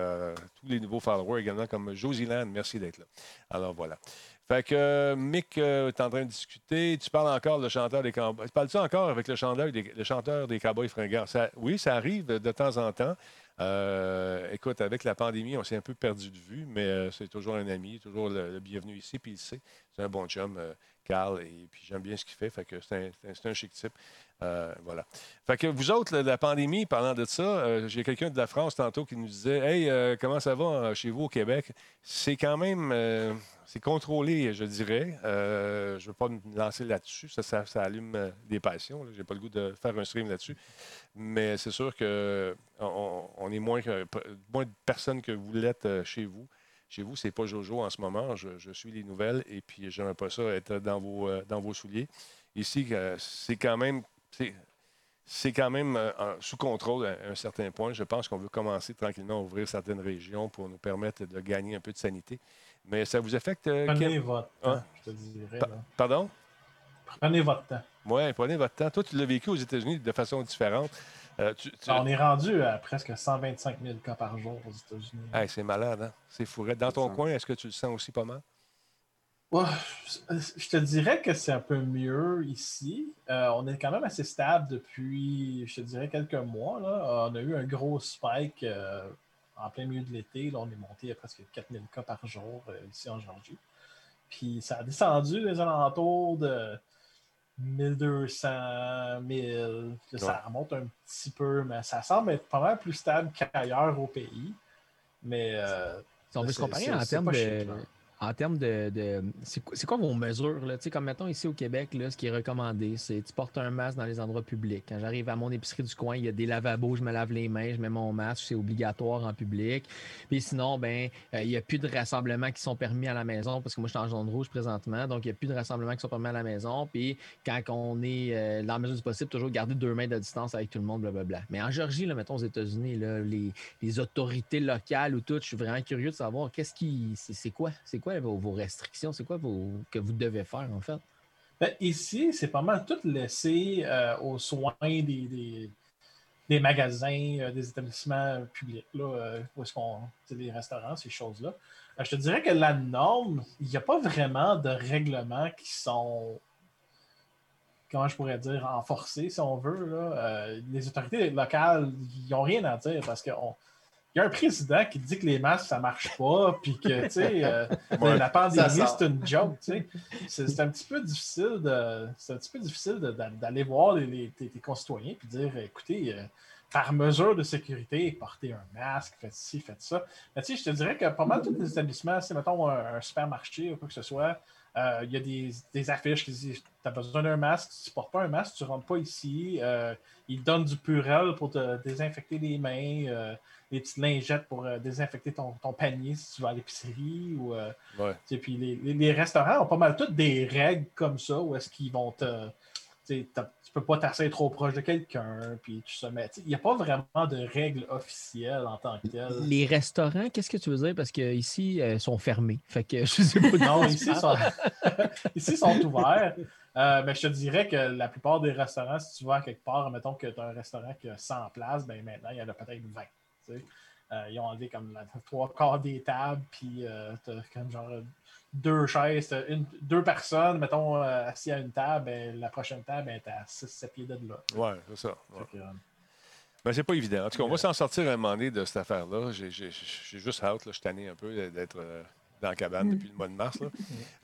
tous les nouveaux followers également comme Josiland. Merci d'être là. Alors voilà. Fait que euh, Mick euh, est en train de discuter. Tu parles encore le chanteur des Cowboys. Parles-tu encore avec le chanteur des, le des Cowboys fringants? Oui, ça arrive de, temps en temps. Euh, écoute, avec la pandémie, on s'est un peu perdu de vue, mais c'est toujours un ami, toujours le, bienvenu ici, puis il sait. C'est un bon chum, Carl, et puis j'aime bien ce qu'il fait, fait que c'est un, un chic type. Euh, voilà. Fait que vous autres, la, la pandémie, parlant de ça, euh, j'ai quelqu'un de la France tantôt qui nous disait Hey, euh, comment ça va chez vous au Québec? C'est quand même c'est contrôlé, je dirais. Je ne veux pas me lancer là-dessus. Ça, ça, allume des passions. Je n'ai pas le goût de faire un stream là-dessus. Mais c'est sûr que on, est moins, moins de personnes que vous l'êtes chez vous. Chez vous, c'est pas Jojo en ce moment. Je, suis les nouvelles et puis j'aimerais pas ça être dans vos, dans vos souliers. Ici, c'est quand même. C'est- quand même euh, sous contrôle à un certain point. Je pense qu'on veut commencer tranquillement à ouvrir certaines régions pour nous permettre de gagner un peu de sanité. Mais ça vous affecte, euh, Prenez votre temps, Hein? je te dirais. Pa- là. Pardon? Prenez votre temps. Oui, prenez votre temps. Toi, tu l'as vécu aux États-Unis de façon différente. Euh, tu- tu- On est rendu à presque 125 000 cas par jour aux États-Unis. Hey, c'est malade, hein? C'est fourré. Dans ton coin, est-ce que tu le sens aussi pas mal? Ouais, je te dirais que c'est un peu mieux ici. Euh, on est quand même assez stable depuis, je te dirais, quelques mois. Là. On a eu un gros spike euh, en plein milieu de l'été. Là, on est monté à presque 4000 cas par jour euh, ici en Georgie. Puis ça a descendu les alentours de 1200, 1000. Là, Ça remonte un petit peu, mais ça semble être pas mal plus stable qu'ailleurs au pays. Mais euh, Si on veut se comparer en termes de. En termes de. de- c'est quoi, vos mesures? Là? Comme mettons ici au Québec, là, ce qui est recommandé, c'est tu portes un masque dans les endroits publics. Quand j'arrive à mon épicerie du coin, il y a des lavabos, je me lave les mains, je mets mon masque, c'est obligatoire en public. Puis sinon, ben, euh, il n'y a plus de rassemblements qui sont permis à la maison parce que moi, je suis en jaune rouge présentement, donc il n'y a plus de rassemblements qui sont permis à la maison. Puis quand on est euh, dans la mesure du possible, toujours garder deux mètres de distance avec tout le monde, blablabla. Mais en Géorgie, là, mettons aux États-Unis, les, les autorités locales ou tout, je suis vraiment curieux de savoir qu'est-ce qui. C'est quoi? C'est quoi vos, restrictions? C'est quoi que vous devez faire en fait? Ben, ici, c'est pas mal tout laissé euh, aux soins des, des, magasins, euh, des établissements publics, là, euh, où est-ce qu'on. des restaurants, ces choses-là. Je te dirais que la norme, il n'y a pas vraiment de règlements qui sont. Comment je pourrais dire, renforcés, si on veut. Là. Les autorités locales, ils n'ont rien à dire parce que on- il y a un président qui dit que les masques, ça marche pas, puis que, tu sais, euh, Ouais, la pandémie, c'est une joke, tu sais. C'est c'est un petit peu difficile de, c'est un petit peu difficile d'aller voir les, les- tes, tes concitoyens puis dire, écoutez, euh, par mesure de sécurité, portez un masque, faites ci, faites ça. Mais tu sais, je te dirais que pas mal tous les établissements, si mettons un, un supermarché ou quoi que ce soit, euh, il y a des, des affiches qui disent Tu as besoin d'un masque, si tu ne portes pas un masque, tu ne rentres pas ici. Euh, ils donnent du purel pour te désinfecter les mains, euh, des petites lingettes pour euh, désinfecter ton, ton panier si tu vas à l'épicerie. Ou, Ouais. puis les, les- les restaurants ont pas mal toutes des règles comme ça où est-ce qu'ils vont te. Tu peux pas t'asseoir trop proche de quelqu'un, puis tu il n'y a pas vraiment de règles officielles en tant que telles. Les restaurants, qu'est-ce que tu veux dire? Parce qu'ici, ils sont fermés. Fait que je sais pas. Non, ici, sont, ici, sont ouverts. Euh, mais je te dirais que la plupart des restaurants, si tu vas quelque part, mettons que tu as un restaurant qui a 100 places, ben maintenant, il y en a peut-être 20. tu sais. Euh, ils ont enlevé comme la, trois quarts des tables, puis tu as comme genre deux chaises, une, deux personnes, mettons, euh, assis à une table, ben, la prochaine table est à 6-7 pieds de là. Ouais, c'est ça. ouais. Que, euh, Ben, c'est pas évident. En tout cas, on va s'en sortir un moment donné de cette affaire-là. J'ai j'ai- j'ai juste hâte, là. je suis tanné un peu d'être euh, dans la cabane depuis le mois de mars. Là.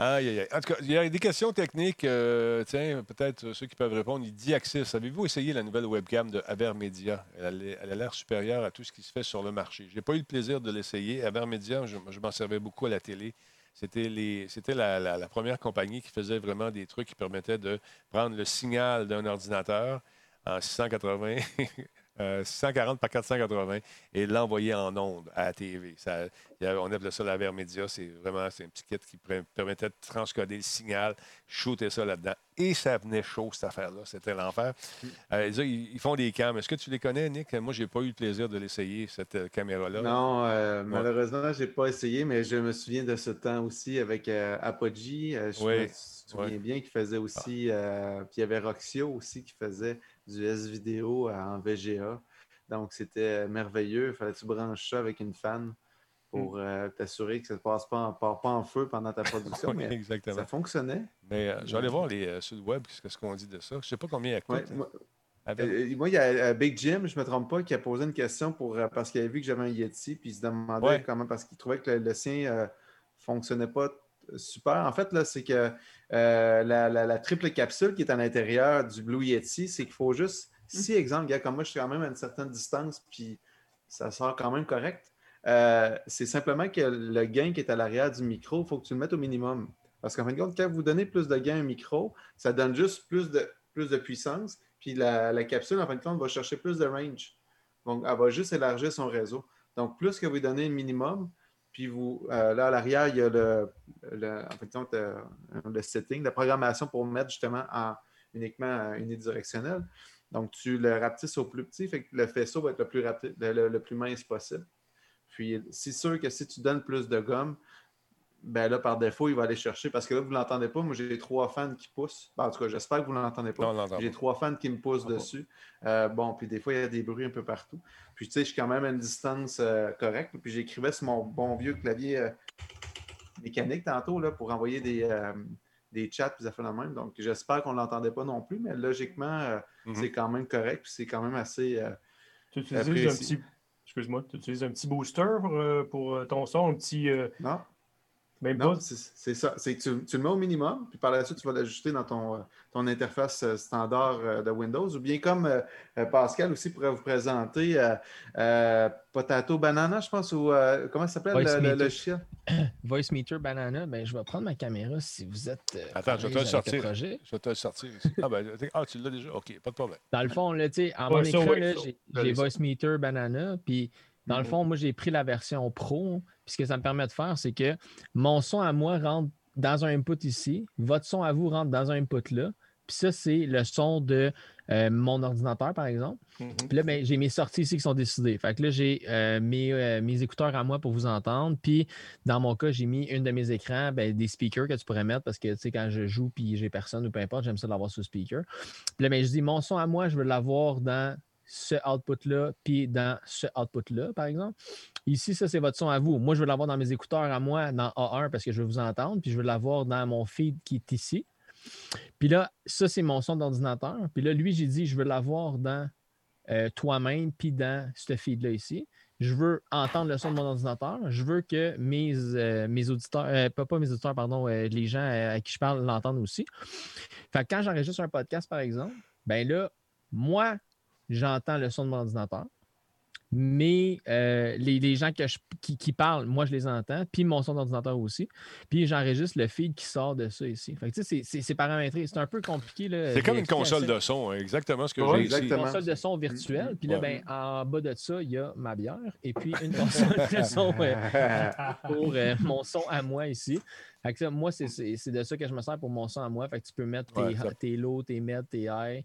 En tout cas, il y a des questions techniques. euh, tiens, peut-être euh, ceux qui peuvent répondre. Il dit Axis, avez-vous essayé la nouvelle webcam de Avermedia? Elle a l'air- elle a l'air supérieure à tout ce qui se fait sur le marché. J'ai pas eu le plaisir de l'essayer. Avermedia, je, je m'en servais beaucoup à la télé. C'était les- c'était la, la- la première compagnie qui faisait vraiment des trucs qui permettaient de prendre le signal d'un ordinateur en 680, euh, 640 par 480 et l'envoyer en ondes à la TV. Ça, a- on appelait ça la Vermedia. C'est vraiment c'est un petit kit qui per- permettait de transcoder le signal, shooter ça là-dedans. Et ça venait chaud, cette affaire-là. C'était l'enfer. Euh, ils, font des cams. Est-ce que tu les connais, Nick? Moi, j'ai pas eu le plaisir de l'essayer, cette euh, caméra-là. Non, euh, malheureusement, je n'ai pas essayé, mais je me souviens de ce temps aussi avec euh, Apogee. Euh, je Oui, me souviens ouais. bien qu'il faisait aussi. euh, puis il y avait Roxio aussi qui faisait du S-Vidéo en VGA. Donc c'était merveilleux. Il fallait que tu branches ça avec une fan pour euh, t'assurer que ça ne passe pas en, part pas en feu pendant ta production? Oui, mais exactement. ça fonctionnait. Mais euh, j'allais voir les, euh, sur le web ce qu'on dit de ça. Je sais pas combien il Ouais, coûte. moi, Avec- euh, moi, il y a euh, Big Jim, je ne me trompe pas, qui a posé une question pour, euh, parce qu'il avait vu que j'avais un Yeti, puis il se demandait Ouais. comment, parce qu'il trouvait que le, le sien ne fonctionnait pas euh, super. En fait, là, c'est que euh, la, la- la triple capsule qui est à l'intérieur du Blue Yeti, c'est qu'il faut juste, si, exemple, gars, comme moi, je suis quand même à une certaine distance, puis ça sort quand même correct, euh, c'est simplement que le gain qui est à l'arrière du micro, il faut que tu le mettes au minimum. Parce qu'en fin de compte, quand vous donnez plus de gain à un micro, ça donne juste plus de, plus de puissance. Puis la, la capsule, en fin de compte, va chercher plus de range. Donc, elle va juste élargir son réseau. Donc, plus que vous donnez le minimum, puis vous, euh, là, à l'arrière, il y a le, en compte, euh, le setting, la programmation pour mettre justement en uniquement euh, unidirectionnel. Donc, tu le rapetisses au plus petit, fait que le faisceau va être le plus, rapide, le plus mince possible. Puis, c'est sûr que si tu donnes plus de gomme, ben là, par défaut, il va aller chercher, parce que là, vous ne l'entendez pas. Moi, j'ai trois fans qui poussent. Ben, en tout cas, j'espère que vous ne l'entendez pas. J'ai trois fans qui me poussent dessus. Euh, bon, puis des fois, il y a des bruits un peu partout. Puis, tu sais, je suis quand même à une distance euh, correcte. Puis, j'écrivais sur mon bon vieux clavier euh, mécanique tantôt là, pour envoyer des, euh, des chats, puis ça fait la même. Donc, j'espère qu'on ne l'entendait pas non plus, mais logiquement, euh, Mhm. c'est quand même correct. Puis, c'est quand même assez. euh, Tu utilises un petit. Excuse-moi, tu utilises un petit booster pour, pour ton son, un petit. euh, Non? Même Non, c'est ça. C'est que tu, tu le mets au minimum, puis par la suite, tu vas l'ajuster dans ton, euh, ton interface euh, standard euh, de Windows. Ou bien comme euh, Pascal aussi pourrait vous présenter euh, euh, Potato Banana, je pense, ou euh, comment ça s'appelle le, logiciel? Voice Meter Banana, ben, je vais prendre ma caméra si vous êtes. euh, Attends, je vais te le sortir. projet. Je vais te le sortir ici. Ah, ben, ah, tu l'as déjà? OK, pas de problème. Dans le fond, là, en Ouais, mon écran, j'ai. Voice Meter Banana. Puis, dans le fond, moi, j'ai pris la version Pro. Puis, ce que ça me permet de faire, c'est que mon son à moi rentre dans un input ici. Votre son à vous rentre dans un input là. Puis, ça, c'est le son de euh, mon ordinateur, par exemple. Mhm. Puis là, ben, j'ai mes sorties ici qui sont décidées. Fait que là, j'ai euh, mes, euh, mes écouteurs à moi pour vous entendre. Puis, dans mon cas, j'ai mis une de mes écrans, ben, des speakers que tu pourrais mettre parce que, tu sais, quand je joue puis j'ai personne ou peu importe, j'aime ça l'avoir sur speaker. Puis là, ben, je dis, mon son à moi, je veux l'avoir dans ce output-là, puis dans ce output-là, par exemple. Ici, ça, c'est votre son à vous. Moi, je veux l'avoir dans mes écouteurs à moi, dans A1, parce que je veux vous entendre, puis je veux l'avoir dans mon feed qui est ici. Puis là, ça, c'est mon son d'ordinateur. Puis là, lui, j'ai dit, je veux l'avoir dans euh, toi-même, puis dans ce feed-là ici. Je veux entendre le son de mon ordinateur. Je veux que mes, euh, mes auditeurs, euh, pas, pas mes auditeurs, pardon, les gens à qui je parle l'entendent aussi. Fait que quand j'enregistre un podcast, par exemple, ben là, moi, j'entends le son de mon ordinateur. Mais euh, les, les gens que je- qui, qui parlent, moi, je les entends, puis mon son d'ordinateur aussi. Puis j'enregistre le feed qui sort de ça ici. Fait que tu sais, c'est- paramétré. C'est un peu compliqué. là, C'est comme une console de son, hein, exactement ce que Ouais, j'ai ici. Une console de son virtuelle. Puis là, Ouais. ben, en bas de ça, il y a ma bière. Et puis une console de son euh, pour euh, mon son à moi ici. Fait que ça, moi, c'est- c'est c'est de ça que je me sers pour mon son à moi. Fait que tu peux mettre tes, Ouais, tes lows, tes meds, tes highs.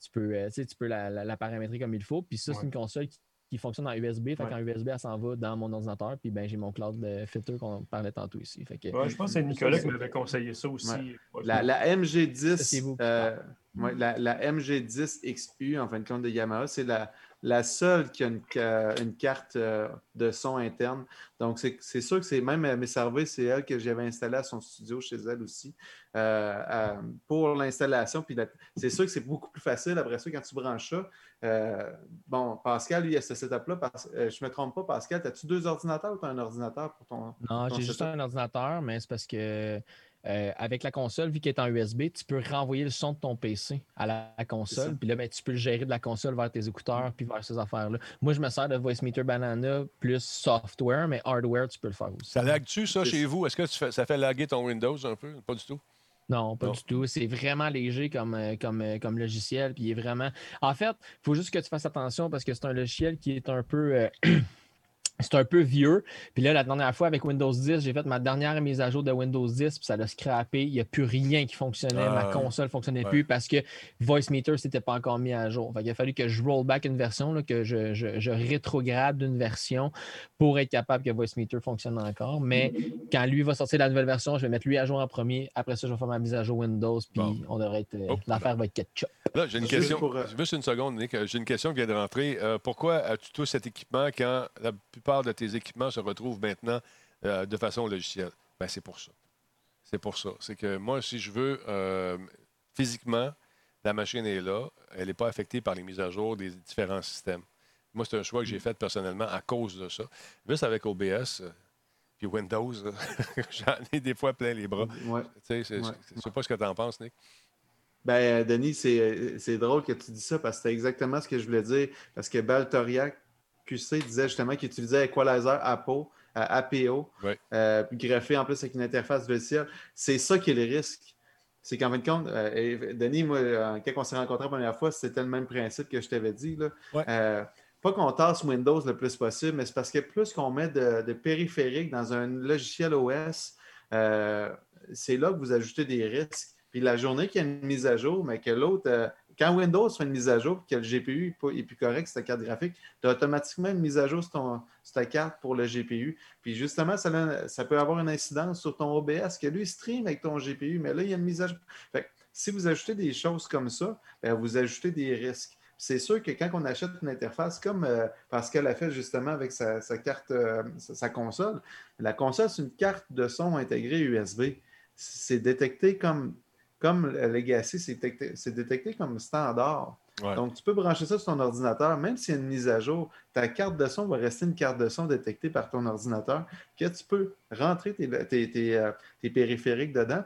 Tu peux, euh, tu peux la, la- la paramétrer comme il faut. Puis ça, c'est une console qui, qui fonctionne en USB. Fait Ouais. qu'en USB, elle s'en va dans mon ordinateur. Puis ben, j'ai mon cloud filter qu'on parlait tantôt ici. Fait que, Ouais, je pense que c'est Nicolas qui m'avait conseillé ça aussi. Ouais, La, la MG10, Ça, c'est vous euh, ouais, la, la MG10 XU, en fin de compte, de Yamaha, c'est la, la seule qui a une, ca- une carte euh, de son interne. Donc, c'est sûr que c'est même euh, mes serveurs, c'est elle que j'avais installée à son studio chez elle aussi euh, pour l'installation. Puis c'est sûr que c'est beaucoup plus facile après ça quand tu branches ça. Euh, bon, Pascal, lui, il a ce setup-là. Euh, je ne me trompe pas, Pascal, as-tu deux ordinateurs ou tu as un ordinateur pour ton. Non, j'ai juste un ordinateur, mais c'est parce que euh, avec la console, vu qu'elle est en USB, tu peux renvoyer le son de ton PC à la, la console. Puis là, ben, tu peux le gérer de la console vers tes écouteurs puis vers ces affaires-là. Moi, je me sers de Voice Meter Banana plus software, mais hardware, tu peux le faire aussi. Ça lag-tu, ça, chez vous? Est-ce que tu fais- ça fait laguer ton Windows un peu? Pas du tout? Non, pas Non. du tout. C'est vraiment léger comme, euh, comme, euh, comme logiciel. Puis il est vraiment. En fait, il faut juste que tu fasses attention parce que c'est un logiciel qui est un peu. euh, C'est un peu vieux. Puis là, la dernière fois avec Windows 10, j'ai fait ma dernière mise à jour de Windows 10, puis ça l'a scrappé. Il n'y a plus rien qui fonctionnait. Ah, Ma console ne fonctionnait ouais. plus parce que Voice Meter n'était pas encore mis à jour. Fait il a fallu que je roll back une version, là, que je, je- je rétrograde d'une version pour être capable que Voice Meter fonctionne encore. Mais quand lui va sortir la nouvelle version, je vais mettre lui à jour en premier. Après ça, je vais faire ma mise à jour Windows, puis Bon. on devrait être. euh, Oh. L'affaire va être ketchup. Là, j'ai une Juste question. pour, euh, Juste une seconde, Nick. J'ai une question qui vient de rentrer. Euh, pourquoi as-tu tout cet équipement quand la plupart de tes équipements se retrouvent maintenant euh, de façon logicielle? Ben, c'est pour ça. C'est pour ça. C'est que moi, si je veux, euh, physiquement, la machine est là. Elle n'est pas affectée par les mises à jour des différents systèmes. Moi, c'est un choix que j'ai fait personnellement à cause de ça. Juste avec OBS euh, puis Windows, j'en ai des fois plein les bras. Ouais. Tu sais, Ouais. Je sais pas ce que tu en penses, Nick. Ben, Denis, c'est c'est drôle que tu dis ça parce que c'est exactement ce que je voulais dire. Parce que Baltoriac QC disait justement qu'il utilisait Equalizer APO, euh, APO, Ouais. euh, greffé en plus avec une interface logicielle. C'est ça qui est le risque. C'est qu'en fin de compte, euh, et Denis, moi, quand on s'est rencontrés la première fois, c'était le même principe que je t'avais dit. Là. Ouais. Euh, pas qu'on tasse Windows le plus possible, mais c'est parce que plus qu'on met de, de périphériques dans un logiciel OS, c'est là que vous ajoutez des risques. Puis la journée qu'il y a une mise à jour, mais que l'autre, quand Windows fait une mise à jour et que le GPU n'est plus correct ta carte graphique, tu as automatiquement une mise à jour sur, ta carte pour le GPU. Puis justement, ça, peut avoir une incidence sur ton OBS, que lui, stream avec ton GPU, mais là, il y a une mise à jour. Fait que si vous ajoutez des choses comme ça, ben, vous ajoutez des risques. C'est sûr que quand on achète une interface, comme euh, Pascal a fait justement avec sa, sa carte, euh, sa, sa console, la console, c'est une carte de son intégrée USB. C'est détecté comme, comme le Legacy, c'est détecté, comme standard. Ouais. Donc, tu peux brancher ça sur ton ordinateur, même s'il y a une mise à jour, ta carte de son va rester une carte de son détectée par ton ordinateur, que tu peux rentrer tes, tes- tes, euh, tes périphériques dedans.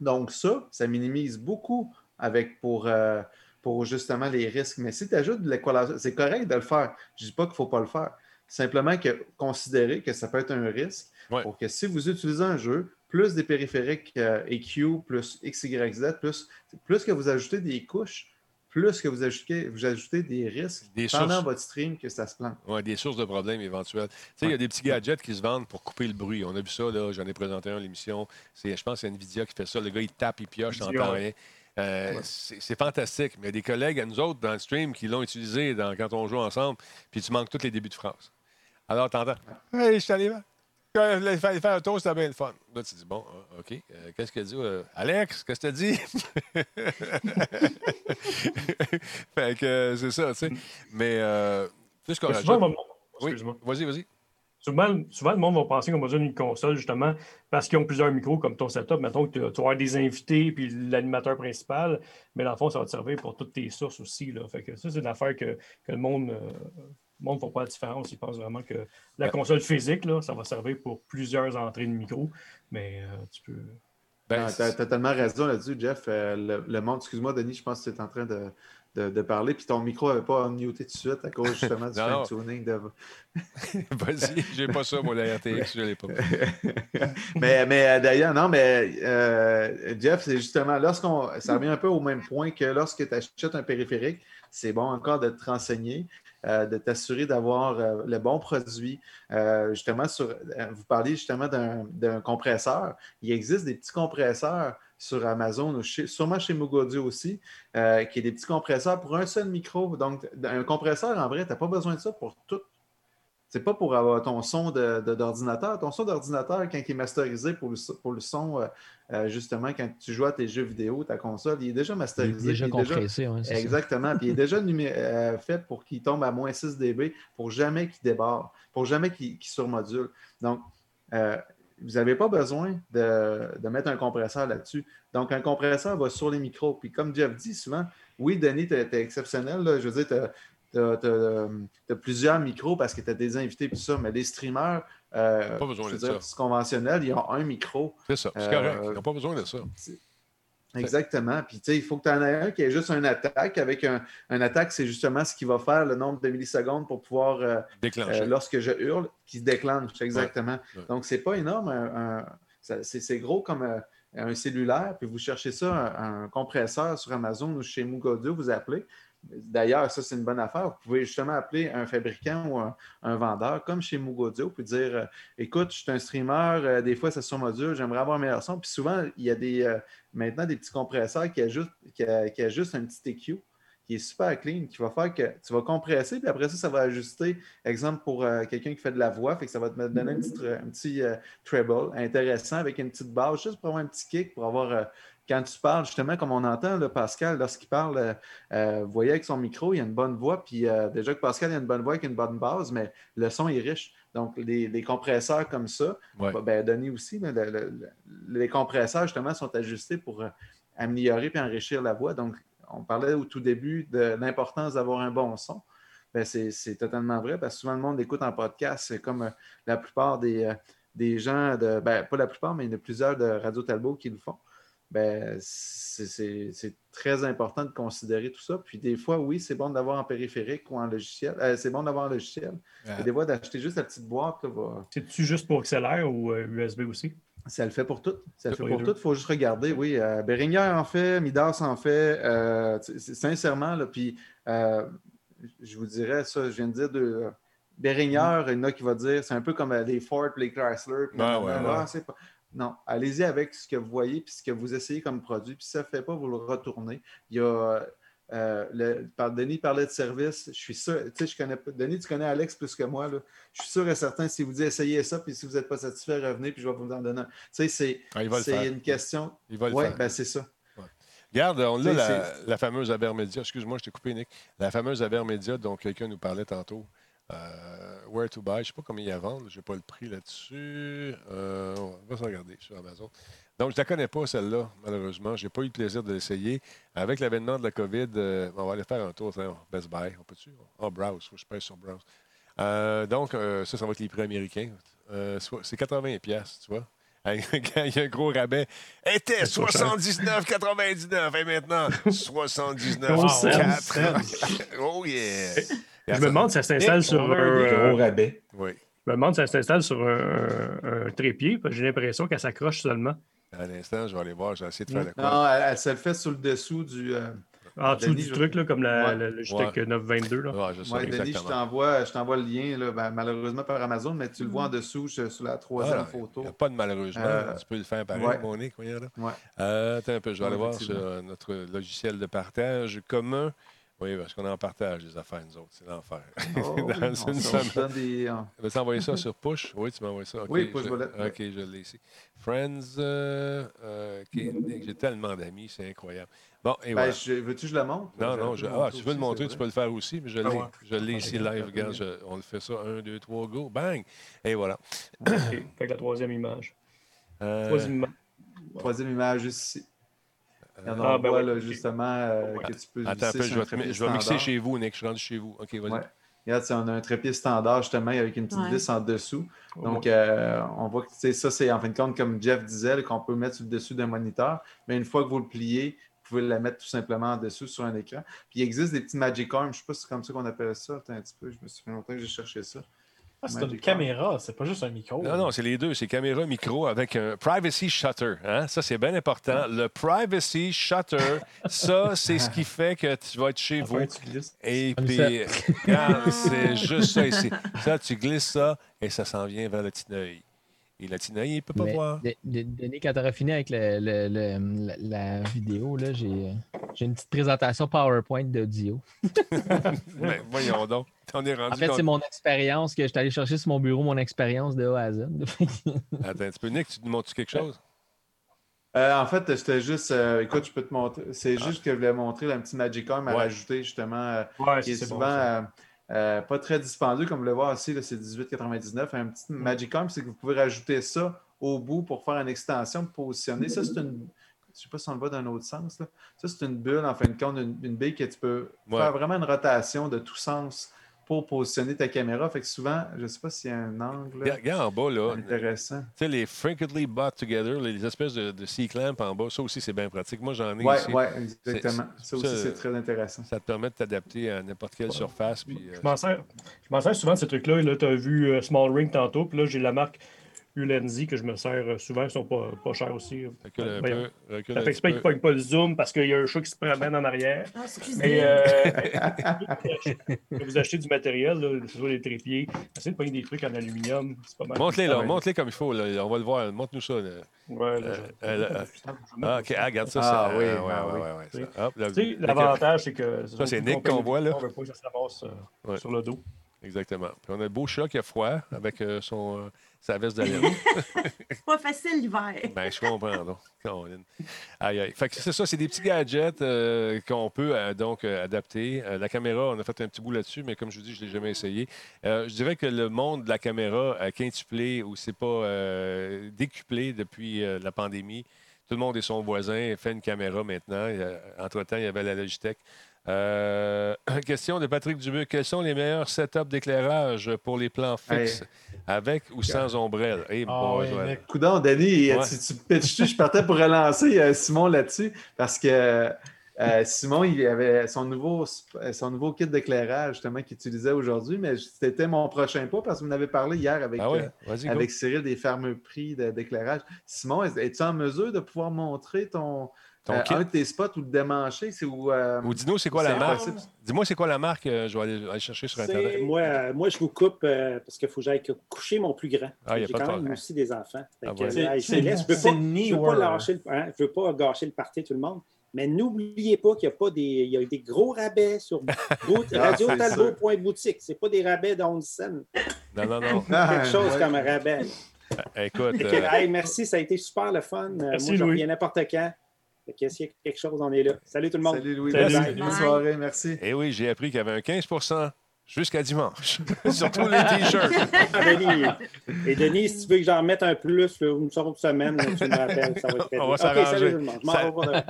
Donc, ça, ça minimise beaucoup avec pour, euh, pour justement les risques. Mais si tu ajoutes de l'équalisation, c'est correct de le faire. Je ne dis pas qu'il ne faut pas le faire. Simplement que considérer que ça peut être un risque Ouais. pour que si vous utilisez un jeu, plus des périphériques euh, EQ, plus XYZ, plus, plus que vous ajoutez des couches, plus que vous ajoutez, vous ajoutez des risques Des pendant sources. votre stream que ça se plante. Ouais, des sources de problèmes éventuels. Tu sais, il y a des petits gadgets qui se vendent pour couper le bruit. On a vu ça, là, j'en ai présenté un à l'émission. C'est, je pense que c'est Nvidia qui fait ça. Le gars, il tape, il pioche, t'entends rien. Euh, c'est, c'est fantastique. Mais il y a des collègues à nous autres dans le stream qui l'ont utilisé dans- quand on joue ensemble, puis tu manques tous les débuts de phrase. Alors, t'entends Hey, je suis allé quand faire, un tour, c'était bien le fun. Là, tu dis, bon, ah, OK, euh, qu'est-ce qu'elle dit? Euh, Alex, qu'est-ce que tu dit? fait que euh, c'est ça, tu sais. Mais, euh, ce qu'on rajoute- va- Oui, vas-y, vas-y. Souvent, souvent, le monde va penser qu'on va besoin d'une console, justement, parce qu'ils ont plusieurs micros, comme ton setup. Mettons que tu vas avoir des invités, puis l'animateur principal, mais dans le fond, ça va te servir pour toutes tes sources aussi. Là. Fait que ça, c'est une affaire que, que le monde euh, monde ne fait pas la différence. Ils pensent vraiment que la console physique, là, ça va servir pour plusieurs entrées de micro, mais euh, tu peux... Ben, T'as t'as tellement raison là-dessus, Jeff. Euh, le, le monde, excuse-moi, Denis, je pense que tu es en train de, de- de parler, puis ton micro n'avait pas muté tout de suite à cause justement du fine-tuning. De... Vas-y, j'ai pas ça, moi, la RTX, je l'ai pas. mais mais euh, d'ailleurs, non, mais euh, Jeff, c'est justement lorsqu'on. Ça revient un peu au même point que lorsque tu achètes un périphérique, c'est bon encore de te renseigner, euh, de t'assurer d'avoir euh, le bon produit. Euh, justement, sur, vous parliez justement d'un compresseur. Il existe des petits compresseurs sur Amazon, ou chez- sûrement chez Mugodio aussi, qui est des petits compresseurs pour un seul micro. Donc, un compresseur, en vrai, tu n'as pas besoin de ça pour tout. C'est pas pour avoir ton son de- de- d'ordinateur. ton son d'ordinateur, quand il est masterisé pour le, pour le son, euh, justement, quand tu joues à tes jeux vidéo, ta console, il est déjà masterisé. il est déjà- compressé, ouais, c'est ça. Exactement. Puis il est déjà numé- euh, fait pour qu'il tombe à moins 6 dB pour jamais qu'il débarre, pour jamais qu'il surmodule. Donc, euh, vous n'avez pas besoin de, de mettre un compresseur là-dessus. Donc, un compresseur va sur les micros. Puis comme Jeff dit souvent, oui, Denis, tu es, exceptionnel. là. Je veux dire, tu as, plusieurs micros parce que tu as des invités et tout ça, mais les streamers, euh, Pas besoin de dire, ça. conventionnels, ils ont un micro. C'est ça, c'est Euh, correct. Ils n'ont pas besoin de ça. Exactement. Puis, tu sais, il faut que tu en aies un qui ait juste une attaque. Avec un, un attaque, c'est justement ce qui va faire le nombre de millisecondes pour pouvoir, euh, Déclencher. euh, lorsque je hurle, qui se déclenche. Exactement. Ouais. Donc, c'est pas énorme. un- un- c'est gros comme euh, un cellulaire. Puis, vous cherchez ça, un, un compresseur sur Amazon ou chez Mugodio, vous appelez. D'ailleurs, ça, c'est une bonne affaire. Vous pouvez justement appeler un fabricant ou un, vendeur, comme chez Mugodio, puis dire euh, Écoute, je suis un streamer, euh, des fois, ça surmodule, j'aimerais avoir un meilleur son. Puis souvent, il y a des, euh, maintenant des petits compresseurs qui qui, ajustent un petit EQ qui est super clean, qui va faire que tu vas compresser, puis après ça, ça va ajuster, exemple, pour quelqu'un qui fait de la voix, fait que ça va te donner un petit, un petit treble intéressant avec une petite base, juste pour avoir un petit kick, pour avoir, quand tu parles, justement, comme on entend, là, Pascal, lorsqu'il parle, euh, euh, vous voyez avec son micro, il y a une bonne voix, puis euh, déjà que Pascal, il a une bonne voix avec une bonne base, mais le son est riche. Donc, les, les compresseurs comme ça, Ouais. bah, ben, Denis aussi, là, le- le- le- les compresseurs, justement, sont ajustés pour euh, améliorer et enrichir la voix. Donc, on parlait au tout début de l'importance d'avoir un bon son. Ben, c'est c'est totalement vrai parce que souvent le monde écoute en podcast. C'est comme la plupart des, des gens, de, ben, pas la plupart, mais il y en a plusieurs de Radio Talbot qui le font. Ben, c'est- très important de considérer tout ça. Puis des fois, oui, c'est bon d'avoir en périphérique ou en logiciel. Euh, c'est bon d'avoir en logiciel. Et des fois, d'acheter juste la petite boîte, va- C'est-tu juste pour XLR ou euh, USB aussi? ça le fait pour tout. Ça le fait pour tout. Il faut juste regarder. Oui, euh, Bérignier en fait, Midas en fait. euh, sincèrement, là, puis euh, je vous dirais ça, je viens de dire de. euh, Bérignier, il y en a qui va dire, c'est un peu comme euh, les Ford, les Chrysler. puis ouais, ouais. pas- Non, allez-y avec ce que vous voyez puis ce que vous essayez comme produit. Puis si ça ne fait pas, vous le retournez. Il y a. euh, le, par- Denis parlait de service. Je suis sûr, tu sais, je connais. Denis, tu connais Alex plus que moi. Là. Je suis sûr et certain, si vous dites essayez ça, puis si vous n'êtes pas satisfait, revenez, puis je vais vous en donner. un. Tu sais, c'est, Ah, c'est une question. Il va le Oui, faire. ben c'est ça. Regarde, on a Tu sais, la, la fameuse Abermédia. Excuse-moi, je t'ai coupé, Nick. La fameuse Abermédia dont quelqu'un nous parlait tantôt. Euh, where to buy, je ne sais pas combien il y a à vendre. Je n'ai pas le prix là-dessus. Euh, on va se regarder sur Amazon. Donc, je ne la connais pas, celle-là, malheureusement. Je n'ai pas eu le plaisir de l'essayer. Avec l'avènement de la COVID, euh, on va aller faire un tour. Best Buy, on peut-tu? Oh, Browse, faut que je pèse sur Browse. Donc, ça, ça va être les prix américains. C'est 80 pièces, tu vois. Il y a un gros rabais, était 79,99 et maintenant 79,4. oh yeah! Je me demande si ça s'installe sur un, euh, gros rabais. Oui, je me demande si ça s'installe sur un, un trépied. parce que J'ai l'impression qu'elle s'accroche seulement. à l'instant, je vais aller voir, je vais essayer de faire le quoi. Non, elle, elle se le fait sur le dessous du. euh, En dessous Denis, du je- truc, là, comme la, Ouais. Logitech 922. Là. Ouais, je sais Ouais, Denis, je t'envoie, je t'envoie le lien, là, ben, malheureusement par Amazon, mais tu le vois en dessous je- sur la troisième Ah, Il photo. n'y a pas de malheureusement. Euh, tu peux le faire pareil, ouais. mon nez, voyons là. Ouais. Euh, attends un peu, je vais aller voir sur euh, notre logiciel de partage commun. Oui, parce qu'on en partage des affaires, nous autres. C'est l'enfer. Oh, Dans on une semaine. des, euh, Vas-tu envoyer ça sur Push? Oui, tu m'as envoyé ça. Oui, Push je. OK, je l'ai ici. Friends, euh, euh, j'ai tellement d'amis, c'est incroyable. Bon, et ben, voilà. je- Veux-tu que je le montre? Non, non, je- ah, tu veux le montrer, tu peux le faire aussi, mais je l'ai, Ah ouais. je l'ai ici live. Regarde, je- on le fait ça. Un, deux, trois, go, bang! Et voilà. OK. Fait que la troisième image. Euh, Troisième image. Troisième image ici. Il y en a Ah, un ben ouais, là, justement euh, que tu peux Attends un peu, je vais, je mixer chez vous, Nick. Je suis rendu chez vous. OK, vas-y. Ouais. Regarde, on a un trépied standard justement avec une petite Ouais. vis en dessous. Donc, Ouais. euh, on voit que ça, c'est en fin de compte, comme Jeff disait, qu'on peut mettre sur le dessus d'un moniteur. Mais une fois que vous le pliez, vous pouvez la mettre tout simplement en dessous sur un écran. Puis il existe des petits Magic Arms. Je ne sais pas si c'est comme ça qu'on appelle ça. Attends un petit peu, je me suis fait longtemps que j'ai cherché ça. Ah, c'est une caméra, c'est pas juste un micro. Non, non, c'est les deux. C'est caméra, micro avec un privacy shutter. Hein? Ça, c'est bien important. Le privacy shutter, ça, c'est ce qui fait que tu vas être chez vous. Enfin, tu glisses. Et puis, c'est juste ça ici. Ça, tu glisses ça et ça s'en vient vers le petit œil. Et le petit œil, il ne peut pas Mais, voir. De- de- Denis, quand tu auras fini avec le- le- le- la, la vidéo, là, j'ai euh, j'ai une petite présentation PowerPoint d'audio. Mais voyons donc. On est rendu En fait, c'est mon expérience que je suis allé chercher sur mon bureau, mon expérience de A à Z. Attends un petit peu. Nick, tu nous montres quelque chose? Euh, en fait, c'était juste. euh, écoute, je peux te montrer. C'est juste que je voulais montrer un petit Magic Arm à Ouais. rajouter justement. euh, Ouais, qui est souvent bon. euh, euh, pas très dispendieux, comme vous le voyez ici, là, c'est 18,99. Un petit Magic Arm, c'est que vous pouvez rajouter ça au bout pour faire une extension, pour positionner. Ça, c'est une. Je ne sais pas si on le voit d'un autre sens. là. Ça, c'est une bulle, en fin de compte, une, une bille que tu peux Ouais. faire vraiment une rotation de tous sens pour positionner ta caméra. Fait que souvent, je ne sais pas s'il y a un angle Regarde, en bas, là. Tu intéressant. sais, les frequently bought together, les espèces de, de C-clamp en bas, ça aussi, c'est bien pratique. Moi, j'en ai Oui, ici. ouais, exactement. Ça aussi, c'est très intéressant. Ça te permet de t'adapter à n'importe quelle surface. Puis, euh, Je m'en sers, je m'en sers souvent de ces trucs-là. Là, tu as vu euh, Small Ring tantôt, puis là, j'ai la marque Ulenzi que je me sers euh, souvent. Ils sont pas, pas chers aussi. recule un Voyons. peu. recule Ça un fait exprès ne pogne pas le zoom parce qu'il y a un chat qui se promène en arrière. Ah. Mais euh, vous achetez du matériel, là, des trépieds, essayez de pogner des trucs en aluminium. C'est pas mal. Montre-les, là. Ouais. Montre-les comme il faut. Là. On va le voir. Montre-nous ça. là. Ouais, là, Euh, euh, Ah, OK. Ah, regarde ça. Ah, ça oui, ouais, ah, ouais, oui. ouais, ouais, l'avantage, c'est que. Ça, c'est Nick qu'on voit, là. On veut pas que ça se sur le dos. Exactement. Puis on a le beau chat qui a froid avec son, euh, sa veste de laine. Pas facile l'hiver. Ben, je comprends, donc. Aïe, aïe. Fait que c'est ça, c'est des petits gadgets euh, qu'on peut euh, donc euh, adapter. La caméra, on a fait un petit bout là-dessus, mais comme je vous dis, je ne l'ai jamais essayé. Je dirais que le monde de la caméra a quintuplé ou c'est pas décuplé depuis la pandémie. Tout le monde est son voisin, fait une caméra maintenant. Entre-temps, il y avait la Logitech. Euh, question de Patrick Dubuc. Quels sont les meilleurs setups d'éclairage pour les plans fixes, avec ou sans ombrelle? Ah bon. Nick. Coudon, Denis, Ouais. tu, tu pitches-tu? Je partais pour relancer euh, Simon là-dessus parce que euh, Simon, il avait son nouveau, sp- son nouveau kit d'éclairage justement qu'il utilisait aujourd'hui, mais c'était mon prochain pas parce que vous en avez parlé hier avec, Ah euh, avec Cyril des fameux prix d'éclairage. Simon, es- es-tu en mesure de pouvoir montrer ton, Ton euh, kit? un de tes spots ou le démancher? Euh, Ou dis-nous, c'est quoi la marque? Dis-moi, c'est quoi la marque? euh, je vais aller, aller chercher sur Internet. Moi, euh, moi, je vous coupe euh, parce qu'il faut que j'aille coucher mon plus grand. Ah, y a J'ai pas de quand même aussi des enfants. Ah, voilà. euh, je veux pas, je veux pas lâcher le, hein, je veux pas gâcher le party tout le monde. Mais n'oubliez pas qu'il y a pas des, il y a des gros rabais sur Ah, c'est radiotalbot.boutique. C'est pas des rabais d'ondes cents. Non, non, non. Quelque chose ouais. comme un rabais. Écoute, Fait que, euh, hey, merci, ça a été super le fun. Euh, Merci, moi, je reviens n'importe quand. S'il y a quelque chose, on est là. Salut tout le monde. Salut Louis, Salut. Bonne- soirée, merci. eh oui, j'ai appris qu'il y avait un 15 Jusqu'à dimanche. Surtout les t-shirts. Denis. Et Denis, si tu veux que j'en mette un plus, là, une sorte de semaine, là, tu me rappelles, ça va être très On va s'arranger.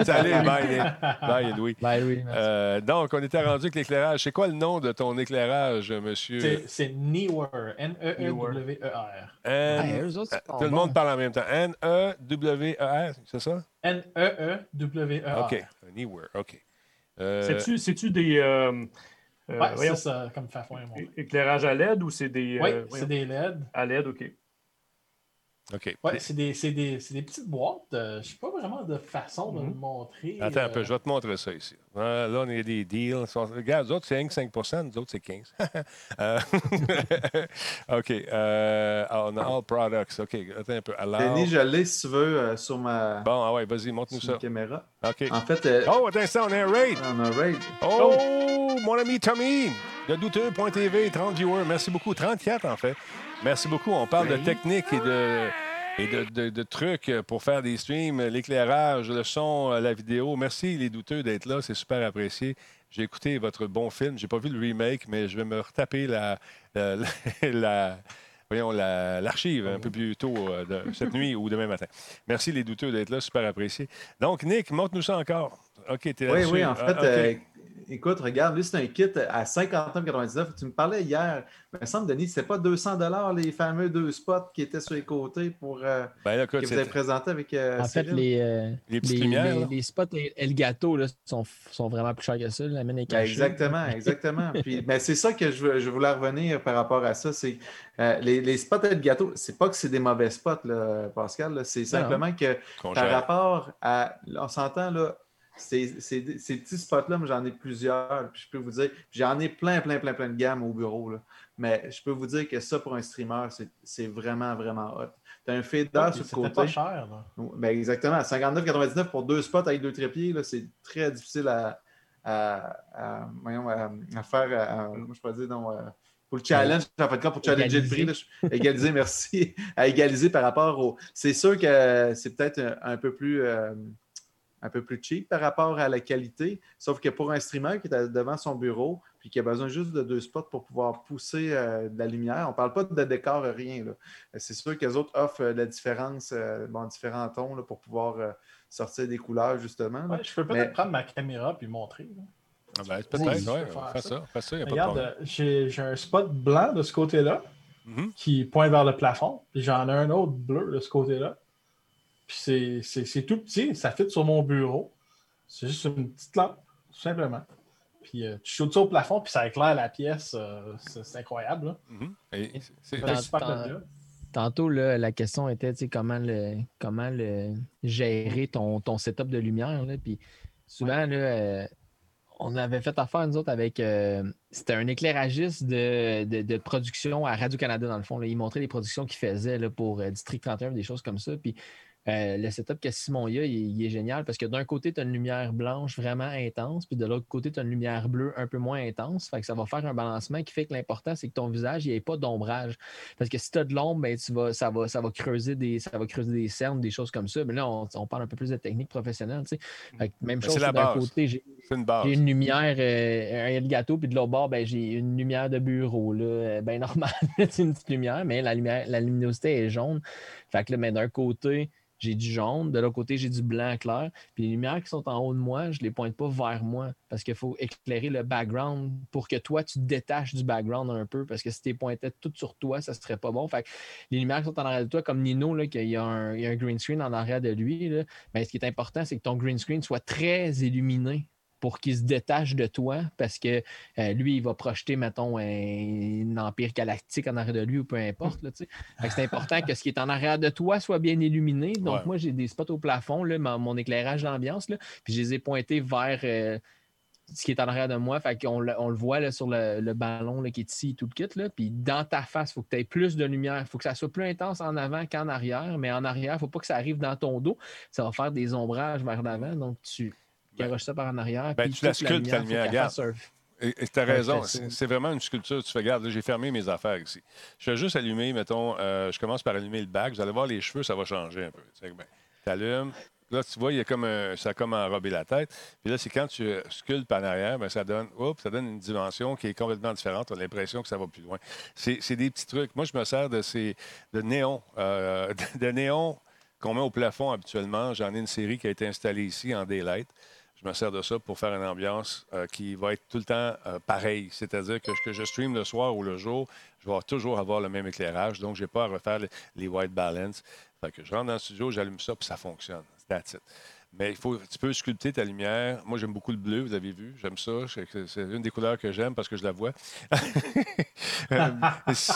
salut bye. Bye, Louis. Bye, Louis. merci. Euh, donc, on était rendu avec l'éclairage. C'est quoi le nom de ton éclairage, monsieur? C'est- Newer. E N-E-E-W-E-R. N- eux autres, c'est Tout le monde parle en même temps. N-E-W-E-R, c'est ça? E N-E-E-W-E-R. OK. Newer, OK. Euh, C'est-tu- C'est-tu des. euh, euh, Ouais, c'est ça, comme Fafouin. éclairage à LED ou c'est des. Oui, euh, c'est des LED. À LED, OK. OK. Ouais, c'est des, c'est des, c'est des petites boîtes. euh, je sais pas vraiment de façon de Mhm. le montrer. Attends un euh, peu, je vais te montrer ça ici. Ah, là, on a des deals. Regarde, nous autres, c'est rien que 5 nous autres, c'est 15 Euh, OK. euh, ah, on a All Products. OK, attends un peu. Alors, Denis, je l'ai si tu veux euh, sur ma, Bon, ah ouais, vas-y, montre-nous ça. caméra. OK. En fait, euh, Oh, attends un instant, on a un raid. on a un raid. Oh, mon ami Tommy, de douteux.tv, 30 viewers. Merci beaucoup. 34, en fait. Merci beaucoup. On parle de technique et de, et de, de- de trucs pour faire des streams, l'éclairage, le son, la vidéo. Merci, les douteux, d'être là. C'est super apprécié. J'ai écouté votre bon film. J'ai pas vu le remake, mais je vais me retaper la, la- la- voyons, la- l'archive un peu plus tôt euh, de, cette nuit ou demain matin. Merci, les douteux, d'être là. Super apprécié. Donc, Nick, montre-nous ça encore. OK, t'es Oui, là-dessus. oui, en Ah, fait, euh, écoute, regarde, lui, c'est un kit à 59,99. Tu me parlais hier, il me semble, Denis, c'était pas 200 les fameux deux spots qui étaient sur les côtés pour, euh, Ben, là, écoute, que vous avez présenté avec euh, En fait, les, euh, Les petites les, lumières, les- là. les spots El- Elgato là, sont, sont vraiment plus chers que ça. La mine est Ben, cachée. exactement, exactement. Puis, ben, c'est ça que je, voulais revenir par rapport à ça. C'est euh, les, les spots de gâteau, c'est pas que c'est des mauvais spots, là, Pascal. là, C'est simplement que par rapport à. On s'entend là. Ces, ces- ces petits spots-là, j'en ai plusieurs. Puis je peux vous dire, j'en ai plein, plein, plein, plein de gammes au bureau. là. Mais je peux vous dire que ça, pour un streamer, c'est- vraiment, vraiment hot. Tu as un fader sur le côté. pas cher. Là. Ben exactement. 59,99 pour deux spots avec deux trépieds, c'est très difficile à, à, à- à- faire. à- moi, je pourrais dire, non, euh, pour le challenge, en fait, pour challenger le prix, là, égaliser, merci, à égaliser par rapport au. C'est sûr que c'est peut-être un, un peu plus. euh, un peu plus cheap par rapport à la qualité, sauf que pour un streamer qui est devant son bureau puis qui a besoin juste de deux spots pour pouvoir pousser euh, de la lumière, on ne parle pas de décor, rien. là. C'est sûr que les autres offrent euh, la différence, euh, bon, différents tons là, pour pouvoir euh, sortir des couleurs, justement. Ouais, je peux peut-être Mais- prendre ma caméra et montrer. là. Ah ben, peut-être, ouais, fais ça. ça, fais ça, y a pas de Regarde, problème. j'ai j'ai un spot blanc de ce côté-là Mhm. qui pointe vers le plafond. Puis j'en ai un autre bleu de ce côté-là. Puis c'est- c'est c'est tout petit, ça fit sur mon bureau. C'est juste une petite lampe, tout simplement. Puis euh, tu shootes ça au plafond, puis ça éclaire la pièce. euh, c'est incroyable. Mhm. Et c'est- super tant-. Tantôt, là, la question était tu sais, comment le, comment le gérer ton, ton setup de lumière. Là, puis souvent, là, euh, on avait fait affaire, nous autres, avec. euh, C'était un éclairagiste de, de- de production à Radio-Canada, dans le fond. là. Il montrait les productions qu'il faisait là, pour euh, District 31, des choses comme ça. Puis euh, le setup que Simon y a, il, il est génial parce que d'un côté, tu as une lumière blanche vraiment intense, puis de l'autre côté, tu as une lumière bleue un peu moins intense. Fait que ça va faire un balancement qui fait que l'important, c'est que ton visage, il n'y ait pas d'ombrage. Parce que si tu as de l'ombre, ben, tu vas, ça, va, ça, va creuser des, ça va creuser des cernes, des choses comme ça. Mais là, on, on parle un peu plus de technique professionnelle. Fait que même Ben, chose d'un côté, une j'ai une lumière, euh, un gâteau, puis de l'autre bord, ben, j'ai une lumière de bureau, là, euh, ben normal, c'est une petite lumière, mais la, lumière, la luminosité est jaune. Fait que là, ben, d'un côté, j'ai du jaune, de l'autre côté, j'ai du blanc clair. Puis les lumières qui sont en haut de moi, je ne les pointe pas vers moi parce qu'il faut éclairer le background pour que toi, tu te détaches du background un peu parce que si tu pointais toutes sur toi, ça serait pas bon. Fait que les lumières qui sont en arrière de toi, comme Nino, là, qu'il y a un, il y a un green screen en arrière de lui, là, ben, ce qui est important, c'est que ton green screen soit très illuminé pour qu'il se détache de toi parce que euh, lui, il va projeter, mettons, un, empire galactique en arrière de lui ou peu importe. c'est important que ce qui est en arrière de toi soit bien illuminé. Donc, Ouais. moi, j'ai des spots au plafond, là, mon, mon éclairage d'ambiance, là, puis je les ai pointés vers euh, ce qui est en arrière de moi. Fait qu'on le, on le voit là, sur le, le ballon là, qui est ici, tout le kit. Là. Puis dans ta face, il faut que tu aies plus de lumière. Il faut que ça soit plus intense en avant qu'en arrière. Mais en arrière, il ne faut pas que ça arrive dans ton dos. Ça va faire des ombrages vers l'avant. Donc, tu garoches ça par en arrière. ben, puis tu la sculptes, ta faut lumière, Et tu as raison, c'est vraiment une sculpture. Tu fais, regarde, j'ai fermé mes affaires ici. Je vais juste allumer, mettons, euh, je commence par allumer le bac. Vous allez voir les cheveux, ça va changer un peu. Tu ben, allumes, Là, tu vois, il y a comme un- ça a comme enrobé la tête. Puis là, c'est quand tu euh, sculptes en arrière, ben, ça, donne, oups, ça donne une dimension qui est complètement différente. Tu as l'impression que ça va plus loin. C'est c'est des petits trucs. Moi, je me sers de ces de néons, euh, de, de néons qu'on met au plafond habituellement. J'en ai une série qui a été installée ici en daylight. Je me sers de ça pour faire une ambiance euh, qui va être tout le temps euh, pareille. C'est-à-dire que, que je stream le soir ou le jour, je vais toujours avoir le même éclairage. Donc, je n'ai pas à refaire les, white balance. Fait que je rentre dans le studio, j'allume ça, puis ça fonctionne. That's it. Mais il faut, tu peux sculpter ta lumière. Moi, j'aime beaucoup le bleu, vous avez vu. J'aime ça. C'est une des couleurs que j'aime parce que je la vois. Euh, si-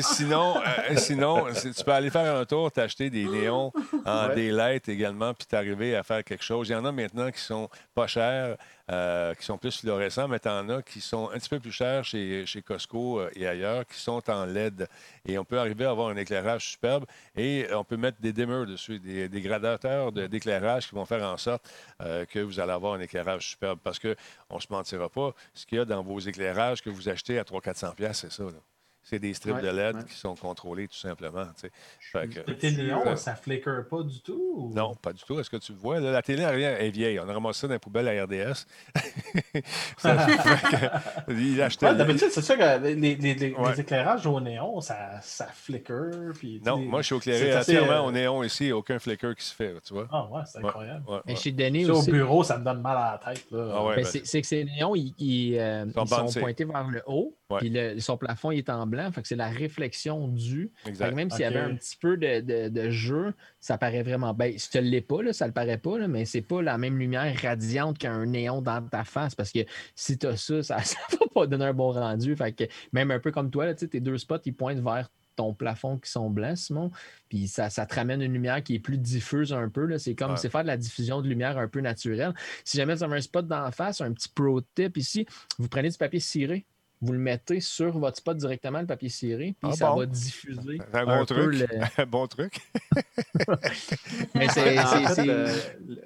sinon, euh, sinon si- tu peux aller faire un tour, t'acheter des néons en Ouais. daylight également, puis t'arriver à faire quelque chose. Il y en a maintenant qui sont pas chers, euh, qui sont plus fluorescents, mais t'en as qui sont un petit peu plus chers chez, chez Costco euh, et ailleurs, qui sont en LED. Et on peut arriver à avoir un éclairage superbe et on peut mettre des dimmers dessus, des, des gradateurs d'éclairage qui vont faire en sorte euh, que vous allez avoir un éclairage superbe. Parce qu'on ne se mentira pas, ce qu'il y a dans vos éclairages que vous achetez à 300-400$, piastres, c'est ça. là. C'est des strips Ouais, de LED ouais. qui sont contrôlés tout simplement. tu sais. Fait que- Tes néons, Euh, ça flicker pas du tout? ou- non, pas du tout. Est-ce que tu le vois? Là, la télé arrière est vieille. On a ramassé ça dans la poubelle à RDS. Ça que- il achetait. Ouais, d'habitude, c'est sûr que les, les- les- les Ouais. éclairages au néon, ça, ça flicker. Puis, Non, moi, je suis éclairé entièrement euh, au néon ici. Il n'y a aucun flicker qui se fait, tu vois. Ah ouais, c'est Ouais, incroyable. ouais, Mais chez Denis Ça, au aussi. bureau, ça me donne mal à la tête. Ah ouais, Ben, ben, c'est que ces néons, ils, ils, euh, sont ils sont bandés. pointés vers le haut, Ouais. puis le- son plafond il est en blanc, fait que c'est la réflexion du. Fait que Exact. même s'il y avait un petit peu de, de- de jeu, ça paraît vraiment bien. Si tu ne l'es pas, là, ça le paraît pas, là, mais c'est pas la même lumière radiante qu'un néon dans ta face, parce que si tu as ça, ça ne va pas donner un bon rendu. Fait que même un peu comme toi, là, tu sais, tes deux spots, ils pointent vers ton plafond qui sont blancs, Simon. Puis ça, ça te ramène une lumière qui est plus diffuse un peu. là. C'est comme Ouais. c'est faire de la diffusion de lumière un peu naturelle. Si jamais vous avez un spot d'en face, un petit pro tip ici, vous prenez du papier ciré, vous le mettez sur votre spot directement, le papier ciré, puis Ah ça bon? va diffuser. Un bon un peu truc. le- Un bon truc. Mais c'est- En fait, euh,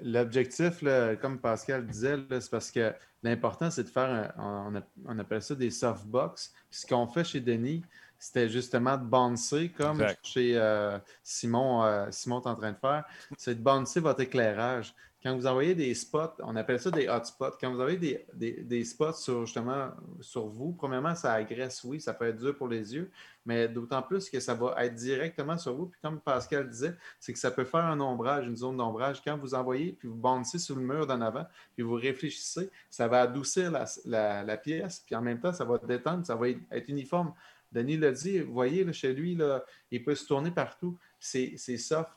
l'objectif, comme Pascal disait, c'est parce que l'important, c'est de faire, un- on, appelle ça des softbox. Puis ce qu'on fait chez Denis, c'était justement de bouncer, comme Exact. chez euh, Simon, euh, Simon est en train de faire, c'est de bouncer votre éclairage. Quand vous envoyez des spots, on appelle ça des hotspots. Quand vous avez des, des- des spots sur justement sur vous, premièrement, ça agresse, oui, ça peut être dur pour les yeux, mais d'autant plus que ça va être directement sur vous. Puis comme Pascal disait, c'est que ça peut faire un ombrage, une zone d'ombrage. Quand vous envoyez, puis vous bouncez sur le mur d'en avant, puis vous réfléchissez, ça va adoucir la, la- pièce, puis en même temps, ça va détendre, ça va être uniforme. Denis l'a dit, vous voyez, là, chez lui, là, il peut se tourner partout. C'est soft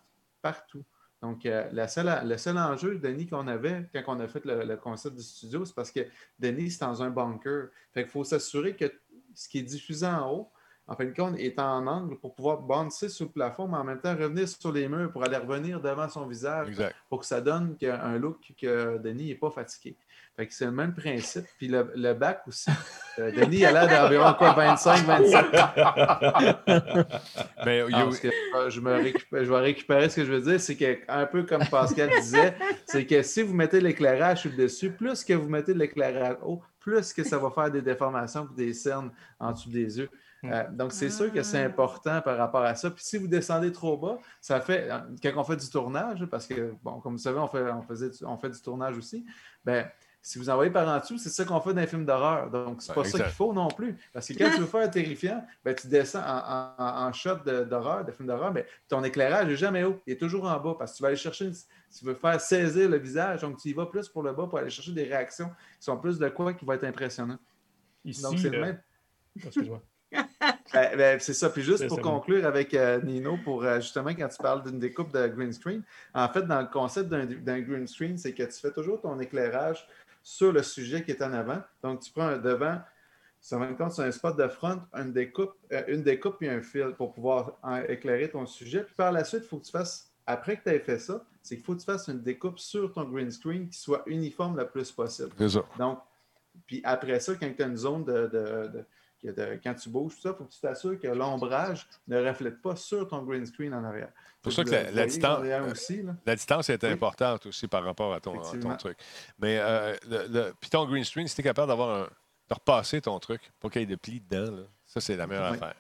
partout. Donc, euh, la seule- le seul enjeu, Denis, qu'on avait quand on a fait le, le concept du studio, c'est parce que Denis, c'est dans un bunker. Fait qu'il faut s'assurer que ce qui est diffusé en haut, en fin de compte, est en angle pour pouvoir bouncer sur le plafond, mais en même temps revenir sur les murs pour aller revenir devant son visage Exact. pour que ça donne un look que Denis n'est pas fatigué. Fait que c'est le même principe. Puis le, le bac aussi. Euh, Denis a l'air d'environ quoi, 25, 27. Mais il y a- Ah, parce que, euh, je, me récupère- je vais récupérer ce que je veux dire, c'est que, un peu comme Pascal disait, c'est que si vous mettez l'éclairage sur le dessus, plus que vous mettez de l'éclairage haut, plus que ça va faire des déformations et des cernes en dessous des yeux. Euh, donc, c'est sûr que c'est important par rapport à ça. Puis si vous descendez trop bas, ça fait, quand on fait du tournage, parce que, bon, comme vous savez, on fait, on faisait, du- on fait du tournage aussi, ben si vous envoyez par en dessous, c'est ça qu'on fait dans les films d'horreur. Donc, c'est Ouais, pas ça qu'il faut non plus. Parce que quand tu veux faire terrifiant, ben, tu descends en, en- en shot de- d'horreur, de, film d'horreur, mais ton éclairage n'est jamais haut. Il est toujours en bas parce que tu vas aller chercher, une- tu veux faire saisir le visage. Donc, tu y vas plus pour le bas pour aller chercher des réactions qui sont plus de quoi qui va être impressionnant. Ici, Donc, c'est le euh, même. excuse-moi. Ben, ben, c'est ça. Puis juste C'est pour conclure avec euh, Nino, pour euh, justement quand tu parles d'une découpe de green screen, en fait, dans le concept d'un green screen, c'est que tu fais toujours ton éclairage sur le sujet qui est en avant. Donc, tu prends un devant, ça va compte sur un spot de front, une découpe, euh, une découpe et un fil pour pouvoir éclairer ton sujet. Puis par la suite, il faut que tu fasses, après que tu aies fait ça, c'est qu'il faut que tu fasses une découpe sur ton green screen qui soit uniforme le plus possible. c'est ça. Donc, puis après ça, quand tu as une zone de, de- de- que de- quand tu bouges, tout ça, il faut que tu t'assures que l'ombrage ne reflète pas sur ton green screen en arrière. pour Faut ça que la- distance- aussi. La distance est Oui. importante aussi par rapport à ton, à ton Effectivement. truc. Mais euh, le, le- puis ton green screen, si tu es capable d'avoir un, de repasser ton truc pour qu'il y ait de plis dedans, là, ça, c'est la meilleure Oui. affaire.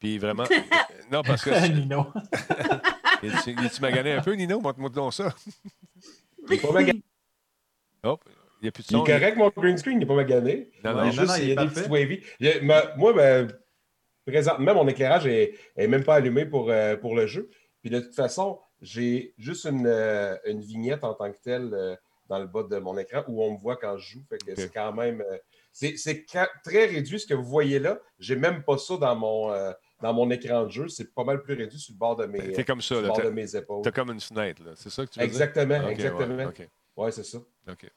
Puis vraiment. non, parce que. Nino. Es-tu es-tu magané un peu, Nino? Montre-moi donc ça. Il est pas magané. Hop, il plus de Il est correct, mon green screen, il n'est pas magané. Non, Il non, est non, juste, non, il il y a est des parfait. petits wavy. Il y a- ma- moi, ben, présentement, mon éclairage est, est même pas allumé pour, euh, pour le jeu. Puis de toute façon, j'ai juste une, euh, une vignette en tant que telle euh, dans le bas de mon écran où on me voit quand je joue. Fait que c'est quand même. euh, c'est très réduit ce que vous voyez là. J'ai même pas ça dans mon, euh, dans mon écran de jeu. C'est pas mal plus réduit sur le bord de mes, T'es comme ça, sur le là. bord de mes épaules. T'as comme une fenêtre, là. C'est ça que tu veux dire? Exactement, Ok, exactement. ouais, OK. Ouais, c'est ça. OK.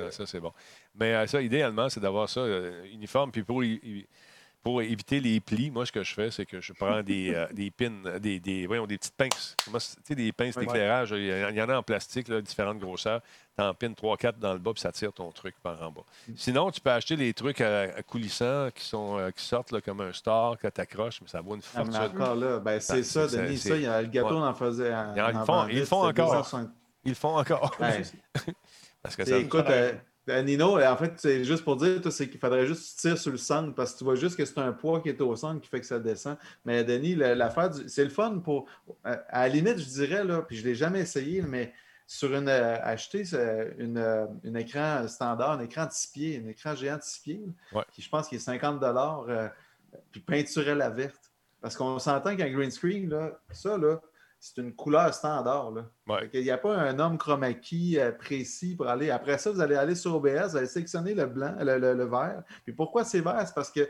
Ah, Ça, c'est bon. Mais euh, ça, idéalement, c'est d'avoir ça euh, uniforme. Puis pour, éviter les plis, moi, ce que je fais, c'est que je prends des, euh, des pins, des, des, voyons, des petites pinces. C'est- Tu sais, des pinces d'éclairage. Il y en- a en plastique, là, différentes grosseurs. Tu en pines 3-4 dans le bas, puis ça tire ton truc par en bas. Sinon, tu peux acheter des trucs à, à coulissants qui, sont, euh, qui sortent là, comme un star que tu accroches, mais ça vaut une Ah, fortune. encore là, ben, c'est Ça, Denis. Ça, il y a le gâteau ouais. en faisait. en- Ils en font- ils encore. 260. Ils le font encore. Ouais. Parce que ça, Écoute, euh, Nino, euh, en fait, c'est juste pour dire, c'est qu'il faudrait juste que tu tires sur le centre parce que tu vois juste que c'est un poids qui est au centre qui fait que ça descend. Mais Denis, l'affaire, du- c'est le fun pour. euh, à la limite, je dirais, là, puis je ne l'ai jamais essayé, mais sur une. euh, acheter une, euh, un écran standard, un écran de 6 pieds, un écran géant de 6 pieds, Ouais. qui je pense qu'il est 50 euh, puis peinturelle à verte. Parce qu'on s'entend qu'un green screen, là, ça, là, c'est une couleur standard. Là. Ouais. Qu'il n'y a pas un homme chroma key euh, précis pour aller. Après ça, vous allez aller sur OBS, vous allez sélectionner le blanc, le, le- le vert. Puis pourquoi c'est vert? C'est parce qu'il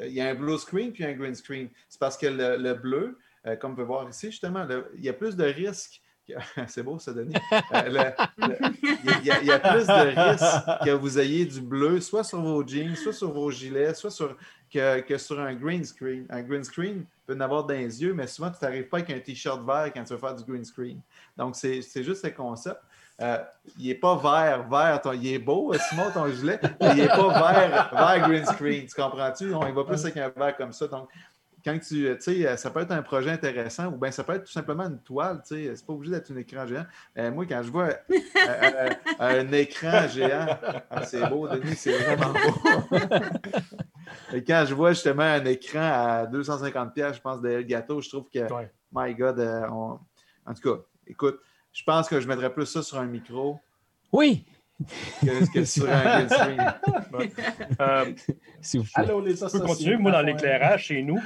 y a un blue screen puis un green screen. C'est parce que le, le bleu, euh, comme on peut voir ici, justement, il y a plus de risques. que- C'est beau, ça, Denis. Euh, il, y il y a plus de risques que vous ayez du bleu, soit sur vos jeans, soit sur vos gilets, soit sur que, que sur un green screen. Un green screen peut en avoir dans les yeux, mais souvent, tu n'arrives pas avec un t-shirt vert quand tu veux faire du green screen. Donc, c'est juste ce concept. Euh, il n'est pas vert, vert, ton- il est beau, euh, Simon, ton gilet, mais il n'est pas vert, vert green screen. Tu comprends-tu? On y va plus avec un vert comme ça. Donc, quand tu, tu sais, euh, ça peut être un projet intéressant ou bien ça peut être tout simplement une toile, tu sais, c'est pas obligé d'être un écran géant. Euh, moi, quand je vois euh, euh, un écran géant, ah, c'est beau, Denis, c'est vraiment beau. Et quand je vois justement un écran à 250 pièces, je pense de Elgato, je trouve que, Ouais. my God, euh, on- en tout cas, écoute, je pense que je mettrais plus ça sur un micro Oui, que, que sur un. Euh, s'il vous. Allô, les je peux associés. continuer. Moi, dans l'éclairage chez nous,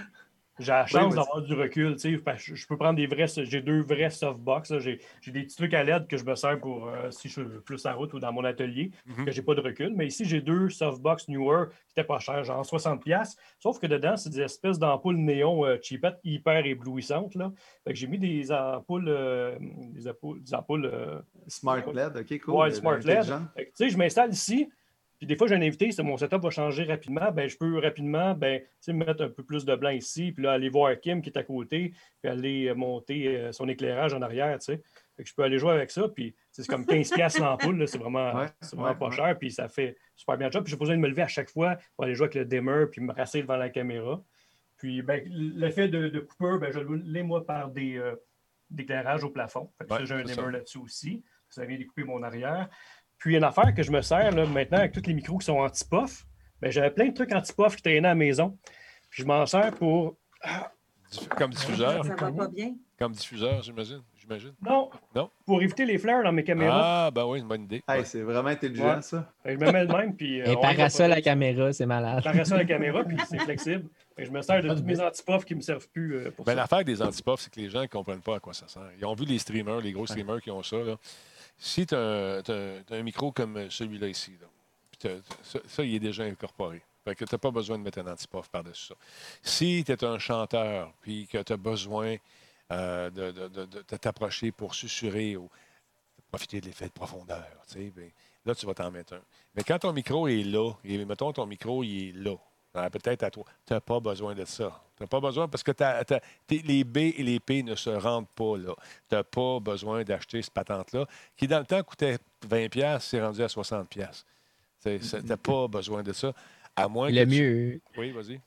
j'ai la chance vas-y. d'avoir du recul. tu sais, parce que Je peux prendre des vrais. J'ai deux vrais softbox. J'ai des petits trucs à LED que je me sers pour euh, si je suis plus en route ou dans mon atelier, Mhm. que j'ai pas de recul. Mais ici, j'ai deux softbox newer qui étaient pas chers, genre 60$. Sauf que dedans, c'est des espèces d'ampoules néon euh, cheapettes hyper éblouissantes. Là. Fait que j'ai mis des ampoules, euh, des ampoules, des ampoules euh, Smart LED, OK, cool. Ouais, Smart LED. Tu sais, je m'installe ici, puis des fois, j'ai un invité, mon setup va changer rapidement. Ben, je peux rapidement ben, mettre un peu plus de blanc ici, puis là, aller voir Kim qui est à côté, puis aller euh, monter euh, son éclairage en arrière. tu sais. Fait que je peux aller jouer avec ça, puis c'est comme 15$ piastres l'ampoule, c'est vraiment, Ouais, vraiment ouais, pas ouais. cher, puis ça fait super bien le job. Puis j'ai pas besoin de me lever à chaque fois pour aller jouer avec le dimmer, puis me rasser devant la caméra. Puis ben, l'effet de, de coupeur, ben, je l'ai moi par des euh, d'éclairage au plafond. J'ai un dimmer là-dessus aussi. Ça vient découper mon arrière. Puis une affaire que je me sers là, maintenant avec tous les micros qui sont anti-puff, ben, j'avais plein de trucs anti-puff qui traînaient à la maison. Puis je m'en sers pour. Diff- Comme diffuseur. Ça va pas bien. Comme diffuseur, j'imagine. J'imagine. Non! Non? Pour éviter les flares dans mes caméras. Ah, ben oui, une bonne idée. Hey, Ouais. c'est vraiment intelligent, Ouais. ça. Que je me mets le même. Puis, euh, Et va parasol à la caméra, c'est malade. Parasol à la caméra, puis c'est flexible. Fait que je me sers de tous mes anti-puffs qui ne me servent plus euh, pour Ben, ça. L'affaire des antipuffs, c'est que les gens ne comprennent pas à quoi ça sert. Ils ont vu les streamers, les gros streamers qui ont ça. Là. Si tu as, un micro comme celui-là ici, ça, il est déjà incorporé. Fait que tu n'as pas besoin de mettre un antipuff par-dessus ça. Si tu es un chanteur, puis que tu as besoin euh, de, de- de- t'approcher pour susurrer ou profiter de l'effet de profondeur, ben, là, tu vas t'en mettre un. Mais quand ton micro est là, et mettons ton micro, il est là, la peut-être à toi, tu n'as pas besoin de ça. Tu n'as pas besoin parce que les B et les P ne se rendent pas là. Tu n'as pas besoin d'acheter cette patente-là, qui dans le temps coûtait 20$, c'est rendu à 60$. Tu n'as pas besoin de ça. À moins Le que tu- mieux, Oui, vas-y.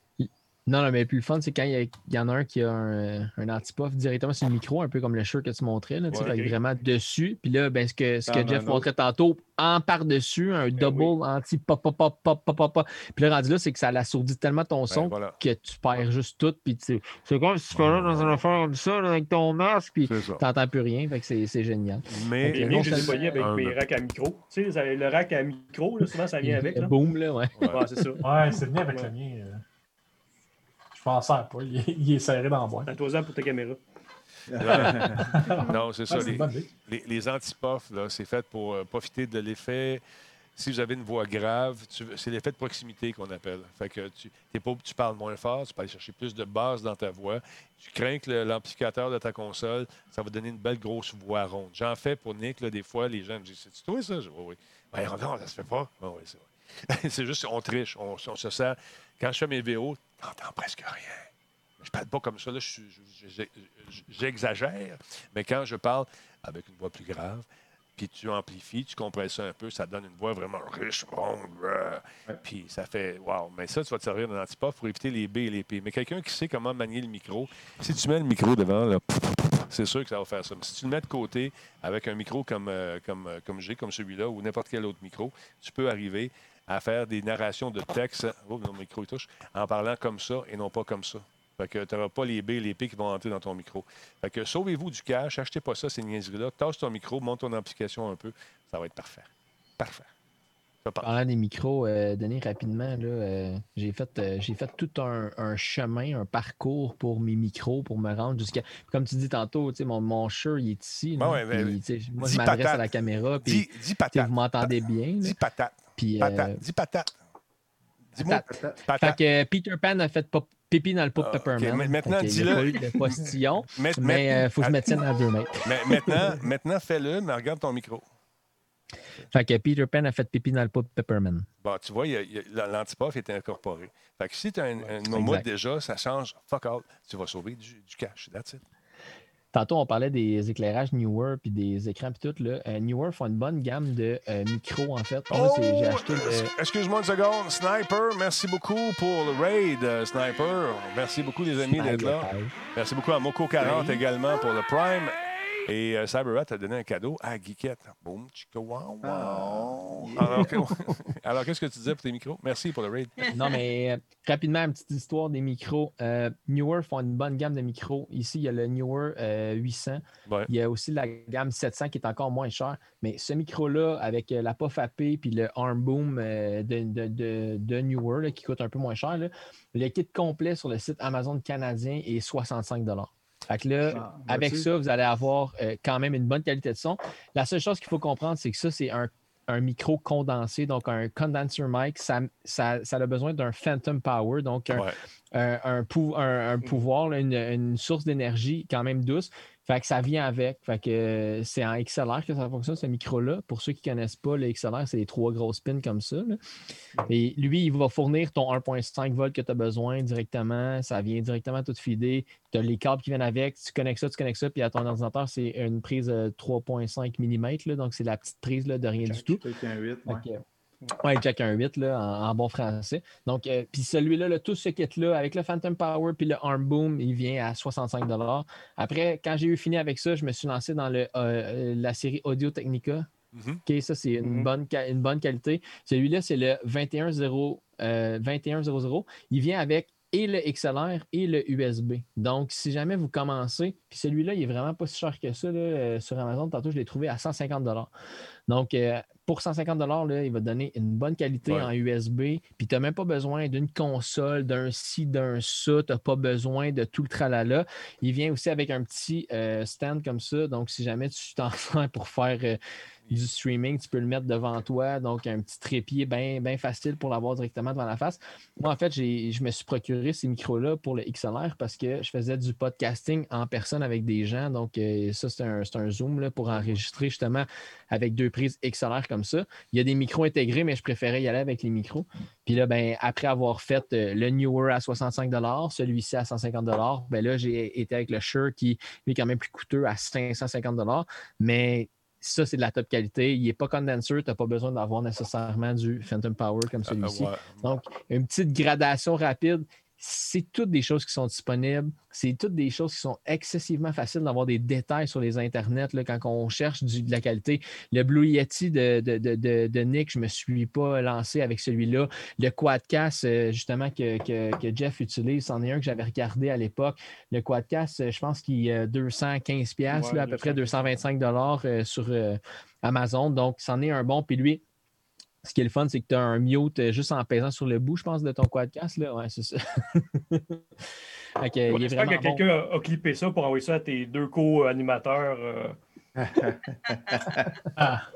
Non, non, mais le plus fun, c'est quand il y, y en a un qui a un, un anti-puff directement sur le micro, un peu comme le shirt que tu montrais, là, tu sais, Ouais, fait que ok. vraiment dessus. Puis là, ben, ce que, ce que Ah, Jeff non, non. montrait tantôt, en par-dessus, un double anti-pop, pop, pop, pop, pop, pop, pop. Puis là, rendu là, c'est que ça l'assourdit tellement ton son Ben, voilà. que tu perds juste tout. Puis tu sais, c'est comme si tu fais là dans une affaire comme ça, là, avec ton masque, puis t'entends plus rien. Fait que c'est c'est génial. Mais Les Ok, miens, non, je les ai ça- pognés avec un- mes racks à micro. Tu sais, le rack à micro, là, souvent, ça vient avec. Le Là. boom, là, ouais. Ouais. C'est ça. Ouais, c'est venu avec le mien. Je pensais pas. Il est, il est serré dans la boîte. Attends-en pour ta caméra. non, c'est ça. Ah, c'est les, les, les anti-puffs, là, c'est fait pour euh, profiter de l'effet. Si vous avez une voix grave, c'est l'effet de proximité qu'on appelle. Fait que tu, t'es pas, tu parles moins fort, tu peux aller chercher plus de basse dans ta voix. Tu crains que le- l'amplificateur de ta console, ça va donner une belle grosse voix ronde. J'en fais pour Nick, là, des fois, les gens me disent C'est-tu toi ça Je dis, Oui, oui. Ben, non, ça se fait pas. Oui, oui, c'est vrai. c'est juste on triche, on, on se sert. Quand je fais mes VO, t'entends presque rien. Je parle pas comme ça, là, j'exagère, mais quand je parle avec une voix plus grave, puis tu amplifies, tu compresses ça un peu, ça donne une voix vraiment riche, ronde, euh, puis ça fait wow. Mais ça, tu vas te servir d'un antipop pour éviter les B et les P. Mais quelqu'un qui sait comment manier le micro, si tu mets le micro devant, là, c'est sûr que ça va faire ça. Mais si tu le mets de côté avec un micro comme, euh, comme, euh, comme j'ai, comme celui-là, ou n'importe quel autre micro, tu peux arriver à faire des narrations de texte. Oh, mon micro il touche. En parlant comme ça et non pas comme ça. Fait que tu n'auras pas les B et les P qui vont entrer dans ton micro. Fait que sauvez-vous du cash, achetez pas ça, ces niaiseries-là. Tasse ton micro, monte ton amplification un peu. Ça va être parfait. Parfait. Parlant des micros, euh, Denis, rapidement, là, euh, j'ai fait, euh, j'ai fait tout un, un chemin, un parcours pour mes micros, pour me rendre jusqu'à. Comme tu dis tantôt, mon, mon shirt, il est ici. là, ouais, moi, je m'adresse patate. à la caméra, puis vous m'entendez bien. Dis patate. Puis, euh, Patate. Dis patate. Dis-moi patate. Fait patate. que euh, Peter Pan a fait pop- pipi dans le pot Ah, Peppermint. maintenant, Fait dis-le. de postillon, Mais- il faut que je me tienne à deux. Mais maintenant, maintenant fais-le, mais regarde ton micro. Fait que Peter Pan a fait pipi dans le pot Peppermint. Bon, tu vois, l'antipuff est incorporé. Fait que si tu as une moumoute Exact. déjà, ça change. Fuck all. Tu vas sauver du, du cash. That's it. Tantôt, on parlait des éclairages Newer puis des écrans puis tout. Là. Euh, Newer font une bonne gamme de euh, micros, en fait. J'ai acheté es- le- Excuse-moi une seconde. Sniper, merci beaucoup pour le raid, euh, Sniper. Merci beaucoup, les amis, d'être là. Merci beaucoup à Moko40 également pour le Prime. Et euh, CyberRat a donné un cadeau à Geekette. Boum, chica, wow, wow. Alors, que- alors, qu'est-ce que tu disais pour tes micros? Merci pour le raid. Non, mais euh, rapidement, une petite histoire des micros. Euh, Newer font une bonne gamme de micros. Ici, il y a le Newer euh, 800. Ouais. Il y a aussi la gamme 700 qui est encore moins cher. Mais ce micro-là, avec euh, la POF AP puis le Arm Boom euh, de, de, de- de Newer, là, qui coûte un peu moins cher, là, le kit complet sur le site Amazon canadien est 65 Fait que là, Ah, avec vois-tu? ça, vous allez avoir euh, quand même une bonne qualité de son. La seule chose qu'il faut comprendre, c'est que ça, c'est un, un micro condensé, donc un condenser mic. Ça, ça, ça a besoin d'un phantom power, donc un, Ouais. un, un pou- un- un pouvoir, là, une, une source d'énergie quand même douce. Fait que ça vient avec. Fait que euh, c'est en XLR que ça fonctionne, ce micro-là. Pour ceux qui ne connaissent pas, le XLR, c'est les trois grosses pins comme ça. là. Et lui, il va fournir ton 1.5 volts que tu as besoin directement. Ça vient directement tout feeder. Tu as les câbles qui viennent avec. Tu connectes ça, tu connectes ça. Puis à ton ordinateur, c'est une prise euh, 3.5 mm. là, donc, c'est la petite prise là, de rien du tout. Peut-être un 8, ouais. Ouais, Jack un 8 là, en, en bon français. Donc, euh, puis celui-là, là, tout ce kit-là, avec le Phantom Power puis le Arm Boom, il vient à 65 Après, quand j'ai eu fini avec ça, je me suis lancé dans le, euh, la série Audio Technica. Mhm. OK, ça, c'est une, Mhm. bonne, une bonne qualité. Celui-là, c'est le 2100. euh, 2100. Il vient avec et le XLR et le USB. Donc, si jamais vous commencez, puis celui-là, il est vraiment pas si cher que ça là, euh, sur Amazon. Tantôt, je l'ai trouvé à 150 Donc, euh, pour 150 là, il va te donner une bonne qualité Ouais. en USB. Puis, tu n'as même pas besoin d'une console, d'un ci, d'un ça. Tu n'as pas besoin de tout le tralala. Il vient aussi avec un petit euh, stand comme ça. Donc, si jamais tu t'en sers pour faire euh, du streaming, tu peux le mettre devant toi. Donc, un petit trépied bien bien facile pour l'avoir directement devant la face. Moi, en fait, je me suis procuré ces micros-là pour le XLR parce que je faisais du podcasting en personne avec des gens. Donc, euh, ça, c'est un, un Zoom là, pour enregistrer justement avec deux prises XLR comme ça. Il y a des micros intégrés, mais je préférais y aller avec les micros. Puis là, ben, après avoir fait euh, le Newer à 65 celui-ci à 150 ben là, j'ai été avec le Shure qui est quand même plus coûteux à 550 Mais ça, c'est de la top qualité. Il n'est pas condenser. Tu n'as pas besoin d'avoir nécessairement du Phantom Power comme celui-ci. Euh, ouais. Donc, une petite gradation rapide. C'est toutes des choses qui sont disponibles. C'est toutes des choses qui sont excessivement faciles d'avoir des détails sur les internets là, quand on cherche du- de la qualité. Le Blue Yeti de, de, de- de- de Nick, je ne me suis pas lancé avec celui-là. Le Quadcast, euh, justement, que, que- que Jeff utilise, c'en est un que j'avais regardé à l'époque. Le Quadcast, euh, je pense qu'il est 215$, piastres, Ouais, là, à peu près 225. 225$ dollars, euh, sur euh, Amazon. Donc, c'en est un bon. Puis lui, ce qui est le fun, c'est que tu as un mute euh, juste en pesant sur le bout, je pense, de ton quadcast. Là. Ouais, c'est ça. Est J'espère que bon. quelqu'un a, a clippé ça pour envoyer ça à tes deux co-animateurs. euh.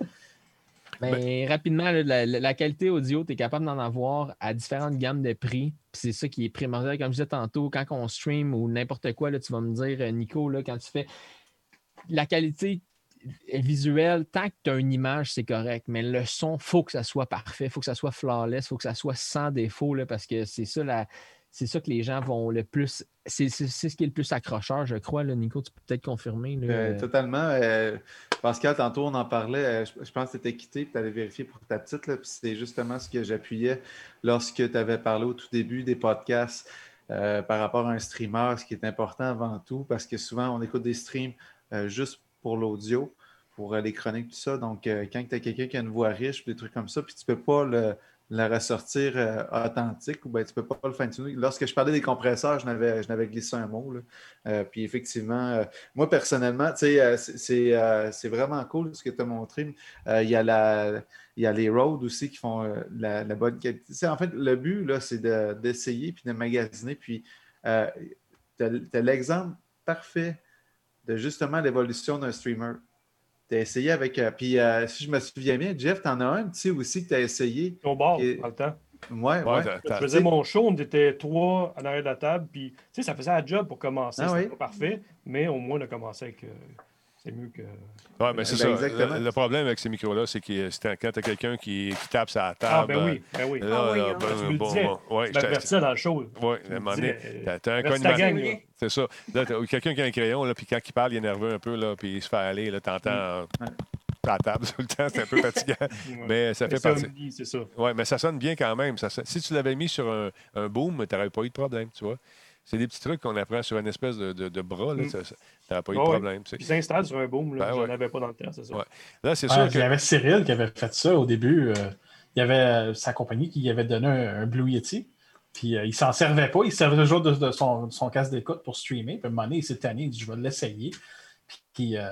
Ah, Mais rapidement, là, la, qualité audio, tu es capable d'en avoir à différentes gammes de prix. Puis c'est ça qui est primordial. Comme je disais tantôt, quand on stream ou n'importe quoi, là, tu vas me dire, euh, Nico, là, quand tu fais la qualité visuelle, tant que tu as une image, c'est correct. Mais le son, il faut que ça soit parfait, il faut que ça soit flawless, il faut que ça soit sans défaut, parce que c'est ça. C'est ça que les gens vont le plus. C'est ce qui est le plus accrocheur, je crois. Là, Nico, tu peux peut-être confirmer. Euh, totalement. euh, Pascal, tantôt, on en parlait. euh, je, pense que tu étais quitté tu allais vérifier pour ta petite. là, puis C'est justement ce que j'appuyais lorsque tu avais parlé au tout début des podcasts euh, par rapport à un streamer, ce qui est important avant tout, parce que souvent, on écoute des streams juste pour l'audio, pour euh, les chroniques, tout ça. Donc, euh, quand tu as quelqu'un qui a une voix riche, des trucs comme ça, puis tu peux pas le, la ressortir euh, authentique ou ben, tu peux pas le fine-tuner. Lorsque je parlais des compresseurs, je n'avais, je n'avais glissé un mot. là. Puis effectivement, moi personnellement, c'est, c'est, c'est vraiment cool ce que tu as montré. Il y, a la- y a les roads aussi qui font la, bonne qualité. En fait, le but, là, c'est de- d'essayer puis de magasiner. Puis tu as, l'exemple parfait de justement l'évolution d'un streamer. Tu as essayé avec. euh, puis euh, si je me souviens bien, Jeff, tu en as un petit aussi que tu as essayé. Au bord, Et- dans le temps. Ouais, Ouais, Je faisais mon show, on était trois en arrière de la table, puis tu sais, ça faisait la job pour commencer. Ah C'était oui. pas parfait, mais au moins on a commencé avec. euh, c'est mieux que. Ouais, mais c'est Ben, ça. exactement. Le, le problème avec ces micros-là, c'est que c'est quand tu as quelqu'un qui, qui tape sa Ah, table. ben oui, ben oui. Là, Ah oui, là, hein. ben, Tu me le bon, disais. bon, ouais, dans le show. Ouais, Tu à un me moment donné, disais, t'as- un. C'est ça. Là, t'as quelqu'un qui a un crayon, là, puis quand il parle, il est nerveux un peu, là, puis il se fait aller, là, t'entends euh, à la table tout le temps, c'est un peu fatigant. Ouais. mais ça fait ça, partie. C'est ça. Oui, mais ça sonne bien quand même. Ça Si tu l'avais mis sur un, un boom, tu n'aurais pas eu de problème, tu vois. C'est des petits trucs qu'on apprend sur une espèce de, de- de bras, là, Mm. ça- ça- pas eu de Ah ouais. problème. tu sais. Puis s'installe sur un boom, là, Ben ouais. avais pas dans le temps, c'est ça. Ouais. Là, c'est Ouais, sûr Il y avait Cyril qui avait fait ça au début. euh, il y avait euh, sa compagnie qui lui avait donné un, un Blue Yeti. Puis euh, il s'en servait pas. Il servait toujours de, de son, son casque d'écoute pour streamer. Puis à un moment donné, il s'est tanné. Il dit Je vais l'essayer. Puis euh,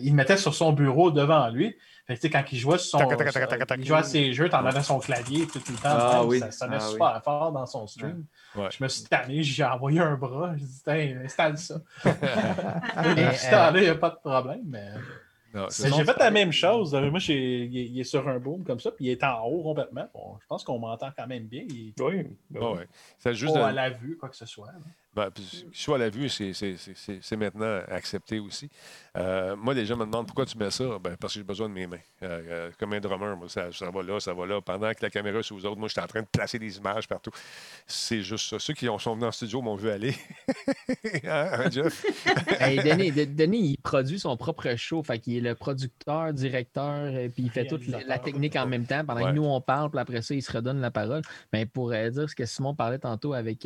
il le mettait sur son bureau devant lui. Fait que, tu sais, quand il jouait, sur son, Tac, tac, tac, tac, tac, il jouait à ses jeux, t'en avais son clavier tout, tout le temps. Ah Même, oui. Ça sonnait Ah oui. super fort dans son stream. Ouais. Je me suis tanné, j'ai envoyé un bras. J'ai dit Tiens, installe ça. Temps-là, il n'y a pas de problème. Mais... J'ai fait la même chose. Euh, Moi, j'ai- il est, il est sur un boom comme ça, puis il est en haut complètement. Bon, je pense qu'on m'entend quand même bien. Il Oui, ben oui. ouais. C'est juste de- à la vue, quoi que ce soit. là. Ben, soit à la vue, c'est- maintenant accepté aussi. Euh, moi, les gens me demandent pourquoi tu mets ça? Ben, parce que j'ai besoin de mes mains. Euh, euh, comme un drummer, moi, ça, ça va là, ça va là. Pendant que la caméra est sur vous autres, moi, je suis en train de placer des images partout. C'est juste ça. Ceux qui ont- sont venus en studio m'ont vu aller. hein, hein, Jeff? Hey, Denis, De- Denis, il produit son propre show. Fait qu'il est le producteur, directeur, et puis il fait toute la, technique en même temps. Pendant Ouais. que nous, on parle, puis après ça, il se redonne la parole. Mais pour euh, dire ce que Simon parlait tantôt avec,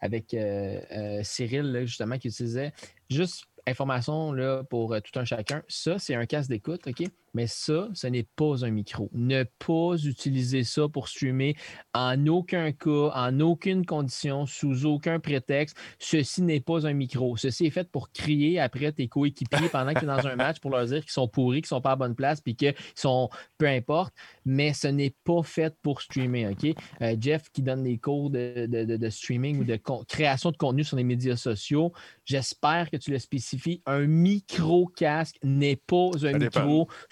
avec euh, euh, Cyril, justement, qui utilisait juste information là, pour euh, tout un chacun. Ça, c'est un casque d'écoute, OK? Mais ça, ce n'est pas un micro. Ne pas utiliser ça pour streamer en aucun cas, en aucune condition, sous aucun prétexte. Ceci n'est pas un micro. Ceci est fait pour crier après tes coéquipiers pendant que tu es dans un match pour leur dire qu'ils sont pourris, qu'ils sont pas à bonne place, puis qu'ils sont peu importe. Mais ce n'est pas fait pour streamer. OK? Euh, Jeff qui donne des cours de, de- de- de streaming ou de création de contenu sur les médias sociaux, j'espère que tu le spécifies. Un micro-casque n'est pas un Ça dépend.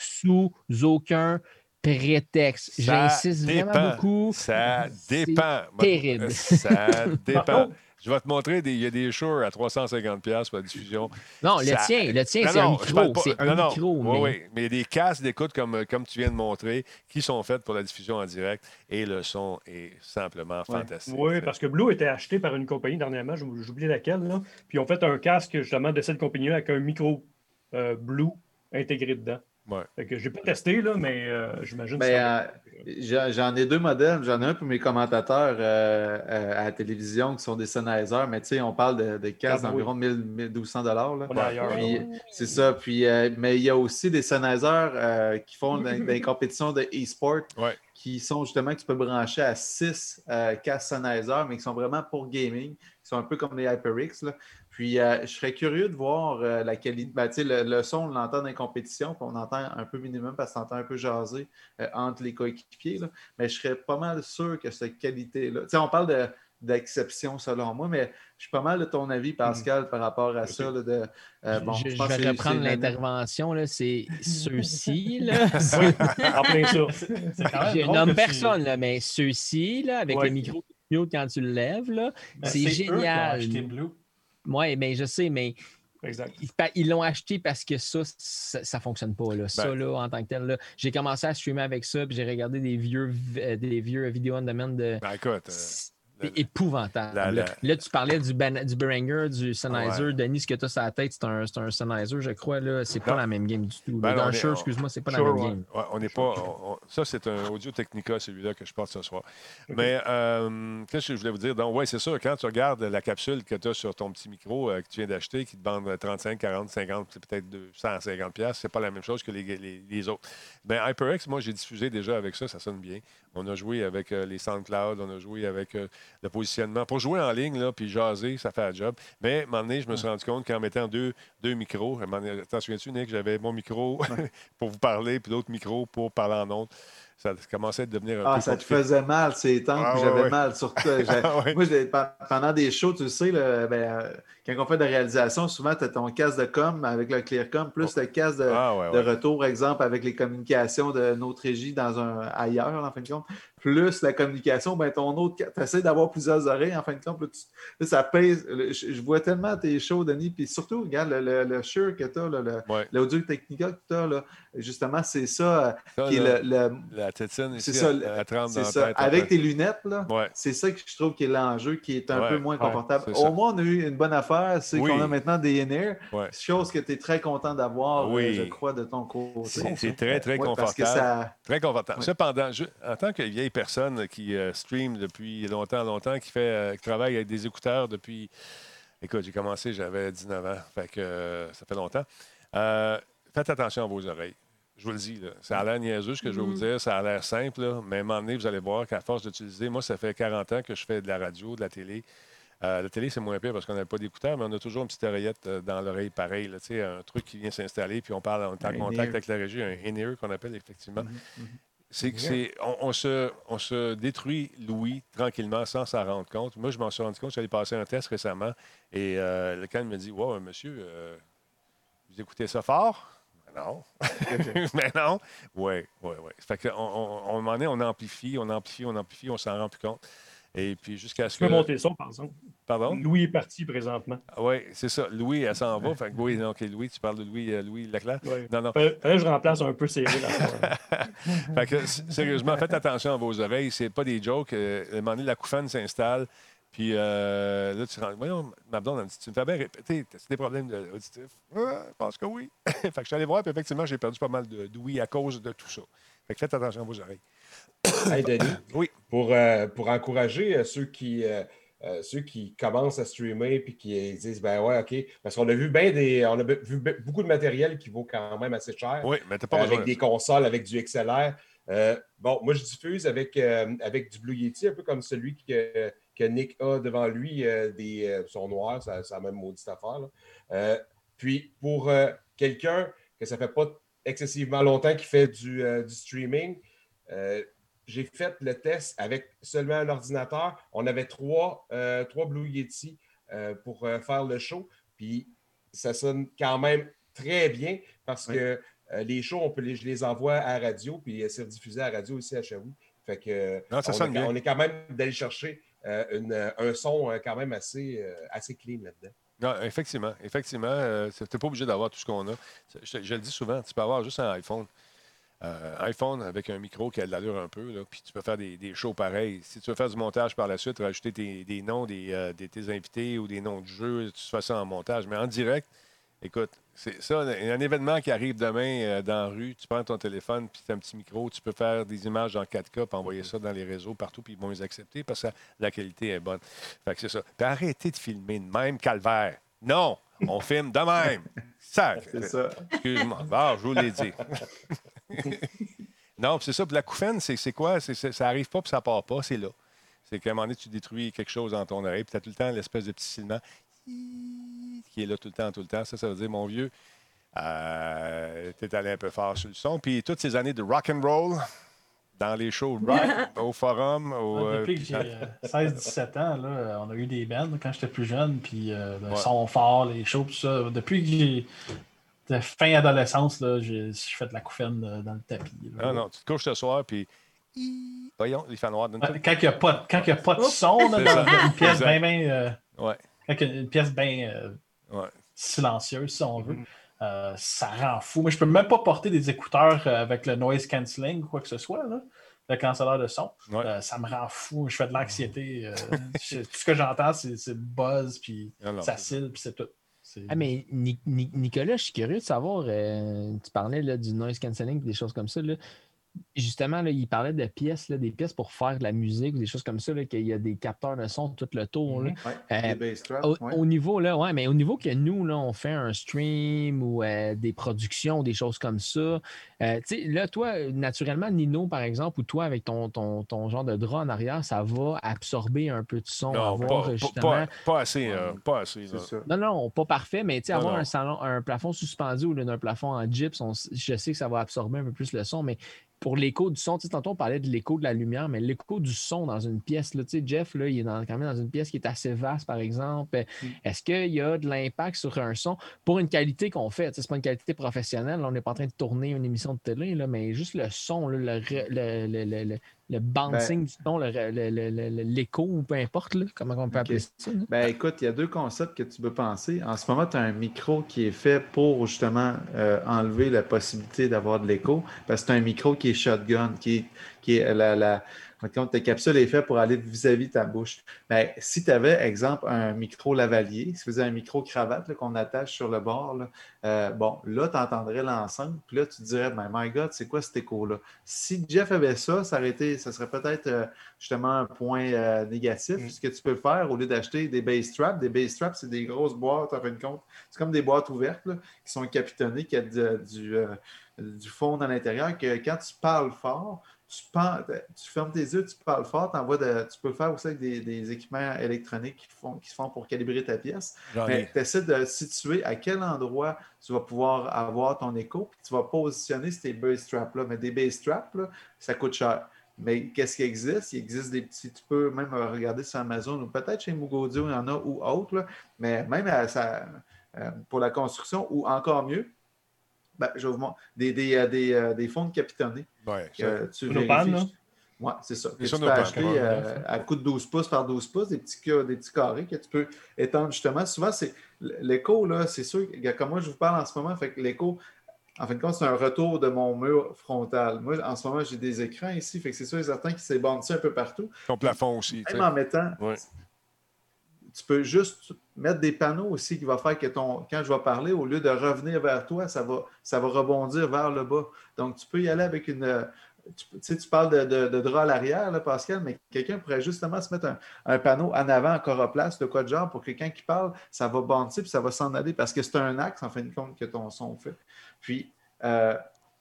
Sous aucun prétexte. J'insiste vraiment dépend. beaucoup. Ça dépend. terrible. Ça dépend. Je vais te montrer, des- il y a des Shure à 350$ pour la diffusion. Non, le tien, le tien, c'est un micro. pas- C'est non, un non. micro. Oui, mais... oui. Mais il y a des casques d'écoute, comme, comme tu viens de montrer, qui sont faits pour la diffusion en direct et le son est simplement fantastique. Oui, parce que Blue était acheté par une compagnie dernièrement, oublié laquelle, là. puis ils ont fait un casque justement de cette compagnie avec un micro euh, Blue intégré dedans. Ouais. Fait que j'ai pas testé, là, mais euh, j'imagine que Ben, ça- euh, j'en ai deux modèles. J'en ai un pour mes commentateurs euh, euh, à la télévision qui sont des Sennheiser, mais tu sais, on parle de, de casques Ah, oui. d'environ 1000 1200 dollars. Puis, C'est ça. Puis, euh, mais il y a aussi des Sennheiser euh, qui font des, des compétitions de e-sport Ouais. qui sont justement que tu peux brancher à 6 euh, casques Sennheiser, mais qui sont vraiment pour gaming, qui sont un peu comme les HyperX. là. Puis, euh, je serais curieux de voir euh, la qualité. Ben, tu sais, le, le son, on l'entend dans les compétitions, puis on entend un peu minimum parce qu'on entend un peu jaser euh, entre les coéquipiers. là. Mais je serais pas mal sûr que cette qualité-là. Tu sais, on parle de d'exception selon moi, mais je suis pas mal de ton avis, Pascal, par rapport à ça. là, de, euh, bon, je, vais reprendre l'intervention. C'est ceux-ci. Je nomme personne, là, mais ceux-ci, avec Ouais. le micro quand tu le lèves, Ben, c'est eux qui ont génial. acheté Blue. Oui, mais je sais, mais Exact. ils l'ont acheté parce que ça, ça, ne fonctionne pas. Là. Ça, Ben. là, en tant que tel, j'ai commencé à streamer avec ça, puis j'ai regardé des vieux, vi- euh, des vieux vidéos on demand de. Ben, écoute, euh, C'est épouvantable. la- là. la- Là, tu parlais du, ban- du Behringer, du Sennheiser. Ouais. Denis, ce que tu as sur la tête, c'est un, un Sennheiser, je crois. là. C'est pas la même game du tout. Ben Dans Shure, excuse-moi, c'est pas la même game. Ouais, on n'est pas. on- ça, c'est un Audio Technica, celui-là, que je porte ce soir. Mais euh, qu'est-ce que je voulais vous dire? Donc, oui, c'est sûr, quand tu regardes la capsule que tu as sur ton petit micro euh, que tu viens d'acheter, qui te vend 35, 40, 50, c'est peut-être 250 pièces, c'est pas la même chose que les, les- les autres. Ben, HyperX, moi, j'ai diffusé déjà avec ça, ça sonne bien. On a joué avec euh, les SoundCloud, on a joué avec le positionnement. Pour jouer en ligne, là, puis jaser, ça fait un job. Mais à un moment donné, je me suis rendu compte qu'en mettant deux, deux micros, t'en souviens-tu, Nick, j'avais mon micro pour vous parler, puis l'autre micro pour parler en ondes. Ça commençait à devenir un Ah, peu ça te faisait mal, ces temps Ah, j'avais mal. Surtout, Ah. Moi, pendant des shows, tu sais, là, ben, euh, quand on fait de la réalisation, souvent, tu as ton casque de com avec le ClearCom, plus le casque de, Ah, ouais, de ouais. retour, exemple, avec les communications de notre régie dans un ailleurs, en fin de compte. Plus la communication, ben, ton autre, tu essaies d'avoir plusieurs oreilles, en fin de compte. Là, tu- là, ça pèse. Je, je vois tellement tes shows, Denis, puis surtout, regarde, le, le, le Shure que tu as, le, Ouais. l'Audio Technica que tu as, là, justement, c'est ça, Ça, euh, qui est le- le, La tétine ici, c'est ça, elle, elle trempe dans c'est la tête. Avec tes lunettes, là, Ouais. c'est ça que je trouve qui est l'enjeu, qui est un Ouais, peu moins ouais, confortable. Au moins, on a eu une bonne affaire, c'est Oui. qu'on a maintenant des in-ear, Ouais. chose que tu es très content d'avoir, Oui. euh, je crois, de ton côté. C'est très, très Ouais, Parce que confortable. ça. Très confortable. Cependant, je- en tant que vieille personne qui euh, stream depuis longtemps, longtemps, qui fait, euh, qui travaille avec des écouteurs depuis. Écoute, j'ai commencé, j'avais 19 ans. Fait que euh, ça fait longtemps. Euh, faites attention à vos oreilles. Je vous le dis, là. ça a l'air niaiseux ce que je vais vous dire, ça a l'air simple, là, mais à un moment donné, vous allez voir qu'à force d'utiliser, moi, ça fait 40 ans que je fais de la radio, de la télé. Euh, la télé, c'est moins pire parce qu'on n'a pas d'écouteurs, mais on a toujours une petite oreillette euh, dans l'oreille pareil, là, tu sais, un truc qui vient s'installer, puis on parle, on est en contact avec la régie, un in-ear qu'on appelle effectivement. Mhm, C'est que c'est, on, on se, on se détruit l'ouïe tranquillement sans s'en rendre compte. Moi, je m'en suis rendu compte, j'allais passer un test récemment et euh, le can me dit Wow, monsieur, euh, vous écoutez ça fort Non. Mais non. Oui, oui, oui. Fait qu'on on, on, on amplifie, on amplifie, on amplifie, on s'en rend plus compte. Et puis jusqu'à ce Tu peux que. monter ça, par exemple. Pardon? Louis est parti présentement. Oui, c'est ça. Louis, elle s'en va. Fait que oui, donc Louis, tu parles de Louis, euh, Louis Leclerc? Ouais. Non, non. Fallait fallait que je remplace un peu là. fait que, sérieusement, faites attention à vos oreilles. C'est pas des jokes. Euh, à un moment donné, la coufane s'installe. Puis euh, là, tu rends. Voyons, ma blonde, elle me dit Tu me fais bien répéter, as des problèmes de- auditifs Je pense que oui. fait que je suis allé voir, puis effectivement, j'ai perdu pas mal de- d'ouïe à cause de tout ça. Fait que faites attention à vos oreilles. Hey, Denis, Oui. pour, euh, pour encourager euh, ceux qui, euh, euh, ceux qui commencent à streamer puis qui disent ben ouais, OK. Parce qu'on a vu bien des. On a vu be- beaucoup de matériel qui vaut quand même assez cher. Oui, mais t'as pas avec des consoles, avec du XLR. Euh, bon, moi, je diffuse avec, euh, avec du Blue Yeti, un peu comme celui que, que Nick a devant lui, euh, des, euh, son noir, ça, ça a même maudite affaire. là. Euh, puis, pour euh, quelqu'un que ça fait pas excessivement longtemps qu'il fait du, euh, du streaming, j'ai fait le test avec seulement un ordinateur. On avait trois, trois Blue Yeti pour faire le show. Puis ça sonne quand même très bien parce Oui. que les shows, on peut les, je les envoie à la radio, puis c'est rediffusé à la radio aussi à Chavou. Fait que Non, ça on, sonne est, bien. on est quand même d'aller chercher une, euh, un son euh, quand même assez, euh, assez clean là-dedans. Non, effectivement. Effectivement, euh, tu n'es pas obligé d'avoir tout ce qu'on a. Je, le dis souvent, tu peux avoir juste un iPhone. Euh, iPhone avec un micro qui a de l'allure un peu, là, puis tu peux faire des, shows pareils. Si tu veux faire du montage par la suite, rajouter des noms des, euh, des- tes invités ou des noms de jeux, tu fais ça en montage. Mais en direct, Écoute, c'est ça, un un événement qui arrive demain euh, dans la rue, tu prends ton téléphone, puis tu as un petit micro, tu peux faire des images en 4K, puis envoyer ça dans les réseaux partout, puis ils vont les accepter parce que la qualité est bonne. Fait que c'est ça. Puis arrêtez de filmer de même, calvaire. Non, on filme de même. Sac. C'est ça. Excuse-moi. Ah, je vous l'ai dit. non, c'est ça. Puis la couffaine, c'est quoi? Ça arrive pas, puis ça part pas. C'est là. C'est qu'à un moment donné, tu détruis quelque chose dans ton oreille, puis tu as tout le temps l'espèce de petit silement qui est là tout le temps, tout le temps. Ça, ça veut dire, mon vieux, euh, t'es allé un peu fort sur le son. Puis toutes ces années de rock and roll, dans les shows rock, au forum, au... Ouais, euh, Depuis que j'ai dans- euh, 16-17 ans, là, euh, on a eu des bands quand j'étais plus jeune, puis euh, le Ouais. son fort, les shows, tout ça. Depuis que j'ai de fin adolescence, là, j'ai fait de la couffaine euh, dans le tapis. là. Non, non, tu te couches ce soir, puis... Voyons, les fans noirs, donne-toi. Ouais, Quand il n'y a, pas- quand il y a pas de son là, dans, une pièce bien. euh, Ouais, quand il y a une pièce bien euh, ouais. silencieuse, si on veut, Mm-hmm. euh, ça rend fou. Mais je peux même pas porter des écouteurs euh, avec le noise cancelling ou quoi que ce soit, là, le cancelleur de son. Ouais. Euh, ça me rend fou. Je fais de l'anxiété. euh, je- tout ce que j'entends, c'est le buzz, puis non, ça c'est- cille, puis c'est tout. C'est- Ah, mais Ni- Ni- Nicolas, je suis curieux de savoir, euh, tu parlais là, du noise cancelling et des choses comme ça. là. Justement, là, il parlait de pièces, là, des pièces pour faire de la musique ou des choses comme ça, qu'il y a des capteurs de son tout le tour. là. Ouais, Euh, les bass traps, Au, ouais. au niveau, là, ouais, mais au niveau que nous, là, on fait un stream ou euh, des productions, des choses comme ça. Euh, tu sais, là, toi, naturellement, Nino, par exemple, ou toi, avec ton, ton, ton genre de drap en arrière, ça va absorber un peu de son, Non, avoir pas, pas- justement. pas, pas assez, euh, pas assez. Non, non, pas parfait, mais tu sais, Non, avoir non. un salon, un plafond suspendu ou d'un plafond en gyps, on je sais que ça va absorber un peu plus le son, mais pour l'écho du son, tu sais, tantôt on parlait de l'écho de la lumière, mais l'écho du son dans une pièce, là, tu sais, Jeff, là, il est dans- quand même dans une pièce qui est assez vaste, par exemple. Mm. Est-ce qu'il y a de l'impact sur un son? Pour une qualité qu'on fait? Tu sais, C'est pas une qualité professionnelle, là, on n'est pas en train de tourner une émission de télé, là, mais juste le son, là, le, le, le, le, bouncing du son, le re- le- le- le- le- l'écho, ou peu importe, là, comment on peut appeler ça. Ben écoute, il y a deux concepts que tu peux penser. En ce moment, tu as un micro qui est fait pour justement euh, enlever la possibilité d'avoir de l'écho, parce que c'est un micro qui est shotgun, qui est, qui est la, ta capsule est faite pour aller vis-à-vis de ta bouche. Ben, si tu avais, exemple, un micro lavalier, si vous avez un micro cravate qu'on attache sur le bord, là, euh, bon, là, tu entendrais l'ensemble, puis là, tu te dirais, ben, my God, c'est quoi cet écho-là? Si Jeff avait ça, ça, aurait été, ça serait peut-être euh, justement un point euh, négatif. Ce que tu peux faire, au lieu d'acheter des bass traps, des bass traps, c'est des grosses boîtes, en fin de compte. C'est comme des boîtes ouvertes là, qui sont capitonnées, qui ont du, du fond dans l'intérieur, que quand tu parles fort, tu, pen- tu fermes tes yeux, tu parles fort, de- tu peux le faire aussi avec des, des équipements électroniques qui, font, qui se font pour calibrer ta pièce. Mais tu essaies de situer à quel endroit tu vas pouvoir avoir ton écho, puis tu vas positionner ces bass traps-là. Mais des bass traps, là, ça coûte cher. Mais qu'est-ce qui existe? Il existe des petits, tu peux même regarder sur Amazon ou peut-être chez Mugodio, il y en a ou autre, là. mais même à ça, euh, pour la construction ou encore mieux, ben, je vais vous des, des, euh, des, euh, des fonds de capitonnés. Ouais, tu vérifies. Ouais, c'est ça. Que tu peux acheter euh, à coût de 12 pouces par 12 pouces, des petits, des petits carrés que tu peux étendre justement. Souvent, c'est l'écho, là, c'est sûr, comme moi je vous parle en ce moment, fait que l'écho, en fin de compte, c'est un retour de mon mur frontal. Moi, en ce moment, j'ai des écrans ici, fait que c'est sûr et certain qu'il s'est un peu partout. Ton plafond aussi. Même en mettant, Ouais. tu peux juste mettre des panneaux aussi qui va faire que ton, quand je vais parler, au lieu de revenir vers toi, ça va, ça va rebondir vers le bas. Donc, tu peux y aller avec une. Tu, sais, tu parles de, de, de drap à l'arrière, Pascal, mais quelqu'un pourrait justement se mettre un, un panneau en avant, encore à place, de quoi de genre, pour quelqu'un qui parle, ça va bondir puis ça va s'en aller parce que c'est un axe, en fin de compte, que ton son fait. Puis, euh,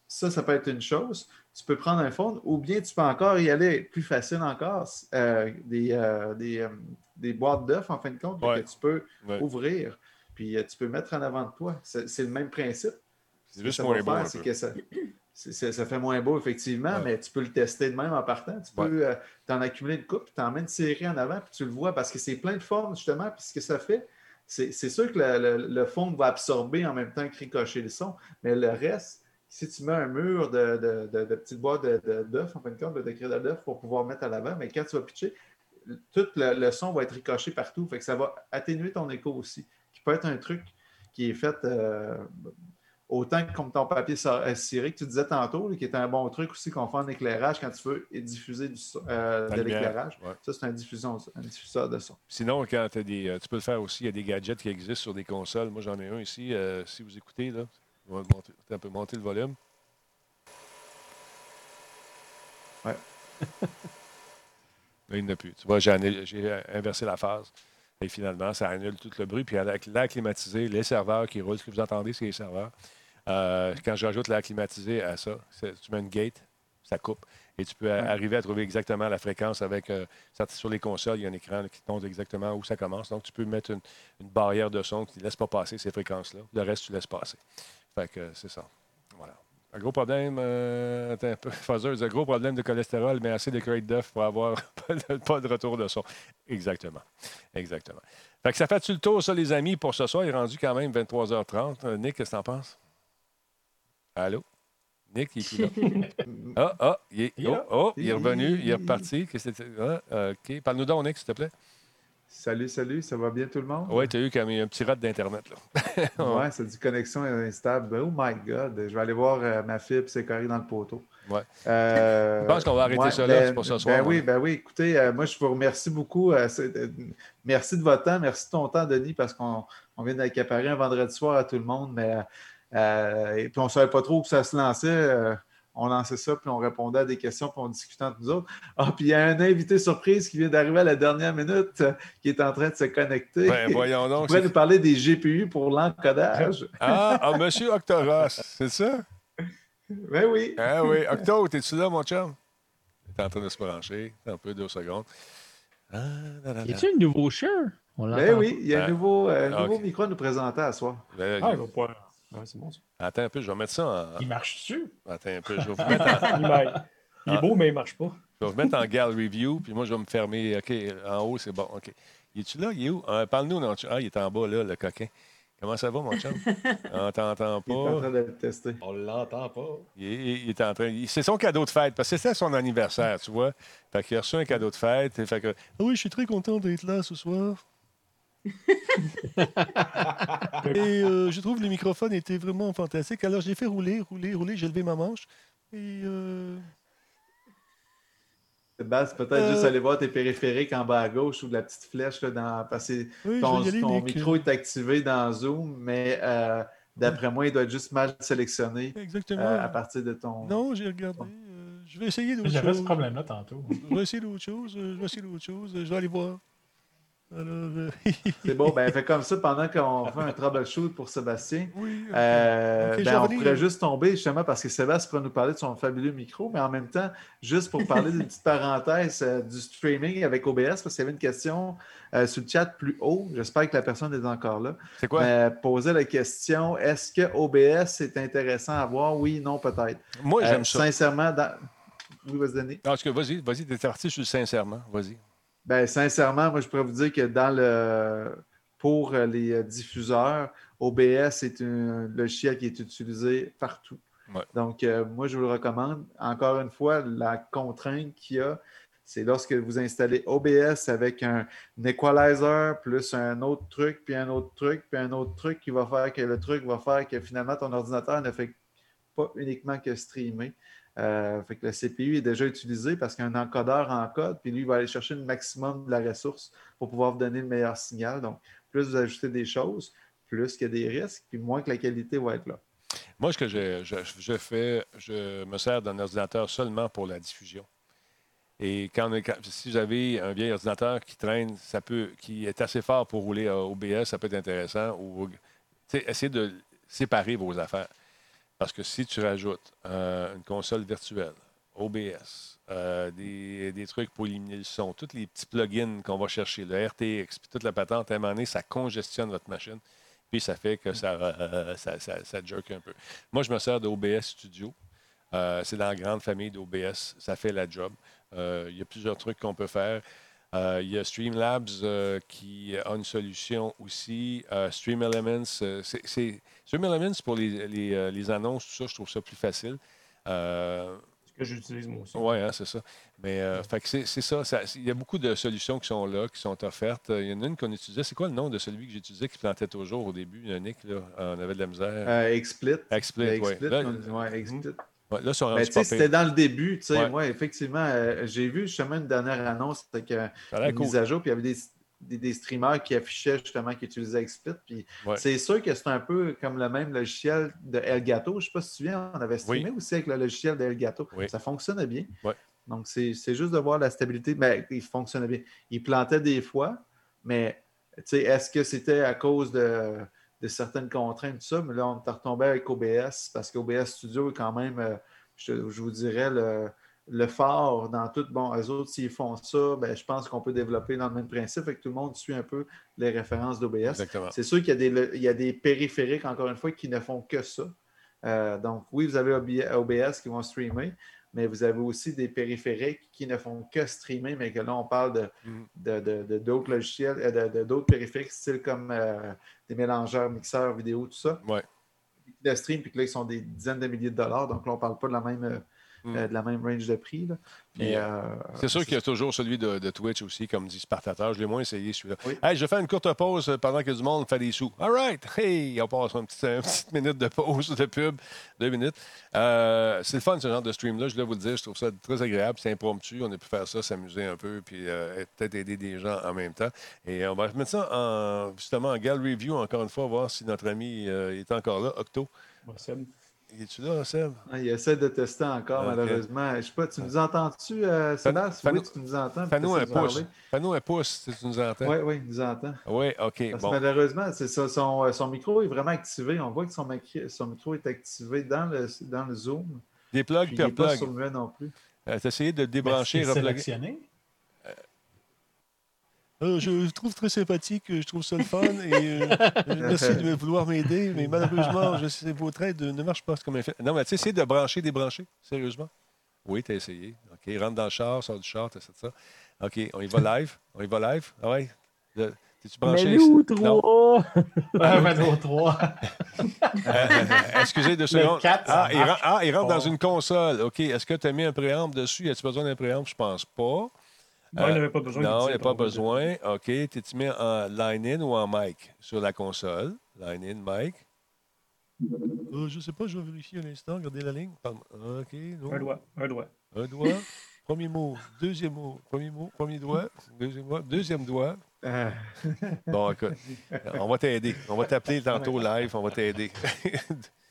ça, ça peut être une chose. Tu peux prendre un fond ou bien tu peux encore y aller plus facile encore, euh, des, euh, des, euh, des boîtes d'œufs, en fin de compte, Ouais. que tu peux Ouais. ouvrir. Puis tu peux mettre en avant de toi. C'est le même principe. C'est Ce juste moins beau. c'est que ça, fait moins beau, effectivement, Ouais. mais tu peux le tester de même en partant. Tu peux t'en accumuler une coupe, t'en mets une série en avant, puis tu le vois parce que c'est plein de formes, justement. Puis ce que ça fait, c'est c'est sûr que le, le- le fond va absorber en même temps que ricocher le son, mais le reste, si tu mets un mur de, de, de- de petites boîtes d'œufs, en fin de compte, de crédit d'œufs pour pouvoir mettre à l'avant, mais quand tu vas pitcher, tout le, le son va être ricoché partout. Fait que ça va atténuer ton écho aussi, qui peut être un truc qui est fait euh, autant que comme ton papier euh, ciré que tu disais tantôt, qui est un bon truc aussi qu'on fait en éclairage quand tu veux diffuser du euh, de l'éclairage. ouais. Ça, c'est un, diffusion- un diffuseur de son. Sinon, quand t'as des, tu peux le faire aussi. Il y a des gadgets qui existent sur des consoles. Moi, j'en ai un ici. euh, si vous écoutez, là, on va monter, un peu monter le volume. Ouais. Là, il n'y en a plus. Tu vois, j'ai inversé la phase. Et finalement, ça annule tout le bruit. Puis avec l'air climatisé, les serveurs qui roulent, ce que vous entendez, c'est les serveurs? Euh, quand j'ajoute l'air climatisé à ça, tu mets une gate, ça coupe. Et tu peux Ouais. arriver à trouver exactement la fréquence avec. euh, sur les consoles, il y a un écran qui te montre exactement où ça commence. Donc, tu peux mettre une, une barrière de son qui ne laisse pas passer ces fréquences-là. Le reste, tu laisses passer. Fait que euh, c'est ça. Voilà. Un gros problème, euh, attends un peu, un gros problème de cholestérol, mais assez de crate d'œuf pour avoir pas de, pas de retour de son. Exactement. Exactement. Fait que ça fait-tu le tour, ça, les amis, pour ce soir? Il est rendu quand même 23h30. Euh, Nick, qu'est-ce que t'en penses? Allô? Nick, il est plus là. Ah, ah, il est, oh, oh, il est revenu, il est reparti. Qu'est-ce que c'était? Ah, OK. Parle-nous donc, Nick, s'il te plaît. Salut, salut, ça va bien tout le monde? Oui, tu as eu comme un petit rat d'Internet. là. Ouais, ça dit connexion instable. Oh my God, je vais aller voir euh, ma fibre, c'est correct dans le poteau. Ouais. Euh, Je pense qu'on va arrêter ouais, ça là, ben- c'est pour ce soir. Ben oui, ben oui. Écoutez, euh, moi, je vous remercie beaucoup. c'est- merci de votre temps, merci de ton temps, Denis, parce qu'on on vient d'accaparer un vendredi soir à tout le monde. Mais, et puis, on ne savait pas trop où ça se lançait. On lançait ça, puis on répondait à des questions, puis on discutait entre nous autres. Ah, puis il y a un invité surprise qui vient d'arriver à la dernière minute, euh, qui est en train de se connecter. Ben, voyons donc. c'est- nous parler des GPU pour l'encodage? Ah, ah, Monsieur Octoros, c'est ça? Ben oui. Ah oui. Octo, t'es-tu là, mon chum? Il est en train de se brancher. Un peu, deux secondes. Ah, là, là, Y là. a-tu un nouveau shirt? On Ben oui, il y a Ah. un nouveau, euh, Ah, nouveau micro à nous présenter à soi. Ben, Ah, il va pas. Ouais, c'est bon ça. Attends un peu, je vais mettre ça en. Il marche dessus. Attends un peu, je vais vous mettre en, Il, est beau, mais il marche pas. je vais vous mettre en gallery view, puis moi, je vais me fermer. OK, en haut, c'est bon. OK. Il est-tu là? Il est où? Ah, Parle-nous, non? Ah, il est en bas, là, le coquin. Comment ça va, mon chum? On t'entend Il est en pas. train de le tester. On l'entend pas. Il est, il est en train. C'est son cadeau de fête, parce que c'était son anniversaire, tu vois. Fait qu'il a reçu un cadeau de fête. Fait que, ah oui, je suis très content d'être là ce soir. Et euh, je trouve que le microphone était vraiment fantastique. Alors, j'ai fait rouler, rouler, rouler. J'ai levé ma manche. Et. euh, Sébastien, peut-être Euh. juste aller voir tes périphériques en bas à gauche ou de la petite flèche là, dans, parce que oui, ton, aller, micro est activé dans Zoom, mais euh, d'après moi, il doit être juste mal sélectionné Exactement. euh, à partir de ton. Non, j'ai regardé. euh, je vais essayer d'autres J'avais ce choses. problème-là tantôt. Je vais essayer d'autres choses. euh, Je vais essayer d'autres choses. euh, Je vais aller voir. Euh, C'est bon, ben fait comme ça pendant qu'on fait un troubleshoot pour Sébastien. oui. ok. Euh, Ok, je ben, on pourrait juste tomber justement parce que Sébastien pourrait nous parler de son fabuleux micro, mais en même temps, juste pour parler d'une petite parenthèse euh, du streaming avec OBS, parce qu'il y avait une question euh, sur le chat plus haut. J'espère que la personne est encore là. C'est quoi? Mais poser la question est-ce que OBS est intéressant à voir? Oui, non, peut-être. Moi, Euh, j'aime ça. Sincèrement, dans... oui, vas-y, Denis. En tout cas, vas-y, vas-y, t'es parti sur le sincèrement. Vas-y. Ben, sincèrement, moi, je pourrais vous dire que dans le pour euh, les euh, diffuseurs, OBS est un logiciel qui est utilisé partout. Ouais. Donc, euh, moi, je vous le recommande. Encore une fois, la contrainte qu'il y a, c'est lorsque vous installez OBS avec un, un equalizer, plus un autre truc, puis un autre truc, puis un autre truc qui va faire que le truc va faire que finalement ton ordinateur ne fait pas uniquement que streamer. Euh, fait que le CPU est déjà utilisé parce qu'un encodeur encode, puis lui, il va aller chercher le maximum de la ressource pour pouvoir vous donner le meilleur signal. Donc, plus vous ajoutez des choses, plus qu'il y a des risques, puis moins que la qualité va être là. Moi, ce que je, je- fais, je me sers d'un ordinateur seulement pour la diffusion. Et quand, si vous avez un vieil ordinateur qui traîne, ça peut, qui est assez fort pour rouler à OBS, ça peut être intéressant. Ou, essayez de séparer vos affaires. Parce que si tu rajoutes euh, une console virtuelle, OBS, euh, des, trucs pour éliminer le son, tous les petits plugins qu'on va chercher, le RTX, puis toute la patente, à un moment donné, ça congestionne votre machine. Puis ça fait que ça, euh, ça, ça, ça jerk un peu. Moi, je me sers d'OBS Studio. C'est dans la grande famille d'OBS. Ça fait la job. Il y a plusieurs trucs qu'on peut faire. Il y a Streamlabs qui a une solution aussi. Stream Elements, c'est, c'est- Stream Elements pour les, les, euh, les annonces, tout ça, je trouve ça plus facile. Euh, que j'utilise moi aussi. Oui, hein, c'est ça. Mais euh, fait que c'est c'est ça, ça- Il y a beaucoup de solutions qui sont là, qui sont offertes. Il y en a une qu'on utilisait. C'est quoi le nom de celui que j'utilisais qui plantait toujours au début, Nick? Là? On avait de la misère. Euh, XSplit. XSplit, oui. XSplit, Là, ouais, XSplit. ouais, là, Ben, c'était dans le début, tu sais, Ouais. moi, effectivement, euh, j'ai vu justement une dernière annonce avec euh, une cool. mise à jour, puis il y avait des, des, des streamers qui affichaient justement qu'ils utilisaient XSplit, puis Ouais. c'est sûr que c'est un peu comme le même logiciel de Elgato, je ne sais pas si tu te souviens, on avait streamé aussi avec le logiciel de Elgato, Oui. ça fonctionnait bien. Ouais. Donc, c'est juste de voir la stabilité, mais il fonctionnait bien. Il plantait des fois, mais est-ce que c'était à cause de, de certaines contraintes, tout ça? Mais là, on est retombé avec OBS, parce qu'OBS Studio est quand même, euh, je, je vous dirais, le, le fort dans tout. Bon, eux autres, s'ils font ça, ben, je pense qu'on peut développer dans le même principe, fait que tout le monde suit un peu les références d'OBS. C'est sûr qu'il y, a des, il y a des périphériques, encore une fois, qui ne font que ça. Euh, donc, oui, vous avez OB- OBS qui vont streamer, mais vous avez aussi des périphériques qui ne font que streamer, mais que là, on parle de, Mhm. de- de- de- d'autres logiciels, euh, d'autres périphériques, style comme euh, des mélangeurs, mixeurs, vidéo, tout ça. Ouais. De stream, puis que là, ils sont des dizaines de milliers de dollars. Donc là, on ne parle pas de la même, euh, euh, de la même range de prix. là. Puis, Mais, euh, euh, C'est sûr qu'il y a toujours celui de, de Twitch aussi, comme dit Spartateur. Je l'ai moins essayé, celui-là. Oui. Hey, je vais faire une courte pause pendant que du monde fait des sous. All right. Hey, on passe une petite, une petite minute de pause de pub. Deux minutes. Euh, c'est le fun, ce genre de stream-là. Je dois vous le dire. Je trouve ça très agréable. C'est impromptu. On a pu faire ça, s'amuser un peu, puis euh, peut-être aider des gens en même temps. Et on va mettre ça en, justement en gallery review, encore une fois, voir si notre ami euh, est encore là. Octo. Seb. Es-tu là, Seb? Ah, il essaie de tester encore, malheureusement. Je sais pas, tu nous entends-tu, euh, Sébastien? Oui, tu nous entends. Fais-nous un pouce. Fais-nous un pouce si tu nous entends. Oui, oui, il nous entend. Oui, OK. Parce que Bon. malheureusement, c'est ça, son, euh, son micro est vraiment activé. On voit que son, son micro est activé dans le, dans le Zoom. Des plugs, Puis il per n'est pas sur le non plus. Euh, T'as essayé de Mais débrancher, repluguer? Euh, je le trouve très sympathique, je trouve ça le fun et euh, merci de vouloir m'aider, mais malheureusement, je sais, votre aide ne marche pas comme elle fait. Non, mais tu sais, essayer de brancher, débrancher, sérieusement. Oui, tu as essayé. OK, rentre dans le char, sort du char, tu essaies ça. OK, on y va live. On y va live. Ah ouais? T'es-tu branché? Mais où, Non? trois? Ah, ben, au 3. Euh, excusez deux secondes. quatre, ça ah, il marche rentre, ah, il rentre dans une console. OK, est-ce que tu as mis un préamble dessus? As-tu besoin d'un préamble? Je pense pas. Non, il n'avait pas besoin. Non, il d'utiliser n'y a pas besoin. OK. T'es-tu mis en line-in ou en mic? Sur la console? Line-in, mic? Euh, je ne sais pas, je vais vérifier un instant. Regardez la ligne. Pardon. OK. non. Un doigt, un doigt. Un doigt. Premier mot. Deuxième mot. Premier mot. Premier doigt. Deuxième doigt. Deuxième doigt. Euh, Bon, écoute. On va t'aider. On va t'appeler tantôt live. On va t'aider.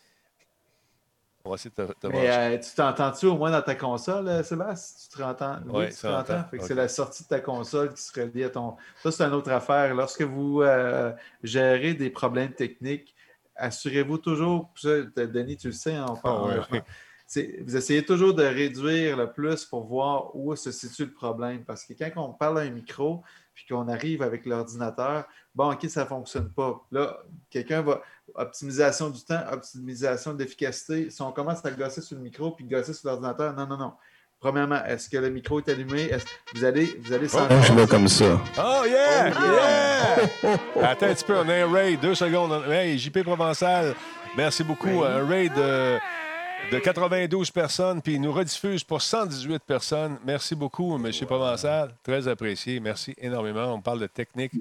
on va essayer de te, te mais euh, tu t'entends-tu au moins dans ta console, euh, Sébastien? Tu te? Ouais, tu ça te entend. entends. Fait que Ok. C'est la sortie de ta console qui se relie à ton. Ça, c'est une autre affaire. Lorsque vous euh, gérez des problèmes techniques, assurez-vous toujours, Denis, tu le sais, hein, on parle. Ah ouais, Vous essayez toujours de réduire le plus pour voir où se situe le problème. Parce que quand on parle à un micro, puis qu'on arrive avec l'ordinateur, bon, OK, ça ne fonctionne pas. Là, quelqu'un va. Optimisation du temps, optimisation de l'efficacité. Si on commence à gosser sur le micro puis gosser sur l'ordinateur, non, non, non. Premièrement, est-ce que le micro est allumé? Est-ce- Vous allez, vous allez sentir- comme ça. Oh yeah! Oh, yeah! Attends un petit peu, on a un raid, deux secondes. Hey, JP Provençal, merci beaucoup. Un raid euh, de 92 personnes, puis il nous rediffuse pour 118 personnes. Merci beaucoup, M. Provençal. Très apprécié. Merci énormément. On parle de technique.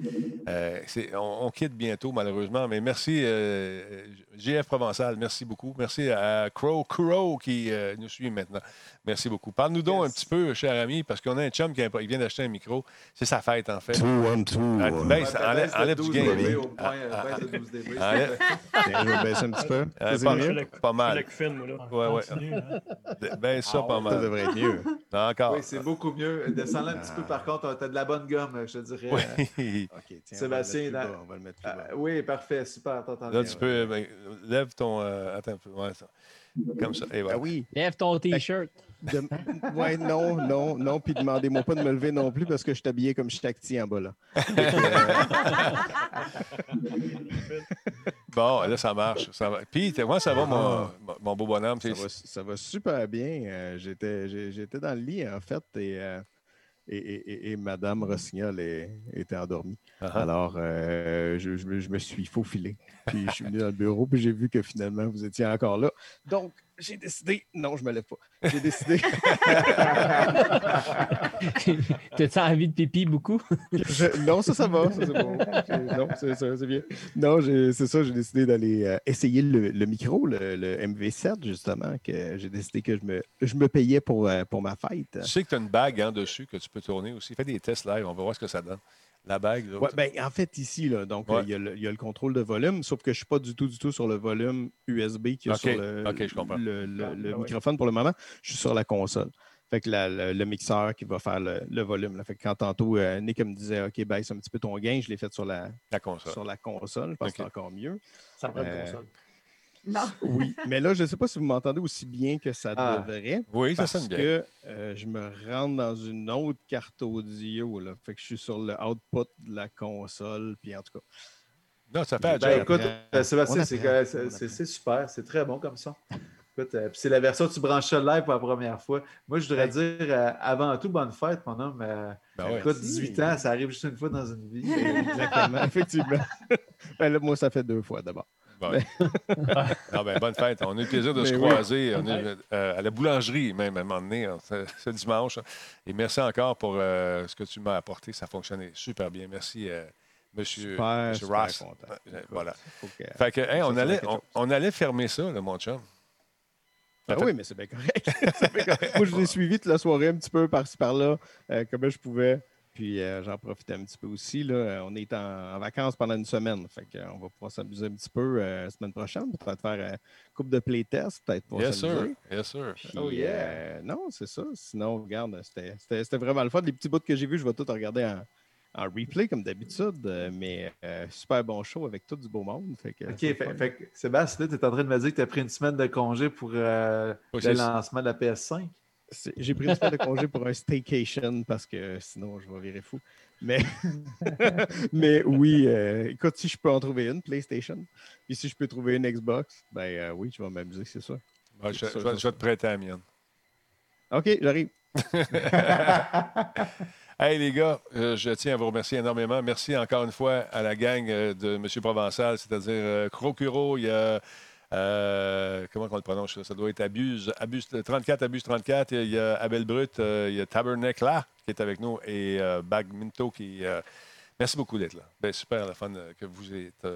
Euh, on, quitte bientôt, malheureusement, mais merci, euh, GF Provençal. Merci beaucoup. Merci à Crow Crow qui euh, nous suit maintenant. Merci beaucoup. Parle-nous donc un petit peu, cher ami, parce qu'on a un chum qui a- il vient d'acheter un micro. C'est sa fête, en fait. Two, one, two. Ah, baisse, Ouais, enlève, baisse du 12 gain. Ah, euh, ah, baisse de 12 dB. enlève- Tiens, je vais baisser un petit peu. Euh, pas- mieux? Le- Pas mal. moi, là. Ouais, ouais. Continue, hein. Baisse ça Ah pas ouais, Ça mal. devrait être mieux. Encore. Oui, c'est beaucoup mieux. Descends-le un petit peu, par contre, tu as de la bonne gomme, je te dirais. Oui. OK, tiens, Sébastien, on va le mettre plus là- bas, on va le mettre plus Euh, oui, parfait, super. Là, tu peux. ben, lève ton. euh, attends un peu. Ouais, ça. Comme ça. Et voilà. Ah oui. Lève ton T-shirt. De... Ouais, non, non, non. Puis demandez-moi pas de me lever non plus parce que je suis habillé comme Shakti en bas là. Bon, là, ça marche. Ça va. Puis, moi, ça va, mon, mon beau bonhomme. Ça va, ça va super bien. Euh, J'étais j'étais dans le lit en fait et, euh, et, et- et- et Madame Rossignol est- était endormie. Ah ah. Alors, euh, je, je je me suis faufilé. Puis je suis venu dans le bureau puis j'ai vu que finalement vous étiez encore là. Donc, j'ai décidé. Non, je me lève pas. J'ai décidé. T'as-tu envie de pipi beaucoup? Je- Non, ça, ça va. Ça, c'est bon. Non, c'est ça, c'est bien. Non, j'ai- c'est ça, j'ai décidé d'aller euh, essayer le, le micro, le, le MV7, justement, que j'ai décidé que je me, je me payais pour, euh, pour ma fête. Tu sais que tu as une bague en dessus que tu peux tourner aussi. Fais des tests live, on va voir ce que ça donne. La bague, là. Ouais, ben, en fait, ici, là, donc, Ouais. euh, il y, a le- il y a le contrôle de volume, sauf que je ne suis pas du tout, du tout sur le volume USB qui est sur le, ok, je comprends. le- le- Ah, le ben microphone pour le moment. Je suis sur la console. Fait que la- le, le mixeur qui va faire le, le volume. là. Fait que quand tantôt, euh, Nick me disait OK, baisse un petit peu ton gain, je l'ai fait sur la, la console. sur la console. Je pense que c'est encore mieux. Ça prend une Euh, console. Non. Oui, mais là, je ne sais pas si vous m'entendez aussi bien que ça Ah. devrait. Oui, ça Parce sonne bien. que euh, je me rentre dans une autre carte audio. Là. Fait que je suis sur le output de la console. Puis en tout cas, Non, ça fait Ben, écoute, euh, Sébastien, c'est super, c'est très bon comme ça. Écoute, euh, puis c'est la version que tu branches ça live pour la première fois. Moi, je voudrais dire euh, avant tout, bonne fête, mon homme. Euh, Ben ouais. écoute, 18 ans, ça arrive juste une fois dans une vie. Exactement, effectivement. Ben là, moi, ça fait deux fois d'abord. Bon. Ah ben, bonne fête. On a eu le plaisir de Mais se oui. croiser. On est euh, à la boulangerie, même, à un moment donné, hein, ce, dimanche. Et merci encore pour euh, ce que tu m'as apporté. Ça fonctionnait super bien. Merci, euh, monsieur, Super, monsieur super Ross. content. Euh, Voilà. Que- Fait que, hey, on, allait, on, allait fermer ça, là, mon chum. Ben oui, mais c'est bien correct. Bien correct. Moi, je l'ai suivi toute la soirée un petit peu par-ci par-là, euh, comme je pouvais. Puis euh, j'en profitais un petit peu aussi. Là. Euh, On est en, en vacances pendant une semaine. Fait euh, on va pouvoir s'amuser un petit peu euh, la semaine prochaine. Peut-être faire euh, coupe de playtest, peut-être pour Yes, sir. s'amuser. Yes, sir. Puis, Oh, yeah. euh, non, c'est ça. Sinon, regarde, c'était- vraiment le fun. Les petits bouts que j'ai vus, je vais tout regarder en, en replay comme d'habitude. mais euh, super bon show avec tout du beau monde. Fait que, OK, fait, fait que, Sébastien, tu es en train de me dire que tu as pris une semaine de congé pour euh, Oui, le lancement de la PS5. J'ai pris une semaine de congé pour un staycation parce que sinon je vais virer fou. Mais, mais oui, euh, écoute, si je peux en trouver une PlayStation, puis si je peux trouver une Xbox, ben euh, oui, je vais m'amuser, c'est ça. Ouais, je, vais- je vais te prêter la mienne. OK, j'arrive. Hey les gars, euh, je tiens à vous remercier énormément. Merci encore une fois à la gang de M. Provençal, c'est-à-dire Crocuro, il y a. euh, comment on le prononce? là? Ça doit être Abuse, Abuse 34, Abuse 34. Il y a Abel Brut, euh, il y a Tabernacle qui est avec nous et euh, Bagminto qui. merci beaucoup d'être là. Ben, super, la fun que vous êtes.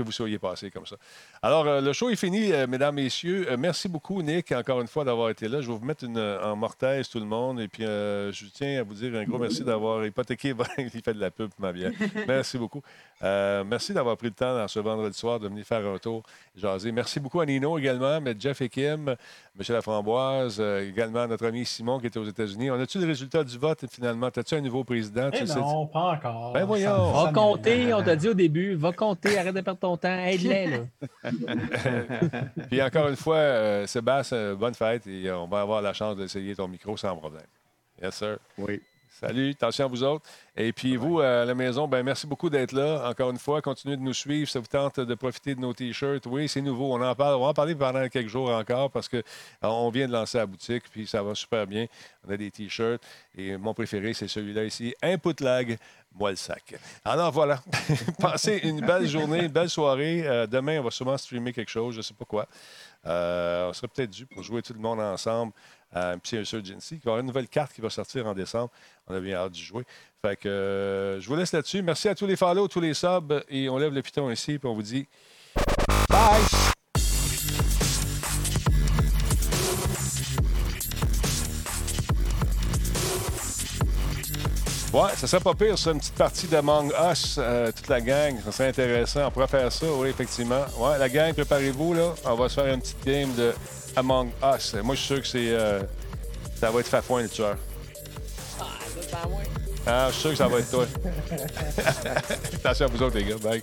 Que vous soyez passés comme ça. Alors, euh, le show est fini, euh, mesdames, messieurs. Euh, merci beaucoup, Nick, encore une fois, d'avoir été là. Je vais vous mettre une, en mortaise, tout le monde. Et puis, euh, je tiens à vous dire un gros merci d'avoir hypothéqué. Il fait de la pub ma bière. Merci beaucoup. Euh, merci d'avoir pris le temps dans ce vendredi soir de venir faire un tour, jaser. Merci beaucoup à Nino également, mais Jeff et Kim, M. Laframboise, euh, également notre ami Simon qui était aux États-Unis. On a-tu le résultat du vote finalement? As-tu un nouveau président? Tu Eh sais- non, pas encore. Ben voyons. Ça- Va compter, on t'a dit au début. Va compter, arrête de perdre ton temps. Aide-les, là. Puis encore une fois, euh, Sébastien, euh, bonne fête et euh, on va avoir la chance d'essayer ton micro sans problème. Yes, sir. Oui. Salut, attention à vous autres. Et puis vous, à la maison, ben merci beaucoup d'être là. Encore une fois, continuez de nous suivre. Ça vous tente de profiter de nos T-shirts? Oui, c'est nouveau. On en parle. On va en parler pendant quelques jours encore parce qu'on vient de lancer la boutique, puis ça va super bien. On a des T-shirts. Et mon préféré, c'est celui-là ici. Input lag, moi le sac. Alors voilà. Passez une belle journée, une belle soirée. Euh, demain, on va sûrement streamer quelque chose, je ne sais pas quoi. Euh, on serait peut-être dû pour jouer tout le monde ensemble à un petit Insurgency. Il va avoir une nouvelle carte qui va sortir en décembre. On a bien hâte d'y jouer. Fait que euh, je vous laisse là-dessus. Merci à tous les follow, tous les subs. Et on lève le piton ici, puis on vous dit bye! Ouais, ça serait pas pire, ça, une petite partie d'Among Us, euh, toute la gang. Ça serait intéressant. On pourrait faire ça, oui, effectivement. Ouais, la gang, préparez-vous, là. On va se faire une petite game de Among Us. Moi, je suis sûr que c'est. euh, ça va être Fafouin, le tueur. Ah, ça, c'est à moi. Ah, je suis sûr que ça va être toi. Attention à vous autres, les gars. Bye.